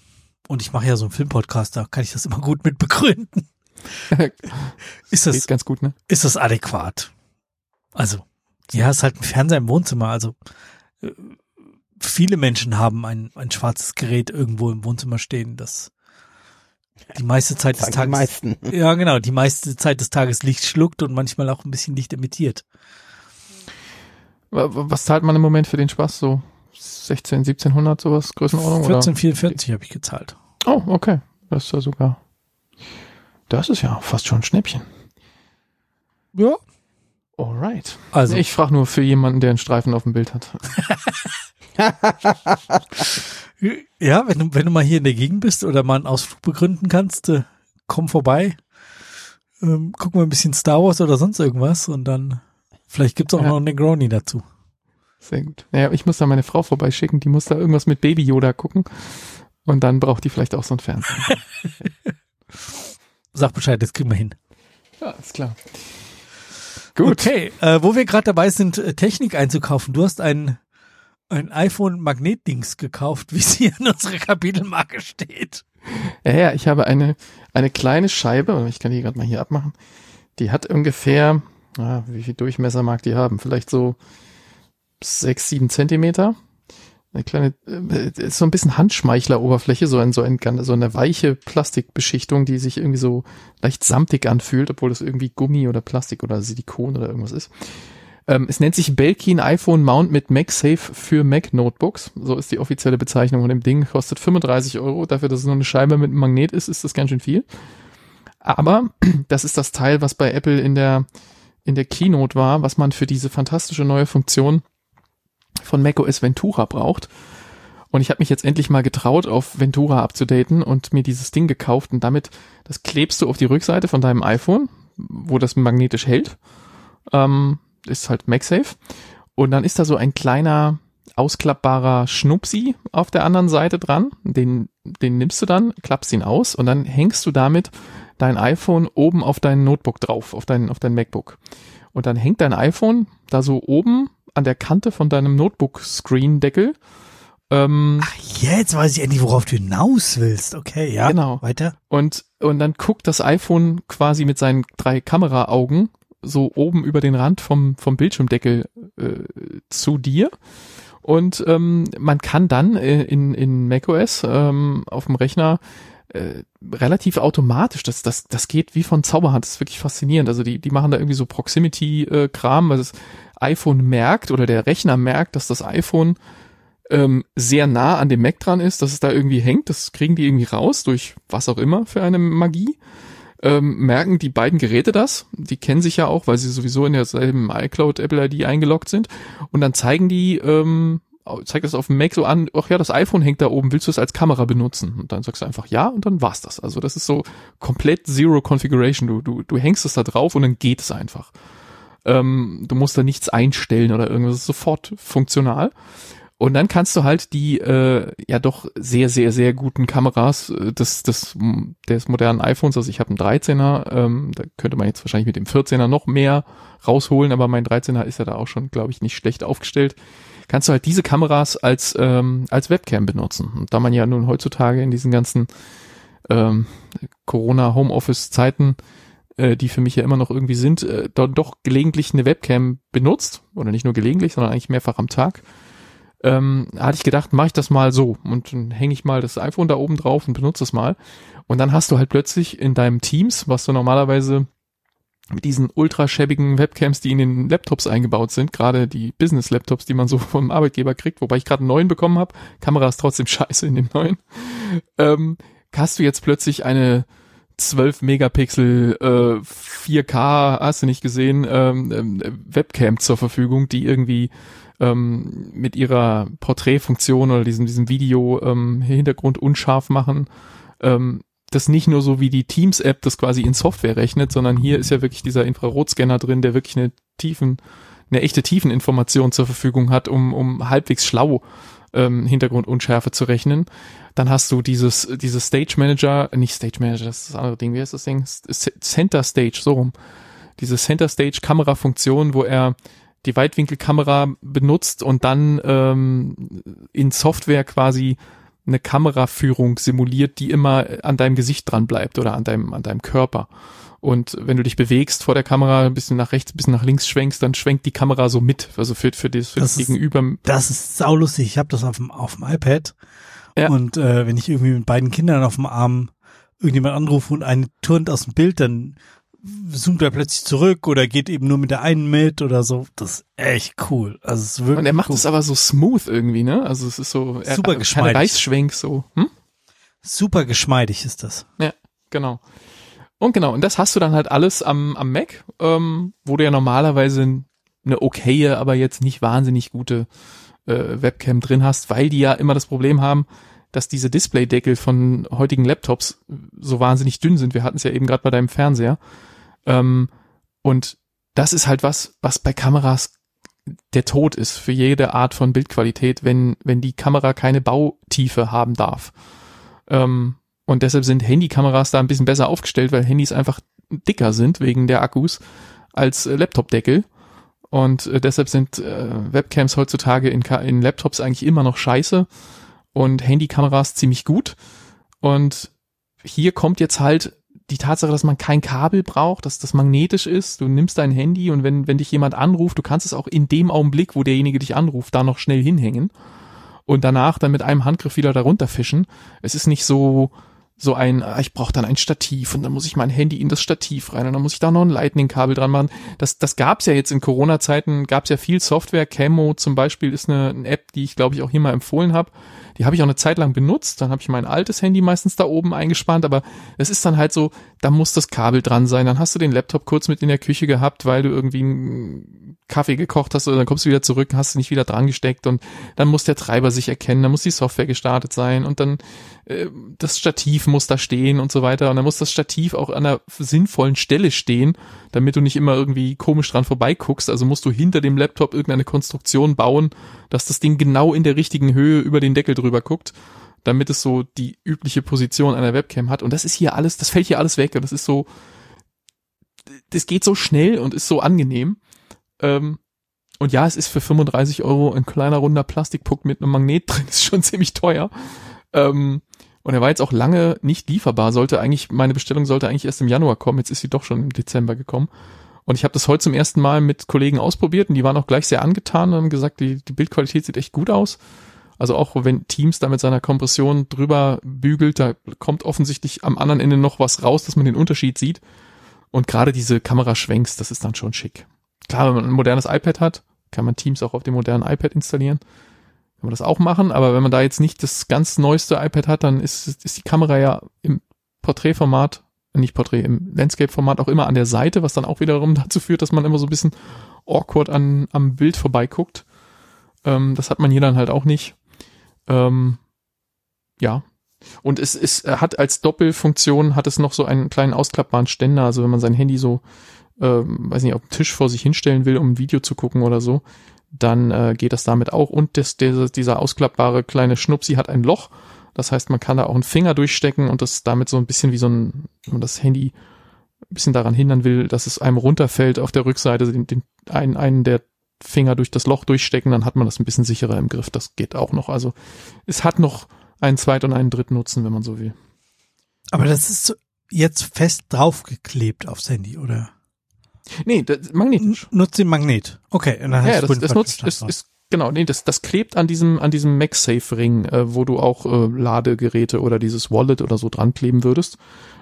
und ich mache ja so einen Filmpodcast, da kann ich das immer gut mit begründen. Ist das, Geht ganz gut, ne? ist das adäquat? Also, ja, ist halt ein Fernseher im Wohnzimmer. Also, äh, viele Menschen haben ein, ein schwarzes Gerät irgendwo im Wohnzimmer stehen, das die meiste Zeit des Sagen die Tages, meisten. ja genau, die meiste Zeit des Tages Licht schluckt und manchmal auch ein bisschen Licht emittiert. Wa- wa- Was zahlt man im Moment für den Spaß? So 16, 1700 sowas Größenordnung? oder? 1444 habe ich gezahlt. Oh, okay. Das ist ja sogar. Das ist ja fast schon ein Schnäppchen. Ja. Alright. Also, Ich frage nur für jemanden, der einen Streifen auf dem Bild hat. ja, wenn du, wenn du mal hier in der Gegend bist oder mal einen Ausflug begründen kannst, äh, komm vorbei. Ähm, gucken wir ein bisschen Star Wars oder sonst irgendwas und dann vielleicht gibt's auch Ja. noch einen Negroni dazu. Sehr gut. Naja, ich muss da meine Frau vorbeischicken, die muss da irgendwas mit Baby Yoda gucken. Und dann braucht die vielleicht auch so ein Fernseher. Sag Bescheid, das kriegen wir hin. ja, ist klar. Gut. Okay, äh, wo wir gerade dabei sind, äh, Technik einzukaufen. Du hast ein, ein iPhone Magnetdings gekauft, wie es hier in unserer Kapitelmarke steht. Ja, ja, ich habe eine, eine kleine Scheibe, ich kann die gerade mal hier abmachen. Die hat ungefähr, ah, wie viel Durchmesser mag die haben? Vielleicht so sechs, sieben Zentimeter. Eine kleine, äh, so ein bisschen Handschmeichler-Oberfläche, so ein, so ein, so eine weiche Plastikbeschichtung, die sich irgendwie so leicht samtig anfühlt, obwohl das irgendwie Gummi oder Plastik oder Silikon oder irgendwas ist. Ähm, es nennt sich Belkin iPhone Mount mit MagSafe für Mac Notebooks. So ist die offizielle Bezeichnung von dem Ding. Kostet 35 Euro. Dafür, dass es nur eine Scheibe mit einem Magnet ist, ist das ganz schön viel. Aber das ist das Teil, was bei Apple in der, in der Keynote war, was man für diese fantastische neue Funktion von macOS Ventura braucht. Und ich habe mich jetzt endlich mal getraut, auf Ventura abzudaten und mir dieses Ding gekauft und damit, das klebst du auf die Rückseite von deinem iPhone, wo das magnetisch hält. Ähm, ist halt MagSafe. Und dann ist da so ein kleiner ausklappbarer Schnupsi auf der anderen Seite dran. Den, den nimmst du dann, klappst ihn aus und dann hängst du damit dein iPhone oben auf dein Notebook drauf, auf dein, auf dein MacBook. Und dann hängt dein iPhone da so oben an der Kante von deinem Notebook-Screen-Deckel. Ähm, Ach, jetzt weiß ich endlich, worauf du hinaus willst. Okay, ja. Genau. Weiter. Und, und dann guckt das iPhone quasi mit seinen drei Kameraaugen so oben über den Rand vom, vom Bildschirmdeckel äh, zu dir. Und ähm, man kann dann äh, in, in macOS ähm, auf dem Rechner äh, relativ automatisch, das, das, das geht wie von Zauberhand, das ist wirklich faszinierend. Also die, die machen da irgendwie so Proximity-Kram, weil das iPhone merkt oder der Rechner merkt, dass das iPhone ähm, sehr nah an dem Mac dran ist, dass es da irgendwie hängt. Das kriegen die irgendwie raus durch was auch immer für eine Magie. Ähm, merken die beiden Geräte das. Die kennen sich ja auch, weil sie sowieso in derselben iCloud Apple ID eingeloggt sind. Und dann zeigen die ähm, zeigt das auf dem Mac so an, ach ja, das iPhone hängt da oben, willst du es als Kamera benutzen? Und dann sagst du einfach ja und dann war's das. Also das ist so komplett Zero Configuration. Du, du, du hängst es da drauf und dann geht es einfach. Ähm, du musst da nichts einstellen oder irgendwas, sofort funktional. Und dann kannst du halt die äh, ja doch sehr, sehr, sehr guten Kameras äh, des, des, des modernen iPhones, also ich habe einen 13er, ähm, da könnte man jetzt wahrscheinlich mit dem 14er noch mehr rausholen, aber mein 13er ist ja da auch schon, glaube ich, nicht schlecht aufgestellt. Kannst du halt diese Kameras als, ähm, als Webcam benutzen. Und da man ja nun heutzutage in diesen ganzen ähm, Corona-Homeoffice-Zeiten äh, die für mich ja immer noch irgendwie sind, äh, dort doch gelegentlich eine Webcam benutzt oder nicht nur gelegentlich, sondern eigentlich mehrfach am Tag ähm, hatte ich gedacht, mache ich das mal so und dann hänge ich mal das iPhone da oben drauf und benutze es mal. Und dann hast du halt plötzlich in deinem Teams, was du normalerweise mit diesen ultraschäbigen Webcams, die in den Laptops eingebaut sind, gerade die Business-Laptops, die man so vom Arbeitgeber kriegt, wobei ich gerade einen neuen bekommen habe, Kamera ist trotzdem scheiße in dem neuen, ähm, hast du jetzt plötzlich eine 12 Megapixel äh, 4K, hast du nicht gesehen, ähm, äh, Webcam zur Verfügung, die irgendwie ähm, mit ihrer Porträtfunktion oder diesem, diesem Video ähm, Hintergrund unscharf machen. Ähm, das nicht nur so wie die Teams-App das quasi in Software rechnet, sondern hier ist ja wirklich dieser Infrarotscanner drin, der wirklich eine tiefen, eine echte Tiefeninformation zur Verfügung hat, um, um halbwegs schlau ähm, Hintergrundunschärfe zu rechnen. Dann hast du dieses, dieses Stage Manager, nicht Stage Manager, das ist das andere Ding, wie heißt das Ding? Center Stage, so rum. Diese Center Stage Kamerafunktion, wo er die Weitwinkelkamera benutzt und dann ähm, in Software quasi eine Kameraführung simuliert, die immer an deinem Gesicht dran bleibt oder an deinem, an deinem Körper. Und wenn du dich bewegst vor der Kamera, ein bisschen nach rechts, ein bisschen nach links schwenkst, dann schwenkt die Kamera so mit, also für, für das, für das, das Gegenüber. Das ist saulustig. Ich habe das auf dem, auf dem iPad. Ja. Und äh, wenn ich irgendwie mit beiden Kindern auf dem Arm irgendjemand anrufe und eine turnt aus dem Bild, dann zoomt er plötzlich zurück oder geht eben nur mit der einen mit oder so. Das ist echt cool. Also es ist wirklich Und er macht cool. es aber so smooth irgendwie, ne? Also es ist so er, super geschmeidig. Keine Reißschwenk so. Hm? Super geschmeidig ist das. Ja, genau. Und genau, und das hast du dann halt alles am, am Mac, ähm, wo du ja normalerweise eine okaye, aber jetzt nicht wahnsinnig gute äh, Webcam drin hast, weil die ja immer das Problem haben, dass diese Displaydeckel von heutigen Laptops so wahnsinnig dünn sind. Wir hatten es ja eben gerade bei deinem Fernseher. Ähm, und das ist halt was, was bei Kameras der Tod ist für jede Art von Bildqualität, wenn, wenn die Kamera keine Bautiefe haben darf. Ähm, und deshalb sind Handykameras da ein bisschen besser aufgestellt, weil Handys einfach dicker sind wegen der Akkus als äh, Laptopdeckel. Und äh, deshalb sind äh, Webcams heutzutage in, in Laptops eigentlich immer noch scheiße und Handykameras ziemlich gut. Und hier kommt jetzt halt die Tatsache, dass man kein Kabel braucht, dass das magnetisch ist. Du nimmst dein Handy und wenn, wenn dich jemand anruft, du kannst es auch in dem Augenblick, wo derjenige dich anruft, da noch schnell hinhängen und danach dann mit einem Handgriff wieder darunter fischen. Es ist nicht so, so ein, ah, ich brauche dann ein Stativ und dann muss ich mein Handy in das Stativ rein und dann muss ich da noch ein Lightning-Kabel dran machen. Das, das gab's ja jetzt in Corona-Zeiten, gab's ja viel Software. Camo zum Beispiel ist eine, eine App, die ich glaube ich auch hier mal empfohlen habe die habe ich auch eine Zeit lang benutzt. Dann habe ich mein altes Handy meistens da oben eingespannt, aber es ist dann halt so, da muss das Kabel dran sein. Dann hast du den Laptop kurz mit in der Küche gehabt, weil du irgendwie einen Kaffee gekocht hast oder dann kommst du wieder zurück, hast du nicht wieder dran gesteckt und dann muss der Treiber sich erkennen, dann muss die Software gestartet sein und dann äh, das Stativ muss da stehen und so weiter und dann muss das Stativ auch an einer sinnvollen Stelle stehen, damit du nicht immer irgendwie komisch dran vorbeiguckst. Also musst du hinter dem Laptop irgendeine Konstruktion bauen, dass das Ding genau in der richtigen Höhe über den Deckel drüber guckt, damit es so die übliche Position einer Webcam hat. Und das ist hier alles, das fällt hier alles weg. Und das ist so, das geht so schnell und ist so angenehm. Ähm, und ja, es ist für 35 Euro ein kleiner runder Plastikpuck mit einem Magnet drin, ist schon ziemlich teuer. Ähm, und er war jetzt auch lange nicht lieferbar. Sollte eigentlich, meine Bestellung sollte eigentlich erst im Januar kommen. Jetzt ist sie doch schon im Dezember gekommen. Und ich habe das heute zum ersten Mal mit Kollegen ausprobiert und die waren auch gleich sehr angetan und haben gesagt, die, die Bildqualität sieht echt gut aus. Also auch wenn Teams da mit seiner Kompression drüber bügelt, da kommt offensichtlich am anderen Ende noch was raus, dass man den Unterschied sieht. Und gerade diese Kameraschwenks, das ist dann schon schick. Klar, wenn man ein modernes iPad hat, kann man Teams auch auf dem modernen iPad installieren kann man das auch machen, aber wenn man da jetzt nicht das ganz neueste iPad hat, dann ist, ist die Kamera ja im Porträtformat, nicht Porträt, im Landscape-Format auch immer an der Seite, was dann auch wiederum dazu führt, dass man immer so ein bisschen awkward an, am Bild vorbeiguckt. Ähm, das hat man hier dann halt auch nicht. Ähm, ja. Und es, es hat als Doppelfunktion hat es noch so einen kleinen ausklappbaren Ständer. Also wenn man sein Handy so, ähm, weiß nicht, auf dem Tisch vor sich hinstellen will, um ein Video zu gucken oder so, dann äh, geht das damit auch. Und das, der, dieser ausklappbare kleine Schnupsi hat ein Loch. Das heißt, man kann da auch einen Finger durchstecken und das damit so ein bisschen wie so ein, wenn man das Handy ein bisschen daran hindern will, dass es einem runterfällt auf der Rückseite, den, den einen, einen der Finger durch das Loch durchstecken, dann hat man das ein bisschen sicherer im Griff. Das geht auch noch. Also es hat noch einen zweiten und einen dritten Nutzen, wenn man so will. Aber das ist jetzt fest draufgeklebt aufs Handy, oder? Nee, das, magnetisch. Nutzt den Magnet. Okay. Und dann ja, das, das nutzt, ist, ist, genau, nee, das, das klebt an diesem, an diesem MagSafe-Ring, äh, wo du auch äh, Ladegeräte oder dieses Wallet oder so dran kleben würdest.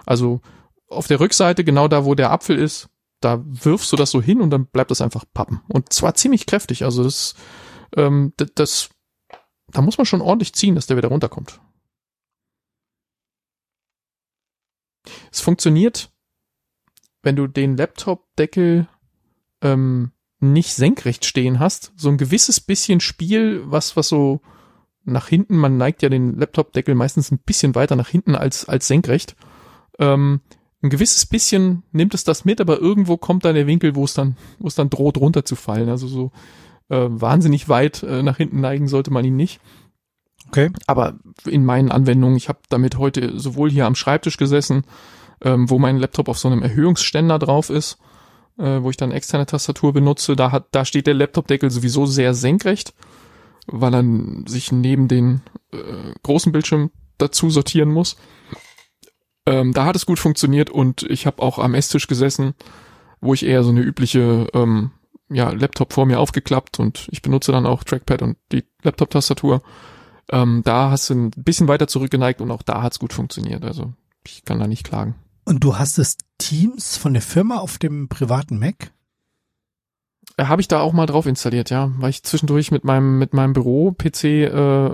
Also auf der Rückseite, genau da, wo der Apfel ist, da wirfst du das so hin und dann bleibt das einfach pappen. Und zwar ziemlich kräftig. Also das, ähm, das, das da muss man schon ordentlich ziehen, dass der wieder runterkommt. Es funktioniert, wenn du den Laptop-Deckel ähm, nicht senkrecht stehen hast, so ein gewisses bisschen Spiel, was, was so nach hinten, man neigt ja den Laptop-Deckel meistens ein bisschen weiter nach hinten als, als senkrecht. Ähm, ein gewisses bisschen nimmt es das mit, aber irgendwo kommt dann der Winkel, wo es dann, wo es dann droht runterzufallen. Also so äh, wahnsinnig weit äh, nach hinten neigen sollte man ihn nicht. Okay. Aber in meinen Anwendungen, ich habe damit heute sowohl hier am Schreibtisch gesessen, ähm, wo mein Laptop auf so einem Erhöhungsständer drauf ist, äh, wo ich dann externe Tastatur benutze, da hat, da steht der Laptopdeckel sowieso sehr senkrecht, weil er sich neben den äh, großen Bildschirm dazu sortieren muss. Ähm, da hat es gut funktioniert und ich habe auch am Esstisch gesessen, wo ich eher so eine übliche ähm, ja, Laptop vor mir aufgeklappt und ich benutze dann auch Trackpad und die Laptop-Tastatur. Ähm, da hast du ein bisschen weiter zurückgeneigt und auch da hat's gut funktioniert. Also ich kann da nicht klagen. Und du hast das Teams von der Firma auf dem privaten Mac? Habe ich da auch mal drauf installiert, ja, weil ich zwischendurch mit meinem mit meinem Büro-PC äh,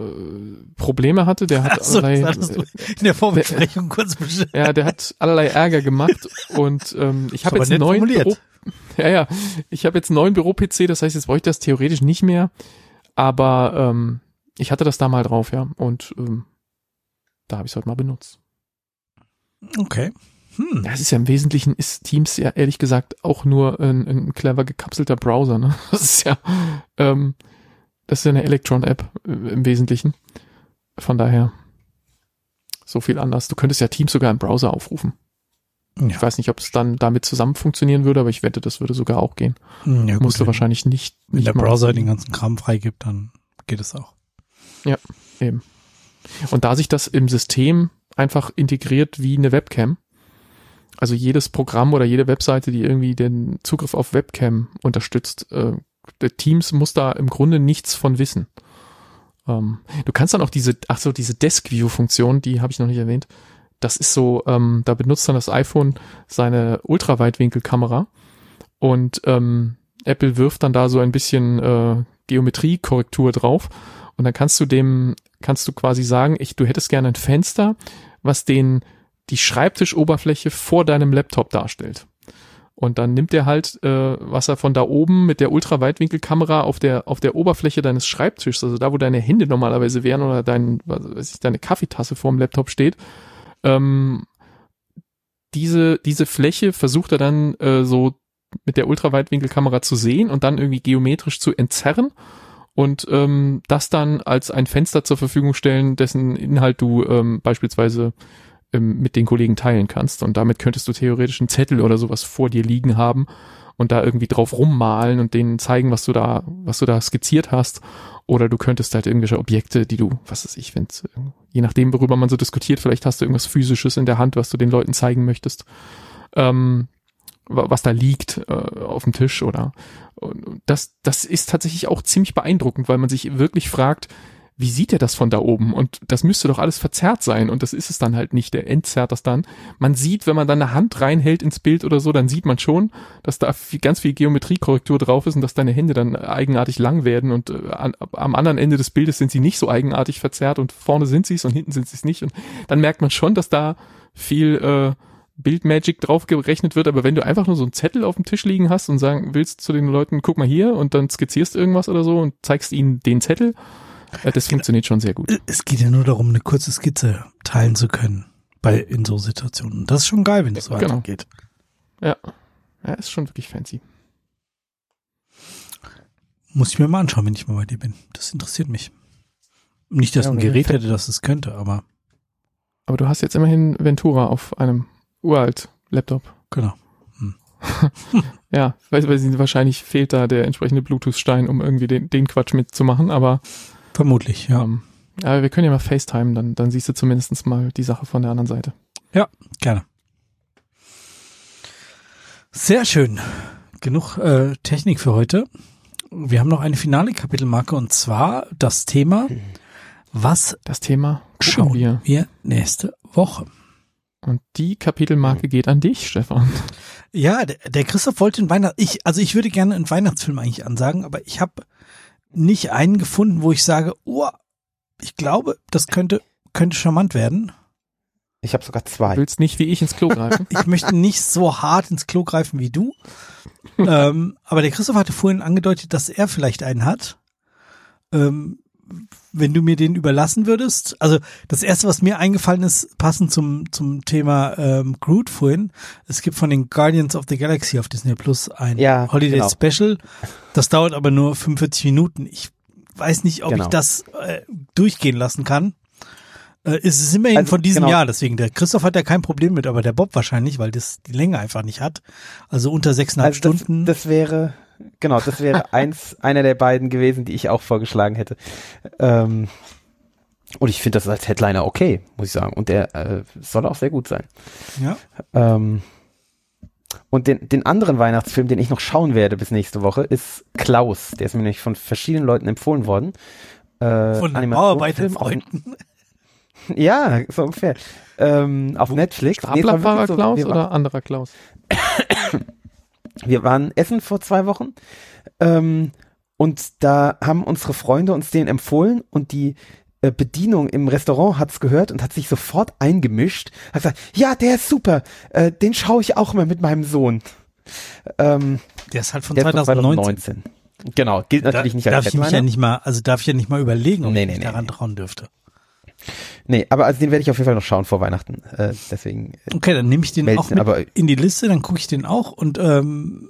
Probleme hatte. Der hat so, allerlei, in der Vorbesprechung der, kurz bestimmt. Ja, der hat allerlei Ärger gemacht und ähm, ich habe jetzt einen neuen Büro, ja ja, ich habe jetzt einen neuen Büro-PC, das heißt, jetzt bräuchte ich das theoretisch nicht mehr, aber ähm, ich hatte das da mal drauf, ja, und ähm, da habe ich es heute mal benutzt. Okay. Hm. Ja, es ist ja im Wesentlichen ist Teams ja ehrlich gesagt auch nur ein, ein clever gekapselter Browser. Ne? Das ist ja, ähm, das ist ja eine Electron-App äh, im Wesentlichen. Von daher so viel anders. Du könntest ja Teams sogar im Browser aufrufen. Ja. Ich weiß nicht, ob es dann damit zusammen funktionieren würde, aber ich wette, das würde sogar auch gehen. Hm, ja, Musst du wahrscheinlich nicht. Wenn der Browser den ganzen Kram freigibt, dann geht es auch. Ja, eben. Und da sich das im System einfach integriert wie eine Webcam, also jedes Programm oder jede Webseite, die irgendwie den Zugriff auf Webcam unterstützt, äh, Teams muss da im Grunde nichts von wissen. Ähm, du kannst dann auch diese, ach so, diese Desk View Funktion, die habe ich noch nicht erwähnt. Das ist so, ähm, da benutzt dann das iPhone seine Ultraweitwinkelkamera und ähm, Apple wirft dann da so ein bisschen äh, Geometriekorrektur drauf und dann kannst du dem, kannst du quasi sagen, ich, du hättest gerne ein Fenster, was den, die Schreibtischoberfläche vor deinem Laptop darstellt. Und dann nimmt er halt, äh, was er von da oben mit der Ultraweitwinkelkamera auf der, auf der Oberfläche deines Schreibtischs, also da, wo deine Hände normalerweise wären oder dein, was weiß ich, deine Kaffeetasse vorm Laptop steht, ähm, diese, diese Fläche versucht er dann äh, so mit der Ultraweitwinkelkamera zu sehen und dann irgendwie geometrisch zu entzerren und ähm, das dann als ein Fenster zur Verfügung stellen, dessen Inhalt du ähm, beispielsweise ähm, mit den Kollegen teilen kannst. Und damit könntest du theoretisch einen Zettel oder sowas vor dir liegen haben und da irgendwie drauf rummalen und denen zeigen, was du da, was du da skizziert hast. Oder du könntest halt irgendwelche Objekte, die du, was weiß ich, wenn je nachdem, worüber man so diskutiert, vielleicht hast du irgendwas physisches in der Hand, was du den Leuten zeigen möchtest. Ähm, was da liegt äh, auf dem Tisch oder das das ist tatsächlich auch ziemlich beeindruckend, weil man sich wirklich fragt, wie sieht er das von da oben? Und das müsste doch alles verzerrt sein. Und das ist es dann halt nicht. Der entzerrt das dann. Man sieht, wenn man dann eine Hand reinhält ins Bild oder so, dann sieht man schon, dass da ganz viel Geometriekorrektur drauf ist und dass deine Hände dann eigenartig lang werden. Und äh, am anderen Ende des Bildes sind sie nicht so eigenartig verzerrt und vorne sind sie es und hinten sind sie es nicht. Und dann merkt man schon, dass da viel äh, Bildmagic draufgerechnet wird, aber wenn du einfach nur so einen Zettel auf dem Tisch liegen hast und sagen willst zu den Leuten, guck mal hier und dann skizzierst irgendwas oder so und zeigst ihnen den Zettel, äh, das funktioniert schon sehr gut. Es geht ja nur darum, eine kurze Skizze teilen zu können bei in so Situationen. Das ist schon geil, wenn das so Genau. weitergeht. Ja. Ja, ist schon wirklich fancy. Muss ich mir mal anschauen, wenn ich mal bei dir bin. Das interessiert mich. Nicht, dass Ja, ein Gerät hätte, das es könnte, aber Aber du hast jetzt immerhin Ventura auf einem uralt Laptop. genau. Ja, weil, weil sie, wahrscheinlich fehlt da der entsprechende Bluetooth-Stein, um irgendwie den, den Quatsch mitzumachen, aber Vermutlich, ja. ähm, ja, wir können ja mal FaceTime, dann, dann siehst du zumindest mal die Sache von der anderen Seite. Gerne. Sehr schön. Genug äh, Technik für heute. Wir haben noch eine finale Kapitelmarke und zwar das Thema, was Das Thema schauen wir. wir nächste Woche. Und die Kapitelmarke geht an dich, Stefan. Ja, der, der Christoph wollte einen Weihnachts... Ich, also ich würde gerne einen Weihnachtsfilm eigentlich ansagen, aber ich habe nicht einen gefunden, wo ich sage, oh, ich glaube, das könnte, könnte charmant werden. Ich habe sogar Du zwei. willst nicht wie ich ins Klo greifen. Ich möchte nicht so hart ins Klo greifen wie du. ähm, aber der Christoph hatte vorhin angedeutet, dass er vielleicht einen hat. Ähm, wenn du mir den überlassen würdest. Also das erste, was mir eingefallen ist, passend zum, zum Thema ähm, Groot vorhin, es gibt von den Guardians of the Galaxy auf Disney Plus ein Ja, Holiday genau. Special. Das dauert aber nur 45 Minuten. Ich weiß nicht, ob Genau. ich das äh, durchgehen lassen kann. Äh, es ist immerhin Also, von diesem genau. Jahr, deswegen der Christoph hat ja kein Problem mit, aber der Bob wahrscheinlich, weil das die Länge einfach nicht hat. Also unter sechseinhalb Also das, Stunden. das wäre, genau, das wäre eins, einer der beiden gewesen, die ich auch vorgeschlagen hätte. Ähm, und ich finde das als Headliner okay, muss ich sagen. Und der äh, soll auch sehr gut sein. ja. Ähm, und den, den anderen Weihnachtsfilm, den ich noch schauen werde bis nächste Woche, ist Klaus. Der ist mir nämlich von verschiedenen Leuten empfohlen worden. Äh, Von Animationsfilm Bauarbeiterfreunden. Ja, so ungefähr. Ähm, auf Netflix. Nee, Staplerfahrer so, Klaus oder anderer Klaus? wir waren essen vor zwei Wochen ähm, und da haben unsere Freunde uns den empfohlen und die äh, Bedienung im Restaurant hat's gehört und hat sich sofort eingemischt. Hat gesagt, ja, der ist super, äh, den schaue ich auch mal mit meinem Sohn. Ähm, Der ist halt von der ist von 2019. 2019. Genau, gilt natürlich da, nicht als darf ich mich ja Headliner. nicht mal, also darf ich ja nicht mal überlegen, ob Nee, ich nee, mich nee, daran trauen dürfte. Nee, aber also den werde ich auf jeden Fall noch schauen vor Weihnachten. Äh, deswegen äh, Okay, dann nehme ich den melden, auch mit aber in die Liste, dann gucke ich den auch und ähm,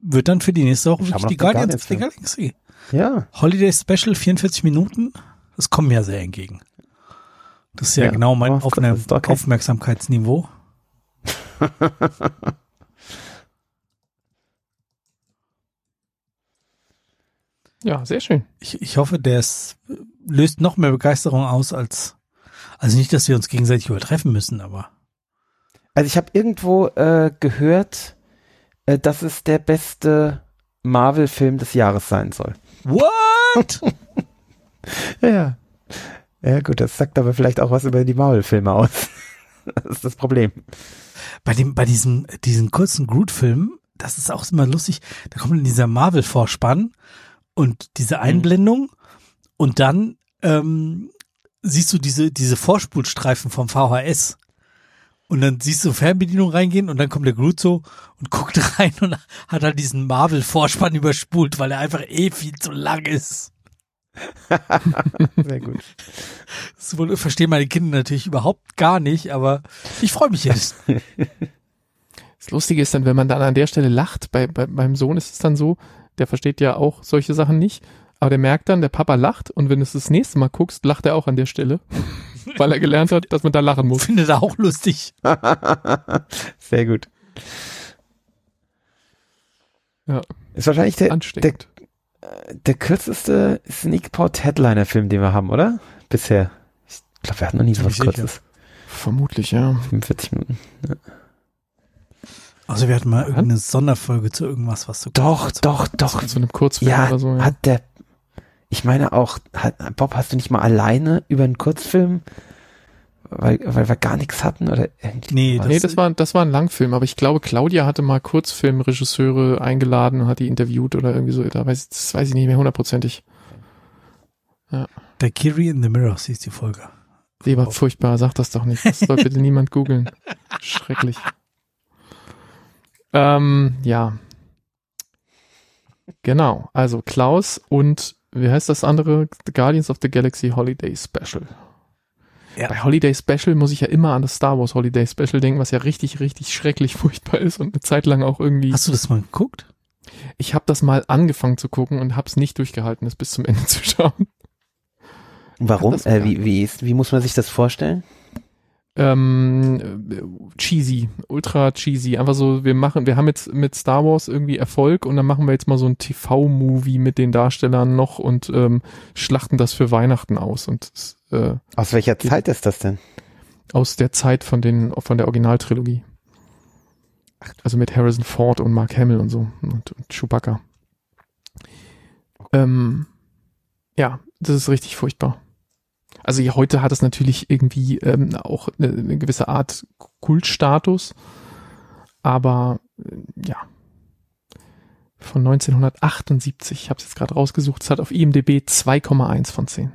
wird dann für die nächste Woche wirklich die Guardians of the Galaxy. ja, Holiday Special 44 Minuten, das kommt mir ja sehr entgegen. Das ist ja, Ja, genau mein oh. Aufmerksamkeitsniveau. Ja, sehr schön. Ich, ich hoffe, der ist, löst noch mehr Begeisterung aus als, also nicht, dass wir uns gegenseitig übertreffen müssen, aber Also ich habe irgendwo äh, gehört, äh, dass es der beste Marvel-Film des Jahres sein soll. What? Ja. Ja gut, das sagt aber vielleicht auch was über die Marvel-Filme aus. das ist das Problem. bei dem, bei diesem, diesen kurzen Groot-Film, das ist auch immer lustig, da kommt dann dieser Marvel-Vorspann und diese Einblendung und dann ähm, siehst du diese, diese Vorspulstreifen vom VHS. Und dann siehst du Fernbedienung reingehen und dann kommt der Groot so und guckt rein und hat halt diesen Marvel-Vorspann überspult, weil er einfach eh viel zu lang ist. Sehr gut. Das wohl- verstehen meine Kinder natürlich überhaupt gar nicht, aber ich freue mich jetzt. Das Lustige ist dann, wenn man dann an der Stelle lacht, bei, bei meinem Sohn ist es dann so, der versteht ja auch solche Sachen nicht, aber der merkt dann, der Papa lacht und wenn du es das nächste Mal guckst, lacht er auch an der Stelle, weil er gelernt hat, dass man da lachen muss. Finde da auch lustig. Sehr gut. Ja. Ist wahrscheinlich der, der, Ansteckend. der kürzeste Sneakpot-Headliner-Film, den wir haben, oder? Bisher. Ich glaube, wir hatten noch nie so was. Kurzes. Vermutlich, ja. 45 Minuten. Also wir hatten mal irgendeine Sonderfolge zu irgendwas, was so Doch, doch, doch. Zu einem Kurzfilm Ja, oder so. Ja. hat der, ich meine auch, hat, Bob, hast du nicht mal alleine über einen Kurzfilm, weil, weil wir gar nichts hatten oder irgendwie? Nee, was? nee, das war, das war ein Langfilm, aber ich glaube, Claudia hatte mal Kurzfilmregisseure eingeladen und hat die interviewt oder irgendwie so. Da weiß, das weiß ich nicht mehr hundertprozentig. Der Kiri in the Mirror hieß die Folge. Lieber furchtbar, sag das doch nicht. Das soll bitte niemand googeln. Schrecklich. Ähm, ja. Genau. Also Klaus und wie heißt das andere? The Guardians of the Galaxy Holiday Special. Ja. Bei Holiday Special muss ich ja immer an das Star Wars Holiday Special denken, was ja richtig, richtig schrecklich furchtbar ist und eine Zeit lang auch irgendwie. Hast du das mal geguckt? Ich habe das mal angefangen zu gucken und habe es nicht durchgehalten, das bis zum Ende zu schauen. Warum? Äh, wie, wie, ist, wie muss man sich das vorstellen? Ähm, äh, cheesy, ultra cheesy. Einfach so, wir machen, wir haben jetzt mit Star Wars irgendwie Erfolg und dann machen wir jetzt mal so ein TV-Movie mit den Darstellern noch und ähm, schlachten das für Weihnachten aus. Und äh, Aus welcher Zeit ist das denn? aus der Zeit von den, von der Originaltrilogie. Also mit Harrison Ford und Mark Hamill und so und, und Chewbacca. Ähm, ja, das ist richtig furchtbar. Also ja, heute hat es natürlich irgendwie ähm, auch eine, eine gewisse Art Kultstatus, aber äh, ja. Von 1978, ich habe es jetzt gerade rausgesucht, es hat auf IMDb 2,1 von 10.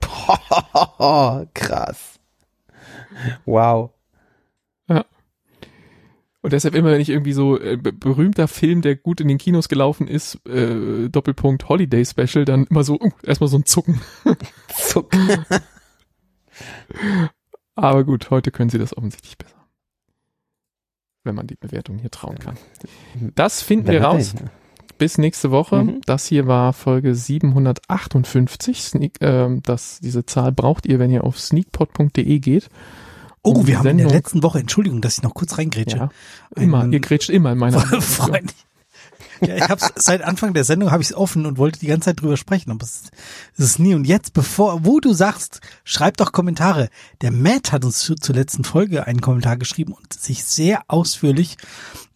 Krass. Wow. Und deshalb immer, wenn ich irgendwie so äh, be- berühmter Film, der gut in den Kinos gelaufen ist, äh, Doppelpunkt Holiday Special, dann immer so, uh, erstmal so ein Zucken. Zuck. Aber gut, heute können sie das offensichtlich besser. Wenn man die Bewertung hier trauen kann. Das finden wir raus. Bis nächste Woche. Mhm. Das hier war Folge 758. Sneak, ähm, das, diese Zahl braucht ihr, wenn ihr auf sneakpot.de geht. Oh, wir haben in der Sendung- letzten Woche, Entschuldigung, dass ich noch kurz reingrätsche. Ja, immer. Einen- ihr grätscht immer in meiner Freund. Ja, ich hab's seit Anfang der Sendung habe ich es offen und wollte die ganze Zeit drüber sprechen, aber es, es ist nie. Und jetzt, bevor, wo du sagst, schreib doch Kommentare. Der Matt hat uns zu, zur letzten Folge einen Kommentar geschrieben und sich sehr ausführlich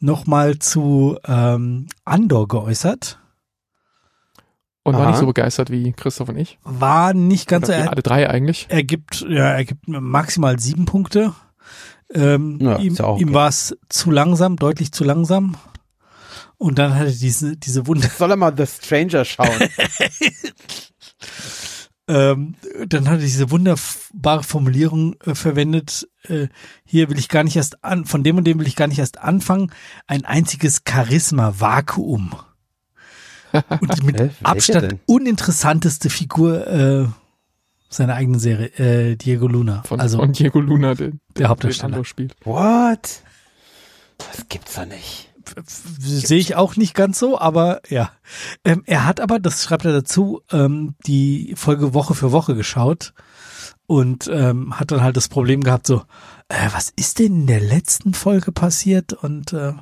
nochmal zu ähm, Andor geäußert. Und war Aha. nicht so begeistert wie Christoph und ich. War nicht ganz so, er, alle drei eigentlich. er gibt, ja, er gibt maximal sieben Punkte. Ähm, Ja, ihm ja ihm okay. war es zu langsam, deutlich zu langsam. Und dann hatte diese, diese Wunder, Soll er mal The Stranger schauen? ähm, dann hat er diese wunderbare Formulierung äh, verwendet, äh, hier will ich gar nicht erst an, von dem und dem will ich gar nicht erst anfangen, ein einziges Charisma-Vakuum. Und mit Abstand denn? uninteressanteste Figur äh, seiner eigenen Serie, äh, Diego Luna. Von, also von Diego Luna, der, der Hauptdarsteller. den spielt. What? Das gibt's doch nicht. Sehe ich auch nicht ganz so, aber ja. Ähm, er hat aber, das schreibt er dazu, ähm, die Folge Woche für Woche geschaut und ähm, hat dann halt das Problem gehabt, so, äh, was ist denn in der letzten Folge passiert? Und äh,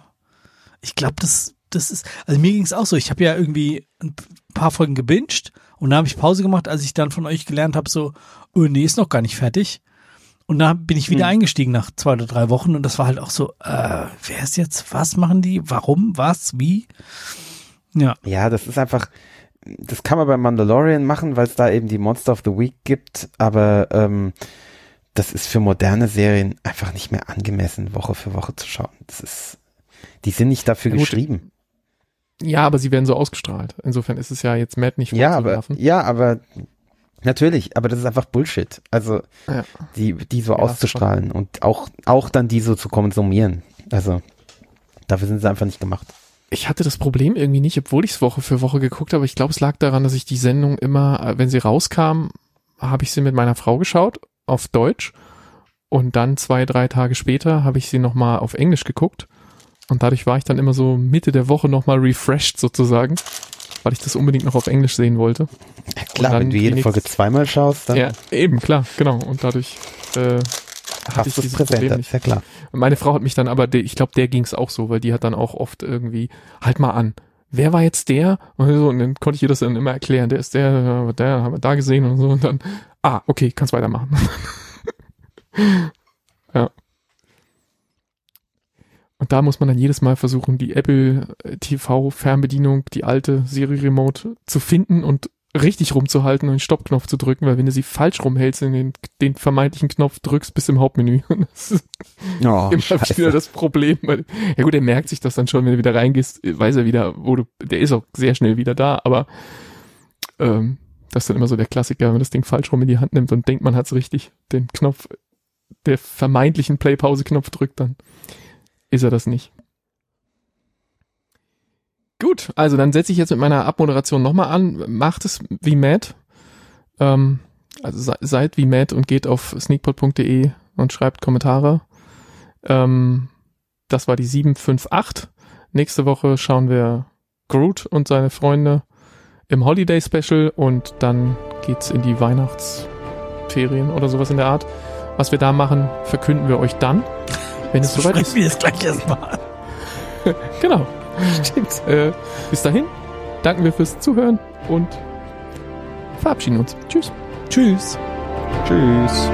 ich glaube, das, das ist, also mir ging es auch so, ich habe ja irgendwie ein paar Folgen gebinged und da habe ich Pause gemacht, als ich dann von euch gelernt habe, so, oh nee, ist noch gar nicht fertig. Und da bin ich wieder Hm. eingestiegen nach zwei oder drei Wochen und das war halt auch so, äh, wer ist jetzt, was machen die, warum, was, wie? Ja, Ja, das ist einfach, das kann man bei Mandalorian machen, weil es da eben die Monster of the Week gibt, aber ähm, das ist für moderne Serien einfach nicht mehr angemessen, Woche für Woche zu schauen. Das ist, die sind nicht dafür Ja, geschrieben. Ja, aber sie werden so ausgestrahlt. Insofern ist es ja jetzt Matt nicht Ja, aber, ja, aber natürlich, aber das ist einfach Bullshit. Also Ja. die, die so Ja, auszustrahlen und auch, auch dann die so zu konsumieren. Also dafür sind sie einfach nicht gemacht. Ich hatte das Problem irgendwie nicht, obwohl ich es Woche für Woche geguckt habe. Ich glaube, es lag daran, dass ich die Sendung immer, äh, wenn sie rauskam, habe ich sie mit meiner Frau geschaut, auf Deutsch. Und dann zwei, drei Tage später habe ich sie nochmal auf Englisch geguckt. Und dadurch war ich dann immer so Mitte der Woche nochmal refreshed sozusagen, weil ich das unbedingt noch auf Englisch sehen wollte. Ja, klar, wenn du jede Folge zweimal schaust, dann Ja, eben, klar, genau. Und dadurch äh, hatte hast ich du es dieses Problem präsenter. nicht. Ja klar. Meine Frau hat mich dann aber, ich glaube, der ging's auch so, weil die hat dann auch oft irgendwie, halt mal an, wer war jetzt der? Und, so, und dann konnte ich ihr das dann immer erklären, der ist der, der haben wir da gesehen und so und dann, ah, okay, kannst weitermachen. ja. Und da muss man dann jedes Mal versuchen, die Apple äh, TV Fernbedienung, die alte Siri Remote zu finden und richtig rumzuhalten und den Stoppknopf zu drücken, weil wenn du sie falsch rumhältst und den, den vermeintlichen Knopf drückst bis im Hauptmenü. Das ist Oh, immer scheiße. wieder das Problem. Weil, ja gut, er merkt sich das dann schon, wenn du wieder reingehst, weiß er wieder, wo du, der ist auch sehr schnell wieder da, aber ähm, Das ist dann immer so der Klassiker, wenn man das Ding falsch rum in die Hand nimmt und denkt, man hat's richtig, den Knopf, der vermeintlichen Play-Pause-Knopf drückt, dann ist er das nicht. Gut, also dann setze ich jetzt mit meiner Abmoderation nochmal an. Macht es wie Matt. Ähm, also seid wie Matt und geht auf sneakpot.de und schreibt Kommentare. Ähm, das war die 758. Nächste Woche schauen wir Groot und seine Freunde im Holiday Special und dann geht's in die Weihnachtsferien oder sowas in der Art. Was wir da machen, verkünden wir euch dann, wenn es soweit ist. wir es gleich erstmal. genau. Stimmt. Äh, bis dahin danken wir fürs Zuhören und verabschieden uns. Tschüss. Tschüss. Tschüss.